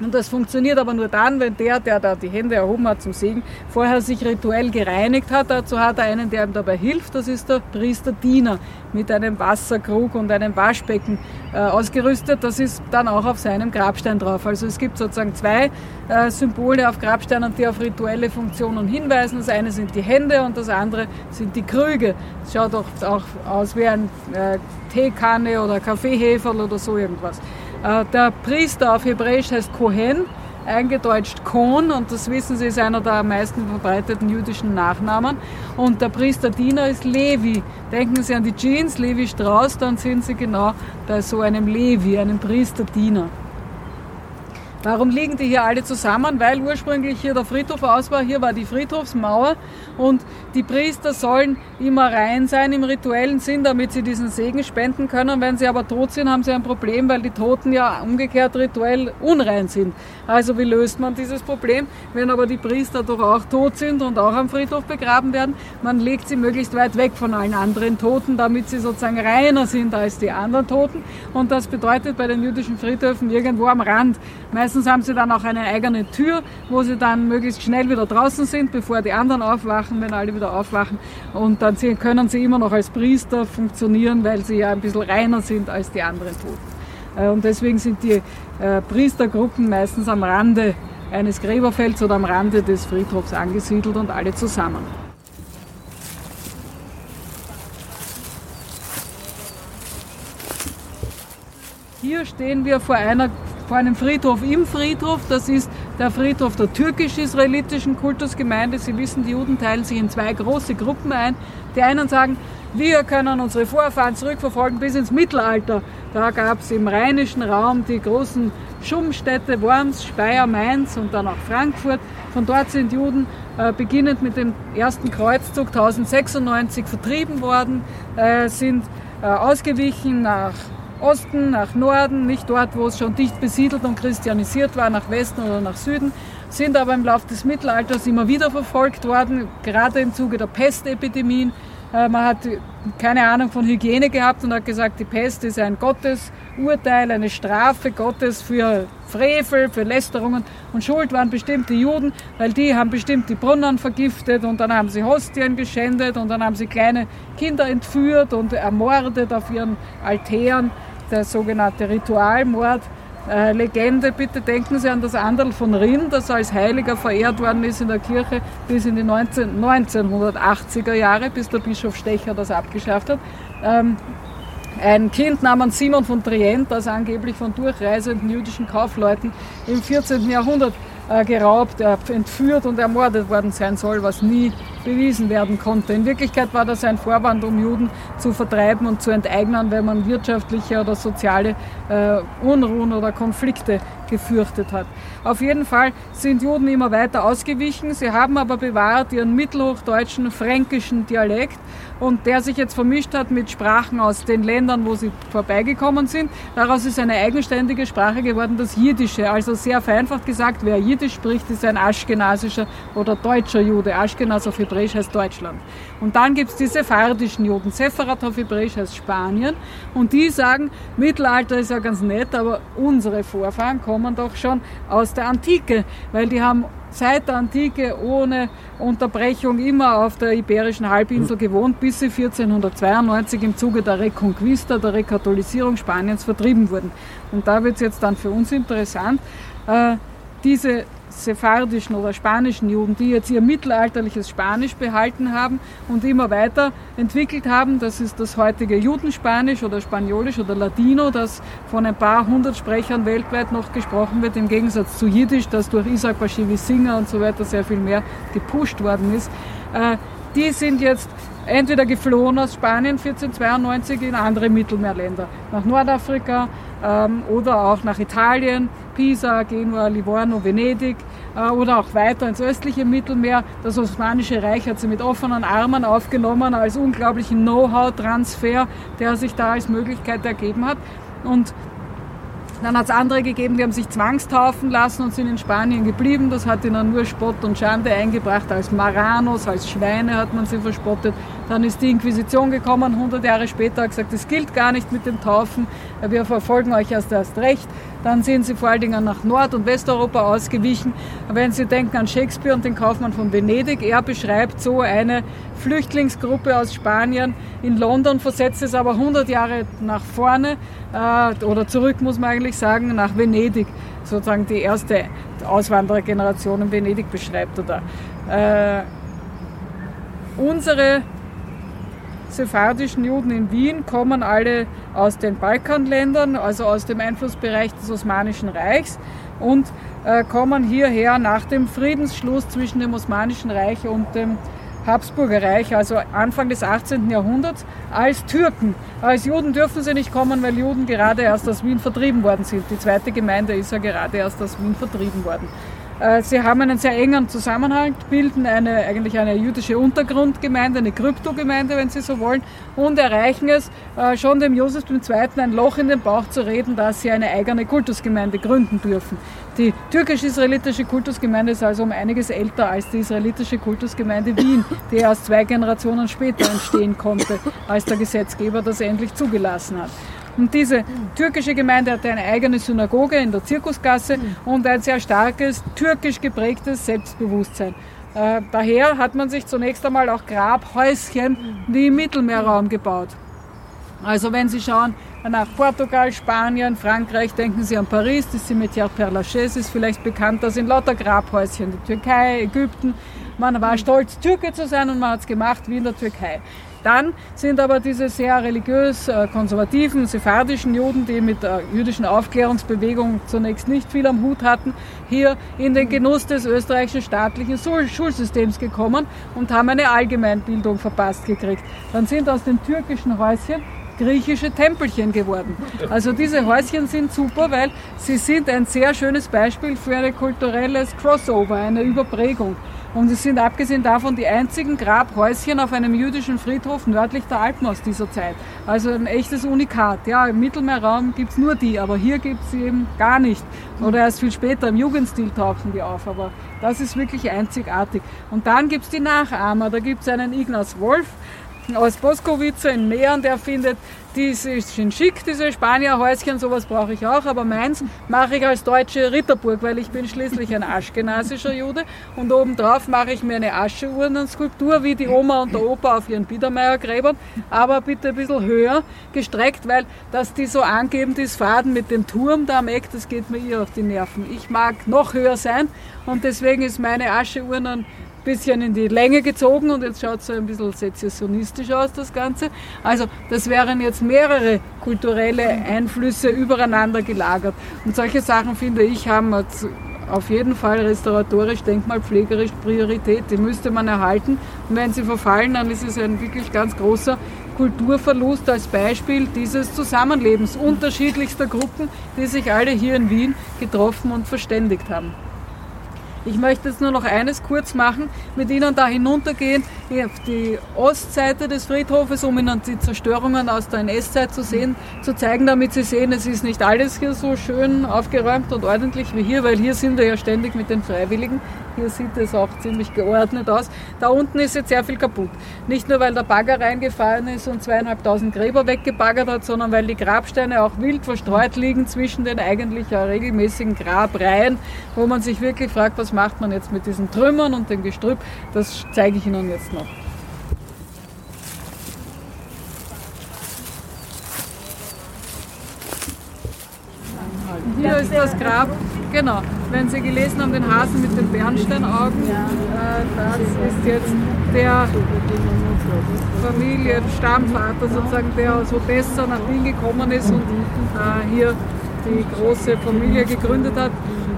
und das funktioniert aber nur dann, wenn der, der da die Hände erhoben hat zum Segen, vorher sich rituell gereinigt hat. Dazu hat er einen, der ihm dabei hilft. Das ist der Priesterdiener mit einem Wasserkrug und einem Waschbecken äh, ausgerüstet. Das ist dann auch auf seinem Grabstein drauf. Also es gibt sozusagen zwei äh, Symbole auf Grabsteinen, die auf rituelle Funktionen hinweisen. Das eine sind die Hände und das andere sind die Krüge. Das schaut auch, auch aus wie ein äh, Teekanne oder Kaffeeheferl oder so irgendwas. Äh, der Priester auf Hebräisch heißt Kohen, eingedeutscht Kohn und das wissen Sie, ist einer der am meisten verbreiteten jüdischen Nachnamen. Und der Priesterdiener ist Levi. Denken Sie an die Jeans, Levi Strauss, dann sind Sie genau bei so einem Levi, einem Priesterdiener. Warum liegen die hier alle zusammen? Weil ursprünglich hier der Friedhof aus war. Hier war die Friedhofsmauer und die Priester sollen immer rein sein im rituellen Sinn, damit sie diesen Segen spenden können. Wenn sie aber tot sind, haben sie ein Problem, weil die Toten ja umgekehrt rituell unrein sind. Also wie löst man dieses Problem? Wenn aber die Priester doch auch tot sind und auch am Friedhof begraben werden, man legt sie möglichst weit weg von allen anderen Toten, damit sie sozusagen reiner sind als die anderen Toten. Und das bedeutet bei den jüdischen Friedhöfen irgendwo am Rand. Meistens haben sie dann auch eine eigene Tür, wo sie dann möglichst schnell wieder draußen sind, bevor die anderen aufwachen, wenn alle wieder aufwachen. Und dann können sie immer noch als Priester funktionieren, weil sie ja ein bisschen reiner sind als die anderen Toten. Äh, und deswegen sind die äh, Priestergruppen meistens am Rande eines Gräberfelds oder am Rande des Friedhofs angesiedelt und alle zusammen. Hier stehen wir vor einer vor einem Friedhof im Friedhof. Das ist der Friedhof der türkisch-israelitischen Kultusgemeinde. Sie wissen, die Juden teilen sich in zwei große Gruppen ein. Die einen sagen, wir können unsere Vorfahren zurückverfolgen bis ins Mittelalter. Da gab es im rheinischen Raum die großen Schummstädte Worms, Speyer, Mainz und dann auch Frankfurt. Von dort sind Juden äh, beginnend mit dem ersten Kreuzzug 1096 vertrieben worden, äh, sind äh, ausgewichen nach Osten, nach Norden, nicht dort, wo es schon dicht besiedelt und christianisiert war, nach Westen oder nach Süden, sind aber im Laufe des Mittelalters immer wieder verfolgt worden, gerade im Zuge der Pestepidemien. Äh, man hat keine Ahnung von Hygiene gehabt und hat gesagt, die Pest ist ein Gottesurteil, eine Strafe Gottes für Frevel, für Lästerungen und Schuld waren bestimmte Juden, weil die haben bestimmt die Brunnen vergiftet und dann haben sie Hostien geschändet und dann haben sie kleine Kinder entführt und ermordet auf ihren Altären der sogenannte Ritualmord. Äh, Legende, bitte denken Sie an das Anderl von Rinn, das als Heiliger verehrt worden ist in der Kirche bis in die 19, 1980er Jahre, bis der Bischof Stecher das abgeschafft hat. Ähm, ein Kind namens Simon von Trient, das angeblich von durchreisenden jüdischen Kaufleuten im 14. Jahrhundert geraubt, äh, entführt und ermordet worden sein soll, was nie bewiesen werden konnte. In Wirklichkeit war das ein Vorwand, um Juden zu vertreiben und zu enteignen, wenn man wirtschaftliche oder soziale äh, Unruhen oder Konflikte gefürchtet hat. Auf jeden Fall sind Juden immer weiter ausgewichen. Sie haben aber bewahrt ihren mittelhochdeutschen, fränkischen Dialekt und der sich jetzt vermischt hat mit Sprachen aus den Ländern, wo sie vorbeigekommen sind. Daraus ist eine eigenständige Sprache geworden, das Jiddische. Also sehr vereinfacht gesagt, wer Jiddisch spricht, ist ein aschkenasischer oder deutscher Jude. Aschkenas auf Hebräisch heißt Deutschland. Und dann gibt es die sephardischen Juden. Sepharat auf Hebräisch heißt Spanien. Und die sagen, Mittelalter ist ja ganz nett, aber unsere Vorfahren kommen doch schon aus der Antike, weil die haben seit der Antike ohne Unterbrechung immer auf der Iberischen Halbinsel gewohnt, bis sie 1492 im Zuge der Reconquista, der Rekatholisierung Spaniens vertrieben wurden. Und da wird es jetzt dann für uns interessant. Äh, diese sephardischen oder spanischen Juden, die jetzt ihr mittelalterliches Spanisch behalten haben und immer weiter entwickelt haben. Das ist das heutige Judenspanisch oder Spaniolisch oder Ladino, das von ein paar hundert Sprechern weltweit noch gesprochen wird, im Gegensatz zu Jiddisch, das durch Isaac Bashevis Singer und so weiter sehr viel mehr gepusht worden ist. Äh, die sind jetzt entweder geflohen aus Spanien 1492 in andere Mittelmeerländer, nach Nordafrika ähm, oder auch nach Italien, Pisa, Genua, Livorno, Venedig, äh, oder auch weiter ins östliche Mittelmeer. Das Osmanische Reich hat sie mit offenen Armen aufgenommen als unglaublichen Know-how-Transfer, der sich da als Möglichkeit ergeben hat. Und dann hat es andere gegeben, die haben sich zwangstaufen lassen und sind in Spanien geblieben. Das hat ihnen nur Spott und Schande eingebracht. Als Maranos, als Schweine hat man sie verspottet. Dann ist die Inquisition gekommen, 100 Jahre später, hat gesagt, das gilt gar nicht mit dem Taufen. Wir verfolgen euch erst erst recht. Dann sind sie vor allen Dingen nach Nord- und Westeuropa ausgewichen. Wenn Sie denken an Shakespeare und den Kaufmann von Venedig, er beschreibt so eine Flüchtlingsgruppe aus Spanien in London, versetzt es aber 100 Jahre nach vorne äh, oder zurück, muss man eigentlich sagen, nach Venedig. Sozusagen die erste Auswanderergeneration in Venedig beschreibt er da. Äh, unsere sephardischen Juden in Wien kommen alle aus den Balkanländern, also aus dem Einflussbereich des Osmanischen Reichs und äh, kommen hierher nach dem Friedensschluss zwischen dem Osmanischen Reich und dem Habsburger Reich, also Anfang des 18. Jahrhunderts, als Türken. Als Juden dürfen sie nicht kommen, weil Juden gerade erst aus Wien vertrieben worden sind. Die zweite Gemeinde ist ja gerade erst aus Wien vertrieben worden. Äh, sie haben einen sehr engen Zusammenhang, bilden eine, eigentlich eine jüdische Untergrundgemeinde, eine Kryptogemeinde, wenn Sie so wollen, und erreichen es, äh, schon dem Josef II. ein Loch in den Bauch zu reden, dass sie eine eigene Kultusgemeinde gründen dürfen. Die türkisch-israelitische Kultusgemeinde ist also um einiges älter als die israelitische Kultusgemeinde Wien, die erst zwei Generationen später entstehen konnte, als der Gesetzgeber das endlich zugelassen hat. Und diese türkische Gemeinde hatte eine eigene Synagoge in der Zirkusgasse und ein sehr starkes türkisch geprägtes Selbstbewusstsein. Äh, daher hat man sich zunächst einmal auch Grabhäuschen wie im Mittelmeerraum gebaut. Also wenn Sie schauen nach Portugal, Spanien, Frankreich, denken Sie an Paris, das Cimetière Père Lachaise ist vielleicht bekannt, da sind lauter Grabhäuschen. Die Türkei, Ägypten, man war stolz, Türke zu sein und man hat es gemacht wie in der Türkei. Dann sind aber diese sehr religiös äh, konservativen, sephardischen Juden, die mit der jüdischen Aufklärungsbewegung zunächst nicht viel am Hut hatten, hier in den Genuss des österreichischen staatlichen Schulsystems gekommen und haben eine Allgemeinbildung verpasst gekriegt. Dann sind aus den türkischen Häuschen griechische Tempelchen geworden. Also diese Häuschen sind super, weil sie sind ein sehr schönes Beispiel für ein kulturelles Crossover, eine Überprägung. Und es sind abgesehen davon die einzigen Grabhäuschen auf einem jüdischen Friedhof nördlich der Alpen aus dieser Zeit. Also ein echtes Unikat. Ja, im Mittelmeerraum gibt es nur die, aber hier gibt es sie eben gar nicht. Oder erst viel später im Jugendstil tauchen die auf. Aber das ist wirklich einzigartig. Und dann gibt es die Nachahmer. Da gibt es einen Ignaz Wolf, aus Boskowice in Mähren, der findet, die sind schick, diese Spanierhäuschen, sowas brauche ich auch, aber meins mache ich als deutsche Ritterburg, weil ich bin schließlich ein aschkenasischer Jude und obendrauf mache ich mir eine Ascheurnenskulptur, wie die Oma und der Opa auf ihren Biedermeiergräbern, aber bitte ein bisschen höher gestreckt, weil dass die so angeben, das Faden mit dem Turm da am Eck, das geht mir eher auf die Nerven. Ich mag noch höher sein und deswegen ist meine Ascheurnen bisschen in die Länge gezogen und jetzt schaut es so ein bisschen sezessionistisch aus, das Ganze. Also das wären jetzt mehrere kulturelle Einflüsse übereinander gelagert. Und solche Sachen, finde ich, haben auf jeden Fall restauratorisch, denkmalpflegerisch Priorität. Die müsste man erhalten. Und wenn sie verfallen, dann ist es ein wirklich ganz großer Kulturverlust als Beispiel dieses Zusammenlebens unterschiedlichster Gruppen, die sich alle hier in Wien getroffen und verständigt haben. Ich möchte jetzt nur noch eines kurz machen, mit Ihnen da hinuntergehen auf die Ostseite des Friedhofes, um Ihnen die Zerstörungen aus der NS-Zeit zu sehen, zu zeigen, damit Sie sehen, es ist nicht alles hier so schön aufgeräumt und ordentlich wie hier, weil hier sind wir ja ständig mit den Freiwilligen. Hier sieht es auch ziemlich geordnet aus. Da unten ist jetzt sehr viel kaputt. Nicht nur, weil der Bagger reingefahren ist und zweieinhalbtausend Gräber weggebaggert hat, sondern weil die Grabsteine auch wild verstreut liegen zwischen den eigentlich regelmäßigen Grabreihen, wo man sich wirklich fragt, was macht man jetzt mit diesen Trümmern und dem Gestrüpp. Das zeige ich Ihnen jetzt noch. Hier ist das Grab, genau. Wenn Sie gelesen haben, den Hasen mit den Bernsteinaugen, äh, das ist jetzt der Familienstammvater sozusagen, der aus Odessa nach Wien gekommen ist und äh, hier die große Familie gegründet hat.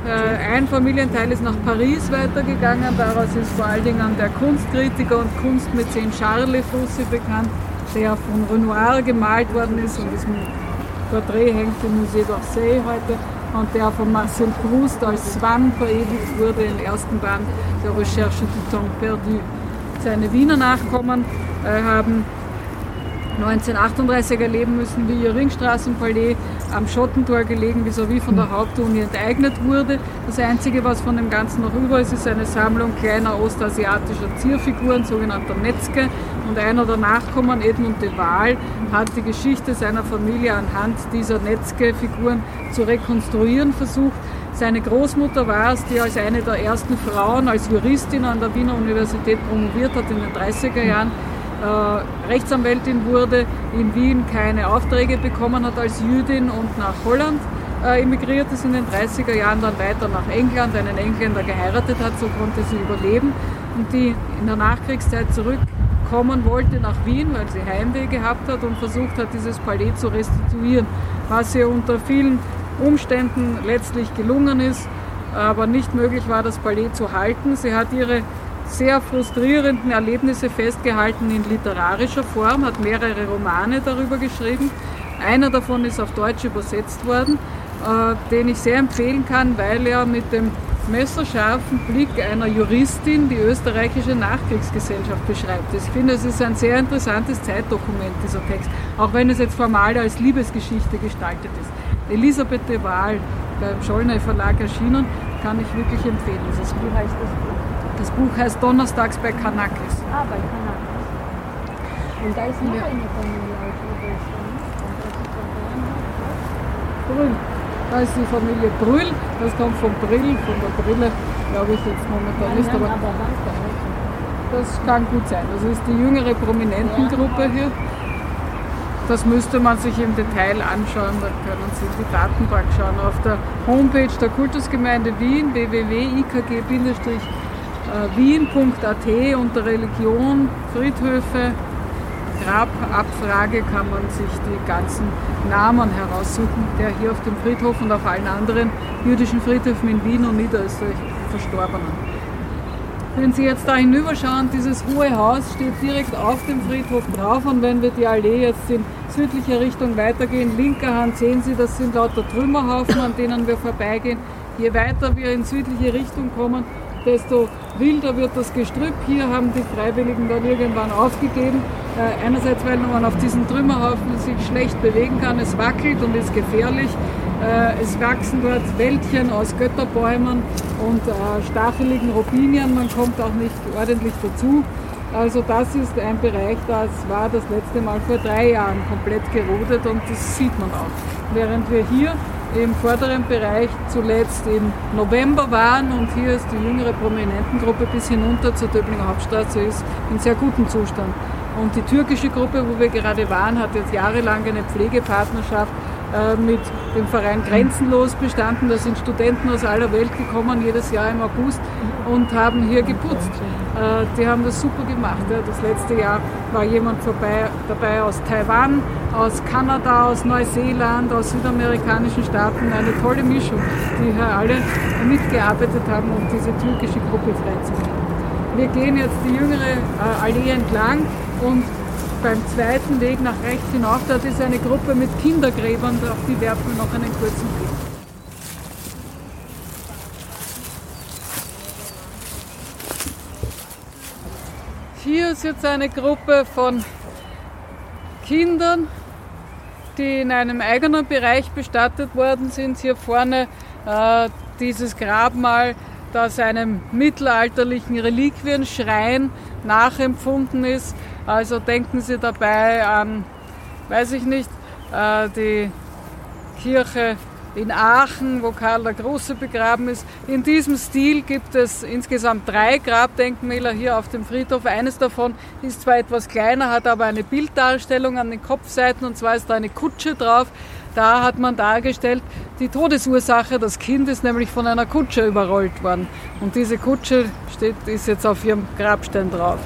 Äh, ein Familienteil ist nach Paris weitergegangen, daraus ist vor allen Dingen der Kunstkritiker und Kunstmäzen Charles Fussi bekannt, der von Renoir gemalt worden ist und diesem Porträt hängt im Musée d'Orsay heute. und der von Marcel Proust als Swan verewigt wurde im ersten Band der Recherche du Temps perdu. Seine Wiener Nachkommen äh, haben 1938 erleben müssen, wie ihr Ringstraßenpalais am Schottentor gelegen vis-à-vis von der Hauptuni enteignet wurde. Das Einzige, was von dem Ganzen noch über ist, ist eine Sammlung kleiner ostasiatischer Zierfiguren, sogenannter Metzger. Und einer der Nachkommen, Edmund de Waal, hat die Geschichte seiner Familie anhand dieser Netzke-Figuren zu rekonstruieren versucht. Seine Großmutter war es, die als eine der ersten Frauen als Juristin an der Wiener Universität promoviert hat in den 30er Jahren Rechtsanwältin wurde, in Wien keine Aufträge bekommen hat als Jüdin und nach Holland äh, emigriert ist in den 30er Jahren, dann weiter nach England, einen Engländer geheiratet hat, so konnte sie überleben und die in der Nachkriegszeit zurückkommen wollte nach Wien, weil sie Heimweh gehabt hat und versucht hat, dieses Palais zu restituieren, was ihr unter vielen Umständen letztlich gelungen ist, aber nicht möglich war, das Palais zu halten. Sie hat ihre sehr frustrierenden Erlebnisse festgehalten in literarischer Form, hat mehrere Romane darüber geschrieben. Einer davon ist auf Deutsch übersetzt worden, äh, den ich sehr empfehlen kann, weil er mit dem messerscharfen Blick einer Juristin die österreichische Nachkriegsgesellschaft beschreibt. Ich finde, es ist ein sehr interessantes Zeitdokument, dieser Text, auch wenn es jetzt formal als Liebesgeschichte gestaltet ist. Elisabeth de Waal beim Schollner Verlag erschienen, kann ich wirklich empfehlen. Buch heißt das das Buch heißt Donnerstags bei Kanakis. Ah, bei Kanakis. Und da ist noch Ja. eine Familie aus. Brüll. Da ist die Familie Brüll, das kommt von Brill, von der Brille, glaube ich jetzt momentan ist, aber das kann gut sein. Das ist die jüngere Prominentengruppe hier. Das müsste man sich im Detail anschauen, da können Sie in die Datenbank schauen. Auf der Homepage der Kultusgemeinde Wien, www.ikg-wien.at unter Religion, Friedhöfe, Grababfrage kann man sich die ganzen Namen heraussuchen, der hier auf dem Friedhof und auf allen anderen jüdischen Friedhöfen in Wien und Niederösterreich Verstorbenen. Wenn Sie jetzt da hinüberschauen, dieses hohe Haus steht direkt auf dem Friedhof drauf und wenn wir die Allee jetzt in südlicher Richtung weitergehen, linker Hand sehen Sie, das sind lauter Trümmerhaufen, an denen wir vorbeigehen. Je weiter wir in südliche Richtung kommen, desto wilder wird das Gestrüpp. Hier haben die Freiwilligen dann irgendwann aufgegeben. Äh, einerseits, weil man auf diesen Trümmerhaufen sich schlecht bewegen kann, es wackelt und ist gefährlich. Äh, es wachsen dort Wäldchen aus Götterbäumen und äh, stacheligen Robinien. Man kommt auch nicht ordentlich dazu. Also das ist ein Bereich, das war das letzte Mal vor drei Jahren komplett gerodet und das sieht man auch. Während wir hier im vorderen Bereich zuletzt im November waren und hier ist die jüngere Prominentengruppe bis hinunter zur Döblinger Hauptstraße ist in sehr gutem Zustand. Und die türkische Gruppe, wo wir gerade waren, hat jetzt jahrelang eine Pflegepartnerschaft äh, mit dem Verein Grenzenlos bestanden. Da sind Studenten aus aller Welt gekommen, jedes Jahr im August und haben hier geputzt. Äh, Die haben das super gemacht. ja. Das letzte Jahr war jemand vorbei, dabei aus Taiwan, aus Kanada, aus Neuseeland, aus südamerikanischen Staaten. Eine tolle Mischung, die hier alle mitgearbeitet haben, um diese türkische Gruppe freizumachen. Wir gehen jetzt die jüngere äh, Allee entlang und beim zweiten Weg nach rechts hinauf, dort ist eine Gruppe mit Kindergräbern, auf die werfen wir noch einen kurzen Blick. Hier ist jetzt eine Gruppe von Kindern, die in einem eigenen Bereich bestattet worden sind. Hier vorne äh, dieses Grabmal, das einem mittelalterlichen Reliquienschrein nachempfunden ist. Also denken Sie dabei an, weiß ich nicht, äh, die Kirche in Aachen, wo Karl der Große begraben ist. In diesem Stil gibt es insgesamt drei Grabdenkmäler hier auf dem Friedhof. Eines davon ist zwar etwas kleiner, hat aber eine Bilddarstellung an den Kopfseiten und zwar ist da eine Kutsche drauf. Da hat man dargestellt, die Todesursache, das Kind ist nämlich von einer Kutsche überrollt worden. Und diese Kutsche steht, ist jetzt auf ihrem Grabstein drauf.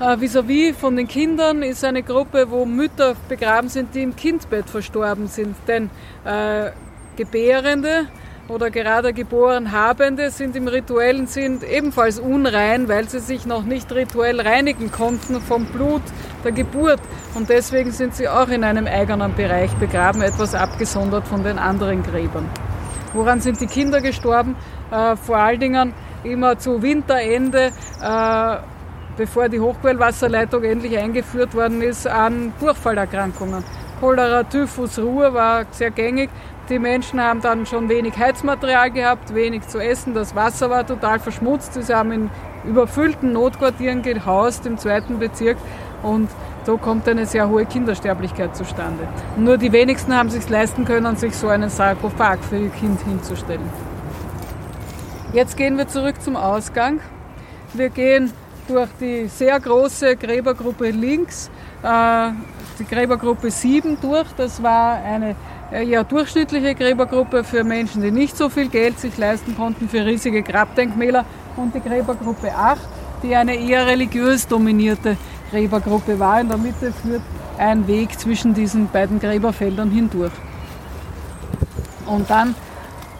Äh, Vis-à-vis von den Kindern ist eine Gruppe, wo Mütter begraben sind, die im Kindbett verstorben sind. Denn äh, Gebärende oder gerade geboren Habende sind im rituellen Sinn ebenfalls unrein, weil sie sich noch nicht rituell reinigen konnten vom Blut der Geburt. Und deswegen sind sie auch in einem eigenen Bereich begraben, etwas abgesondert von den anderen Gräbern. Woran sind die Kinder gestorben? Äh, vor allen Dingen immer zu Winterende, äh, bevor die Hochquellwasserleitung endlich eingeführt worden ist, an Durchfallerkrankungen. Cholera, Typhus, Ruhr war sehr gängig. Die Menschen haben dann schon wenig Heizmaterial gehabt, wenig zu essen, das Wasser war total verschmutzt. Sie haben in überfüllten Notquartieren gehaust im zweiten Bezirk und so kommt eine sehr hohe Kindersterblichkeit zustande. Nur die wenigsten haben sich leisten können, sich so einen Sarkophag für ihr Kind hinzustellen. Jetzt gehen wir zurück zum Ausgang. Wir gehen durch die sehr große Gräbergruppe links, äh, die Gräbergruppe 7 durch. Das war eine eher durchschnittliche Gräbergruppe für Menschen, die nicht so viel Geld sich leisten konnten für riesige Grabdenkmäler und die Gräbergruppe 8, die eine eher religiös dominierte Gräbergruppe war. In der Mitte führt ein Weg zwischen diesen beiden Gräberfeldern hindurch. Und dann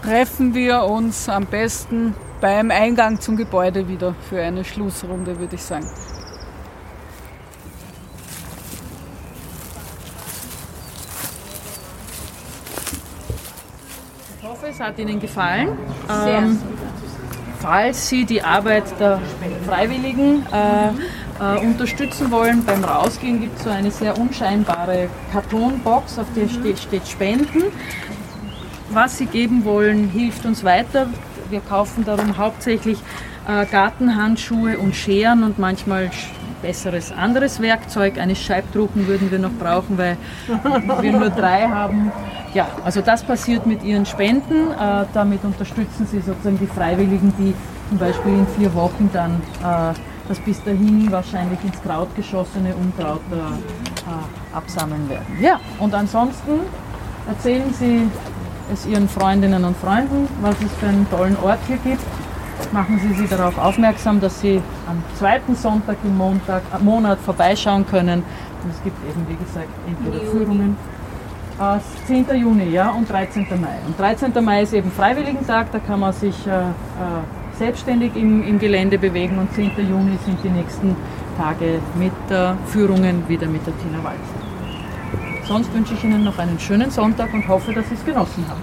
treffen wir uns am besten beim Eingang zum Gebäude wieder für eine Schlussrunde, würde ich sagen. Ich hoffe, es hat Ihnen gefallen. Ähm, falls Sie die Arbeit der Freiwilligen äh, äh, unterstützen wollen, beim Rausgehen gibt es so eine sehr unscheinbare Kartonbox, auf der steht, steht Spenden. Was Sie geben wollen, hilft uns weiter. Wir kaufen darum hauptsächlich äh, Gartenhandschuhe und Scheren und manchmal besseres anderes Werkzeug. Eine Scheibdrucken würden wir noch brauchen, weil wir nur drei haben. Ja, also das passiert mit Ihren Spenden. Äh, damit unterstützen Sie sozusagen die Freiwilligen, die zum Beispiel in vier Wochen dann äh, das bis dahin wahrscheinlich ins Kraut geschossene Unkraut äh, absammeln werden. Ja, und ansonsten erzählen Sie es Ihren Freundinnen und Freunden, was es für einen tollen Ort hier gibt. Machen Sie sie darauf aufmerksam, dass Sie am zweiten Sonntag im Montag, äh, Monat vorbeischauen können. Und es gibt eben, wie gesagt, entweder Führungen. Äh, 10. Juni ja, und 13. Mai. Und 13. Mai ist eben Freiwilligentag, da kann man sich äh, äh, selbstständig im, im Gelände bewegen und 10. Juni sind die nächsten Tage mit äh, Führungen wieder mit der Tina Walz. Sonst wünsche ich Ihnen noch einen schönen Sonntag und hoffe, dass Sie es genossen haben.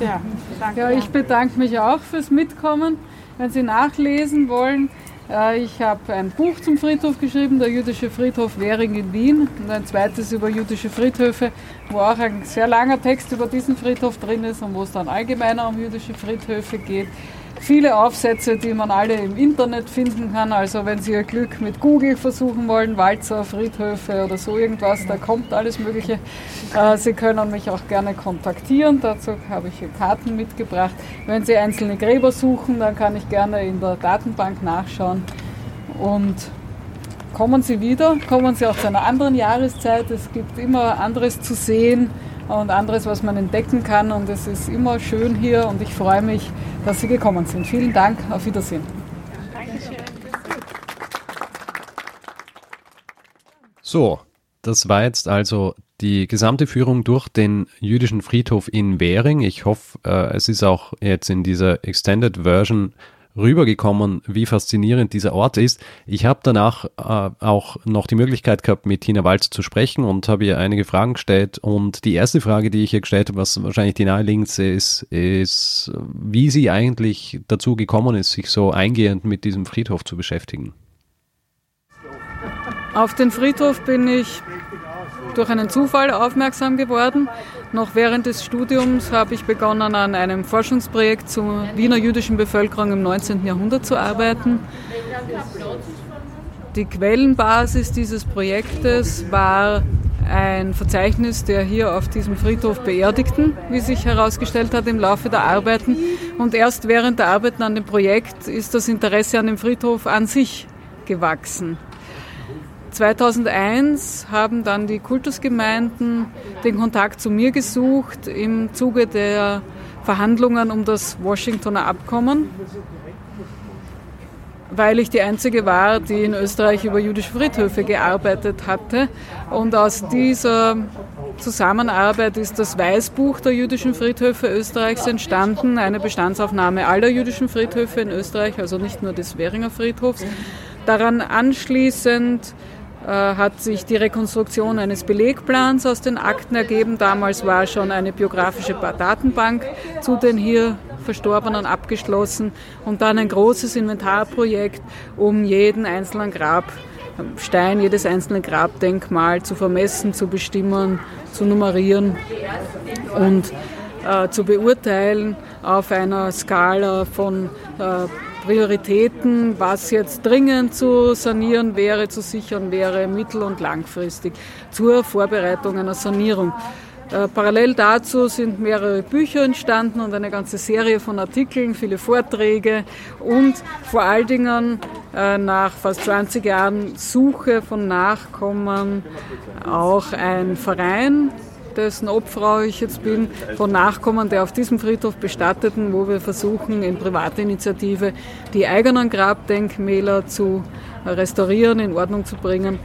Ja, danke. Ja, ich bedanke mich auch fürs Mitkommen. Wenn Sie nachlesen wollen, äh, ich habe ein Buch zum Friedhof geschrieben, der jüdische Friedhof Währing in Wien und ein zweites über jüdische Friedhöfe, wo auch ein sehr langer Text über diesen Friedhof drin ist und wo es dann allgemeiner um jüdische Friedhöfe geht. Viele Aufsätze, die man alle im Internet finden kann. Also wenn Sie Ihr Glück mit Google versuchen wollen, Walzer, Friedhöfe oder so irgendwas, da kommt alles Mögliche. Äh, Sie können mich auch gerne kontaktieren. Dazu habe ich hier Karten mitgebracht. Wenn Sie einzelne Gräber suchen, dann kann ich gerne in der Datenbank nachschauen. Und kommen Sie wieder, kommen Sie auch zu einer anderen Jahreszeit. Es gibt immer anderes zu sehen und anderes, was man entdecken kann. Und es ist immer schön hier und ich freue mich, dass Sie gekommen sind. Vielen Dank, auf Wiedersehen. So, das war jetzt also die gesamte Führung durch den jüdischen Friedhof in Währing. Ich hoffe, äh, es ist auch jetzt in dieser Extended Version rübergekommen, wie faszinierend dieser Ort ist. Ich habe danach äh, auch noch die Möglichkeit gehabt, mit Tina Walz zu sprechen und habe ihr einige Fragen gestellt. Und die erste Frage, die ich ihr gestellt habe, was wahrscheinlich die naheliegendste ist, ist, wie sie eigentlich dazu gekommen ist, sich so eingehend mit diesem Friedhof zu beschäftigen. Auf den Friedhof bin ich durch einen Zufall aufmerksam geworden. Noch während des Studiums habe ich begonnen, an einem Forschungsprojekt zur Wiener jüdischen Bevölkerung im 19. Jahrhundert zu arbeiten. Die Quellenbasis dieses Projektes war ein Verzeichnis der hier auf diesem Friedhof Beerdigten, wie sich herausgestellt hat im Laufe der Arbeiten. Und erst während der Arbeiten an dem Projekt ist das Interesse an dem Friedhof an sich gewachsen. 2001 haben dann die Kultusgemeinden den Kontakt zu mir gesucht im Zuge der Verhandlungen um das Washingtoner Abkommen, weil ich die Einzige war, die in Österreich über jüdische Friedhöfe gearbeitet hatte. Und aus dieser Zusammenarbeit ist das Weißbuch der jüdischen Friedhöfe Österreichs entstanden, eine Bestandsaufnahme aller jüdischen Friedhöfe in Österreich, also nicht nur des Währinger Friedhofs. Daran anschließend hat sich die Rekonstruktion eines Belegplans aus den Akten ergeben. Damals war schon eine biografische Datenbank zu den hier Verstorbenen abgeschlossen und dann ein großes Inventarprojekt, um jeden einzelnen Grabstein, jedes einzelne Grabdenkmal zu vermessen, zu bestimmen, zu nummerieren und äh, zu beurteilen auf einer Skala von äh, Prioritäten, was jetzt dringend zu sanieren wäre, zu sichern wäre, mittel- und langfristig zur Vorbereitung einer Sanierung. Äh, parallel dazu sind mehrere Bücher entstanden und eine ganze Serie von Artikeln, viele Vorträge und vor allen Dingen äh, nach fast 20 Jahren Suche von Nachkommen auch ein Verein, dessen Obfrau ich jetzt bin, von Nachkommen der auf diesem Friedhof bestatteten, wo wir versuchen, in privater Initiative die eigenen Grabdenkmäler zu restaurieren, in Ordnung zu bringen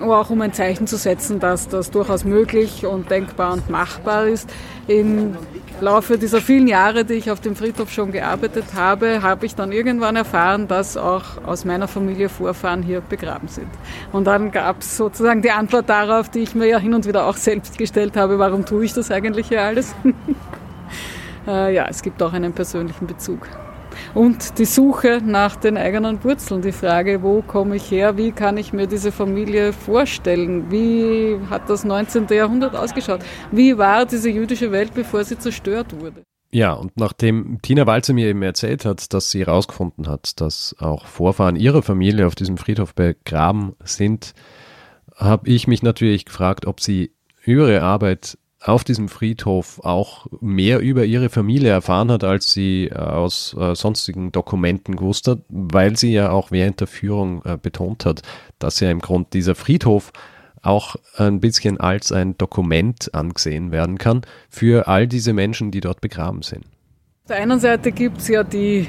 aber auch um ein Zeichen zu setzen, dass das durchaus möglich und denkbar und machbar ist. Im Laufe dieser vielen Jahre, die ich auf dem Friedhof schon gearbeitet habe, habe ich dann irgendwann erfahren, dass auch aus meiner Familie Vorfahren hier begraben sind. Und dann gab es sozusagen die Antwort darauf, die ich mir ja hin und wieder auch selbst gestellt habe, warum tue ich das eigentlich hier alles? Äh, ja, es gibt auch einen persönlichen Bezug und die Suche nach den eigenen Wurzeln, die Frage, wo komme ich her, wie kann ich mir diese Familie vorstellen, wie hat das 19. Jahrhundert ausgeschaut, wie war diese jüdische Welt, bevor sie zerstört wurde. Ja, und nachdem Tina Walze mir eben erzählt hat, dass sie herausgefunden hat, dass auch Vorfahren ihrer Familie auf diesem Friedhof begraben sind, habe ich mich natürlich gefragt, ob sie über ihre Arbeit auf diesem Friedhof auch mehr über ihre Familie erfahren hat, als sie äh, aus äh, sonstigen Dokumenten gewusst hat, weil sie ja auch während der Führung äh, betont hat, dass ja im Grunde dieser Friedhof auch ein bisschen als ein Dokument angesehen werden kann für all diese Menschen, die dort begraben sind. Auf der einen Seite gibt es ja die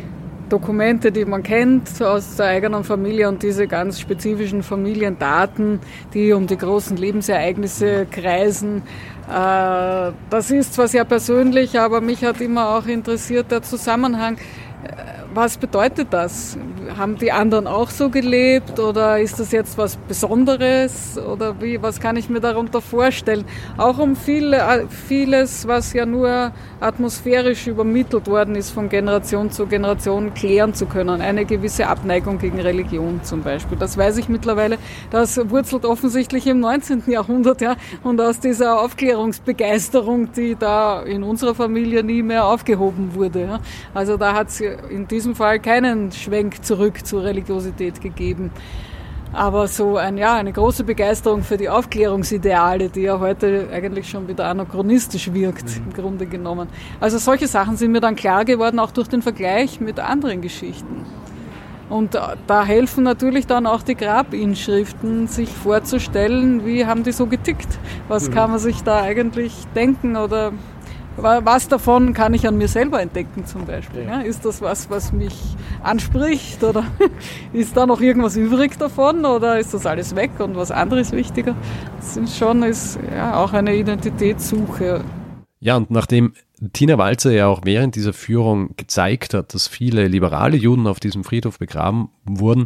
Dokumente, die man kennt aus der eigenen Familie und diese ganz spezifischen Familiendaten, die um die großen Lebensereignisse kreisen. Äh, das ist zwar sehr persönlich, aber mich hat immer auch interessiert der Zusammenhang was bedeutet das? Haben die anderen auch so gelebt oder ist das jetzt was Besonderes oder wie, was kann ich mir darunter vorstellen? Auch um viele, äh, vieles, was ja nur atmosphärisch übermittelt worden ist von Generation zu Generation, klären zu können. Eine gewisse Abneigung gegen Religion zum Beispiel. Das weiß ich mittlerweile. Das wurzelt offensichtlich im 19. Jahrhundert ja, und aus dieser Aufklärungsbegeisterung, die da in unserer Familie nie mehr aufgehoben wurde. Ja. Also da hat es in diesem diesem Fall keinen Schwenk zurück zur Religiosität gegeben. Aber so ein, ja, eine große Begeisterung für die Aufklärungsideale, die ja heute eigentlich schon wieder anachronistisch wirkt, mhm. im Grunde genommen. Also solche Sachen sind mir dann klar geworden, auch durch den Vergleich mit anderen Geschichten. Und da helfen natürlich dann auch die Grabinschriften, sich vorzustellen, wie haben die so getickt? Was mhm. kann man sich da eigentlich denken oder was davon kann ich an mir selber entdecken zum Beispiel? Ja. Ist das was, was mich anspricht oder ist da noch irgendwas übrig davon oder ist das alles weg und was anderes wichtiger? Das ist schon ist ja auch eine Identitätssuche. Ja, und nachdem Tina Walzer ja auch während dieser Führung gezeigt hat, dass viele liberale Juden auf diesem Friedhof begraben wurden,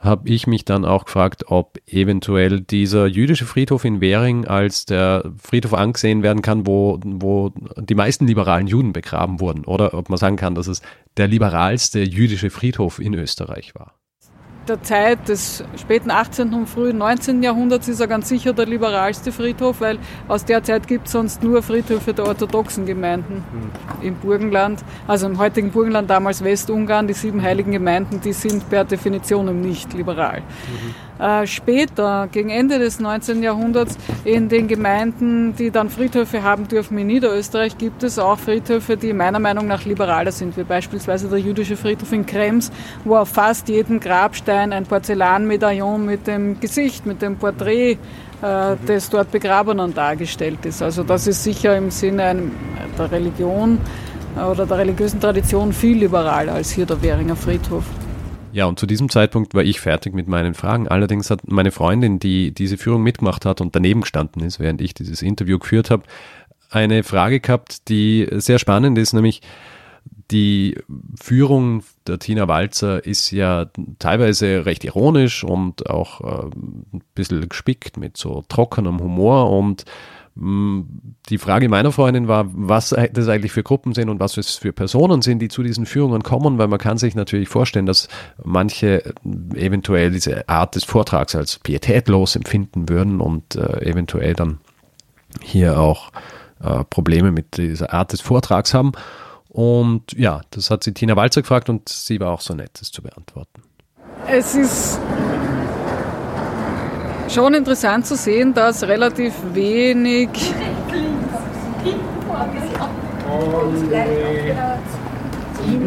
habe ich mich dann auch gefragt, ob eventuell dieser jüdische Friedhof in Währing als der Friedhof angesehen werden kann, wo, wo die meisten liberalen Juden begraben wurden. Oder ob man sagen kann, dass es der liberalste jüdische Friedhof in Österreich war der Zeit des späten 18. und frühen 19. Jahrhunderts ist er ganz sicher der liberalste Friedhof, weil aus der Zeit gibt es sonst nur Friedhöfe der orthodoxen Gemeinden mhm. im Burgenland. Also im heutigen Burgenland, damals Westungarn, die sieben heiligen Gemeinden, die sind per Definition nicht liberal. Mhm. Äh, später, gegen Ende des 19. Jahrhunderts, in den Gemeinden, die dann Friedhöfe haben dürfen in Niederösterreich, gibt es auch Friedhöfe, die meiner Meinung nach liberaler sind, wie beispielsweise der jüdische Friedhof in Krems, wo auf fast jedem Grabstein ein Porzellanmedaillon mit dem Gesicht, mit dem Porträt äh, des dort Begrabenen dargestellt ist. Also das ist sicher im Sinne der Religion äh, oder der religiösen Tradition viel liberaler als hier der Währinger Friedhof. Ja, und zu diesem Zeitpunkt war ich fertig mit meinen Fragen. Allerdings hat meine Freundin, die diese Führung mitgemacht hat und daneben gestanden ist, während ich dieses Interview geführt habe, eine Frage gehabt, die sehr spannend ist, nämlich Die Führung der Tina Walzer ist ja teilweise recht ironisch und auch äh, ein bisschen gespickt mit so trockenem Humor und die Frage meiner Freundin war, was das eigentlich für Gruppen sind und was es für Personen sind, die zu diesen Führungen kommen, weil man kann sich natürlich vorstellen, dass manche eventuell diese Art des Vortrags als pietätlos empfinden würden und äh, eventuell dann hier auch äh, Probleme mit dieser Art des Vortrags haben. Und ja, das hat sie Tina Walzer gefragt und sie war auch so nett, das zu beantworten. Es ist schon interessant zu sehen, dass relativ wenig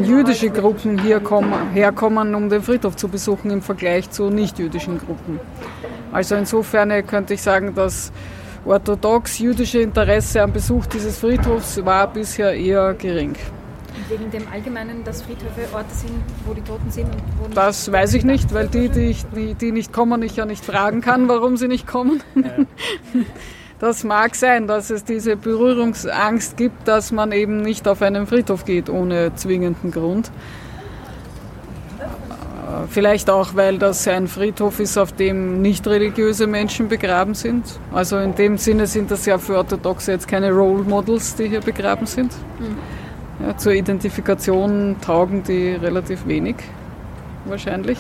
jüdische Gruppen hier kommen, herkommen, um den Friedhof zu besuchen im Vergleich zu nicht-jüdischen Gruppen. Also insofern könnte ich sagen, dass orthodox-jüdische Interesse am Besuch dieses Friedhofs war bisher eher gering. Wegen dem Allgemeinen, dass Friedhöfe Orte sind, wo die Toten sind? Und Das weiß ich nicht, weil die, die, ich, die, die nicht kommen, ich ja nicht fragen kann, warum sie nicht kommen. Das mag sein, dass es diese Berührungsangst gibt, dass man eben nicht auf einen Friedhof geht ohne zwingenden Grund. Vielleicht auch, weil das ein Friedhof ist, auf dem nicht religiöse Menschen begraben sind. Also in dem Sinne sind das ja für Orthodoxe jetzt keine Role Models, die hier begraben sind. Ja, zur Identifikation taugen die relativ wenig, wahrscheinlich.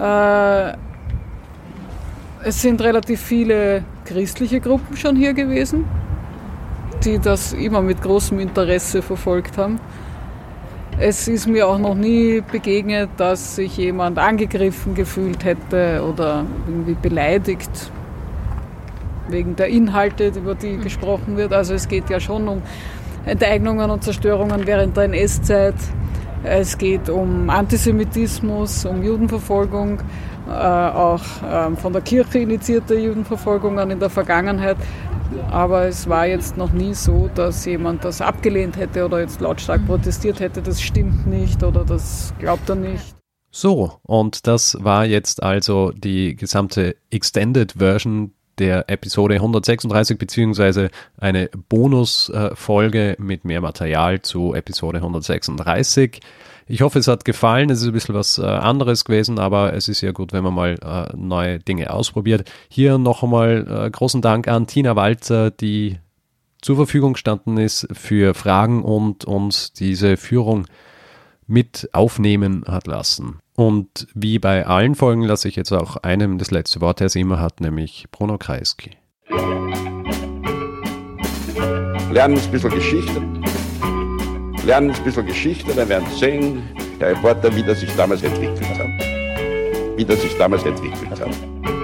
Äh, es sind relativ viele christliche Gruppen schon hier gewesen, die das immer mit großem Interesse verfolgt haben. Es ist mir auch noch nie begegnet, dass sich jemand angegriffen gefühlt hätte oder irgendwie beleidigt wegen der Inhalte, über die gesprochen wird. Also es geht ja schon um Enteignungen und Zerstörungen während der NS-Zeit. Es geht um Antisemitismus, um Judenverfolgung, äh, auch ähm, von der Kirche initiierte Judenverfolgungen in der Vergangenheit. Aber es war jetzt noch nie so, dass jemand das abgelehnt hätte oder jetzt lautstark protestiert hätte, das stimmt nicht oder das glaubt er nicht. So, und das war jetzt also die gesamte Extended Version der Episode 136 beziehungsweise eine Bonusfolge mit mehr Material zu Episode 136. Ich hoffe, es hat gefallen. Es ist ein bisschen was äh, anderes gewesen, aber es ist ja gut, wenn man mal äh, neue Dinge ausprobiert. Hier noch einmal äh, großen Dank an Tina Walzer, die zur Verfügung gestanden ist für Fragen und uns diese Führung mit aufnehmen hat lassen. Und wie bei allen Folgen lasse ich jetzt auch einem das letzte Wort, der es immer hat, nämlich Bruno Kreisky. Lernen ein bisschen Geschichte. Lernen ein bisschen Geschichte, dann werden Sie sehen, der Reporter, wie das sich damals entwickelt hat. Wie das sich damals entwickelt hat.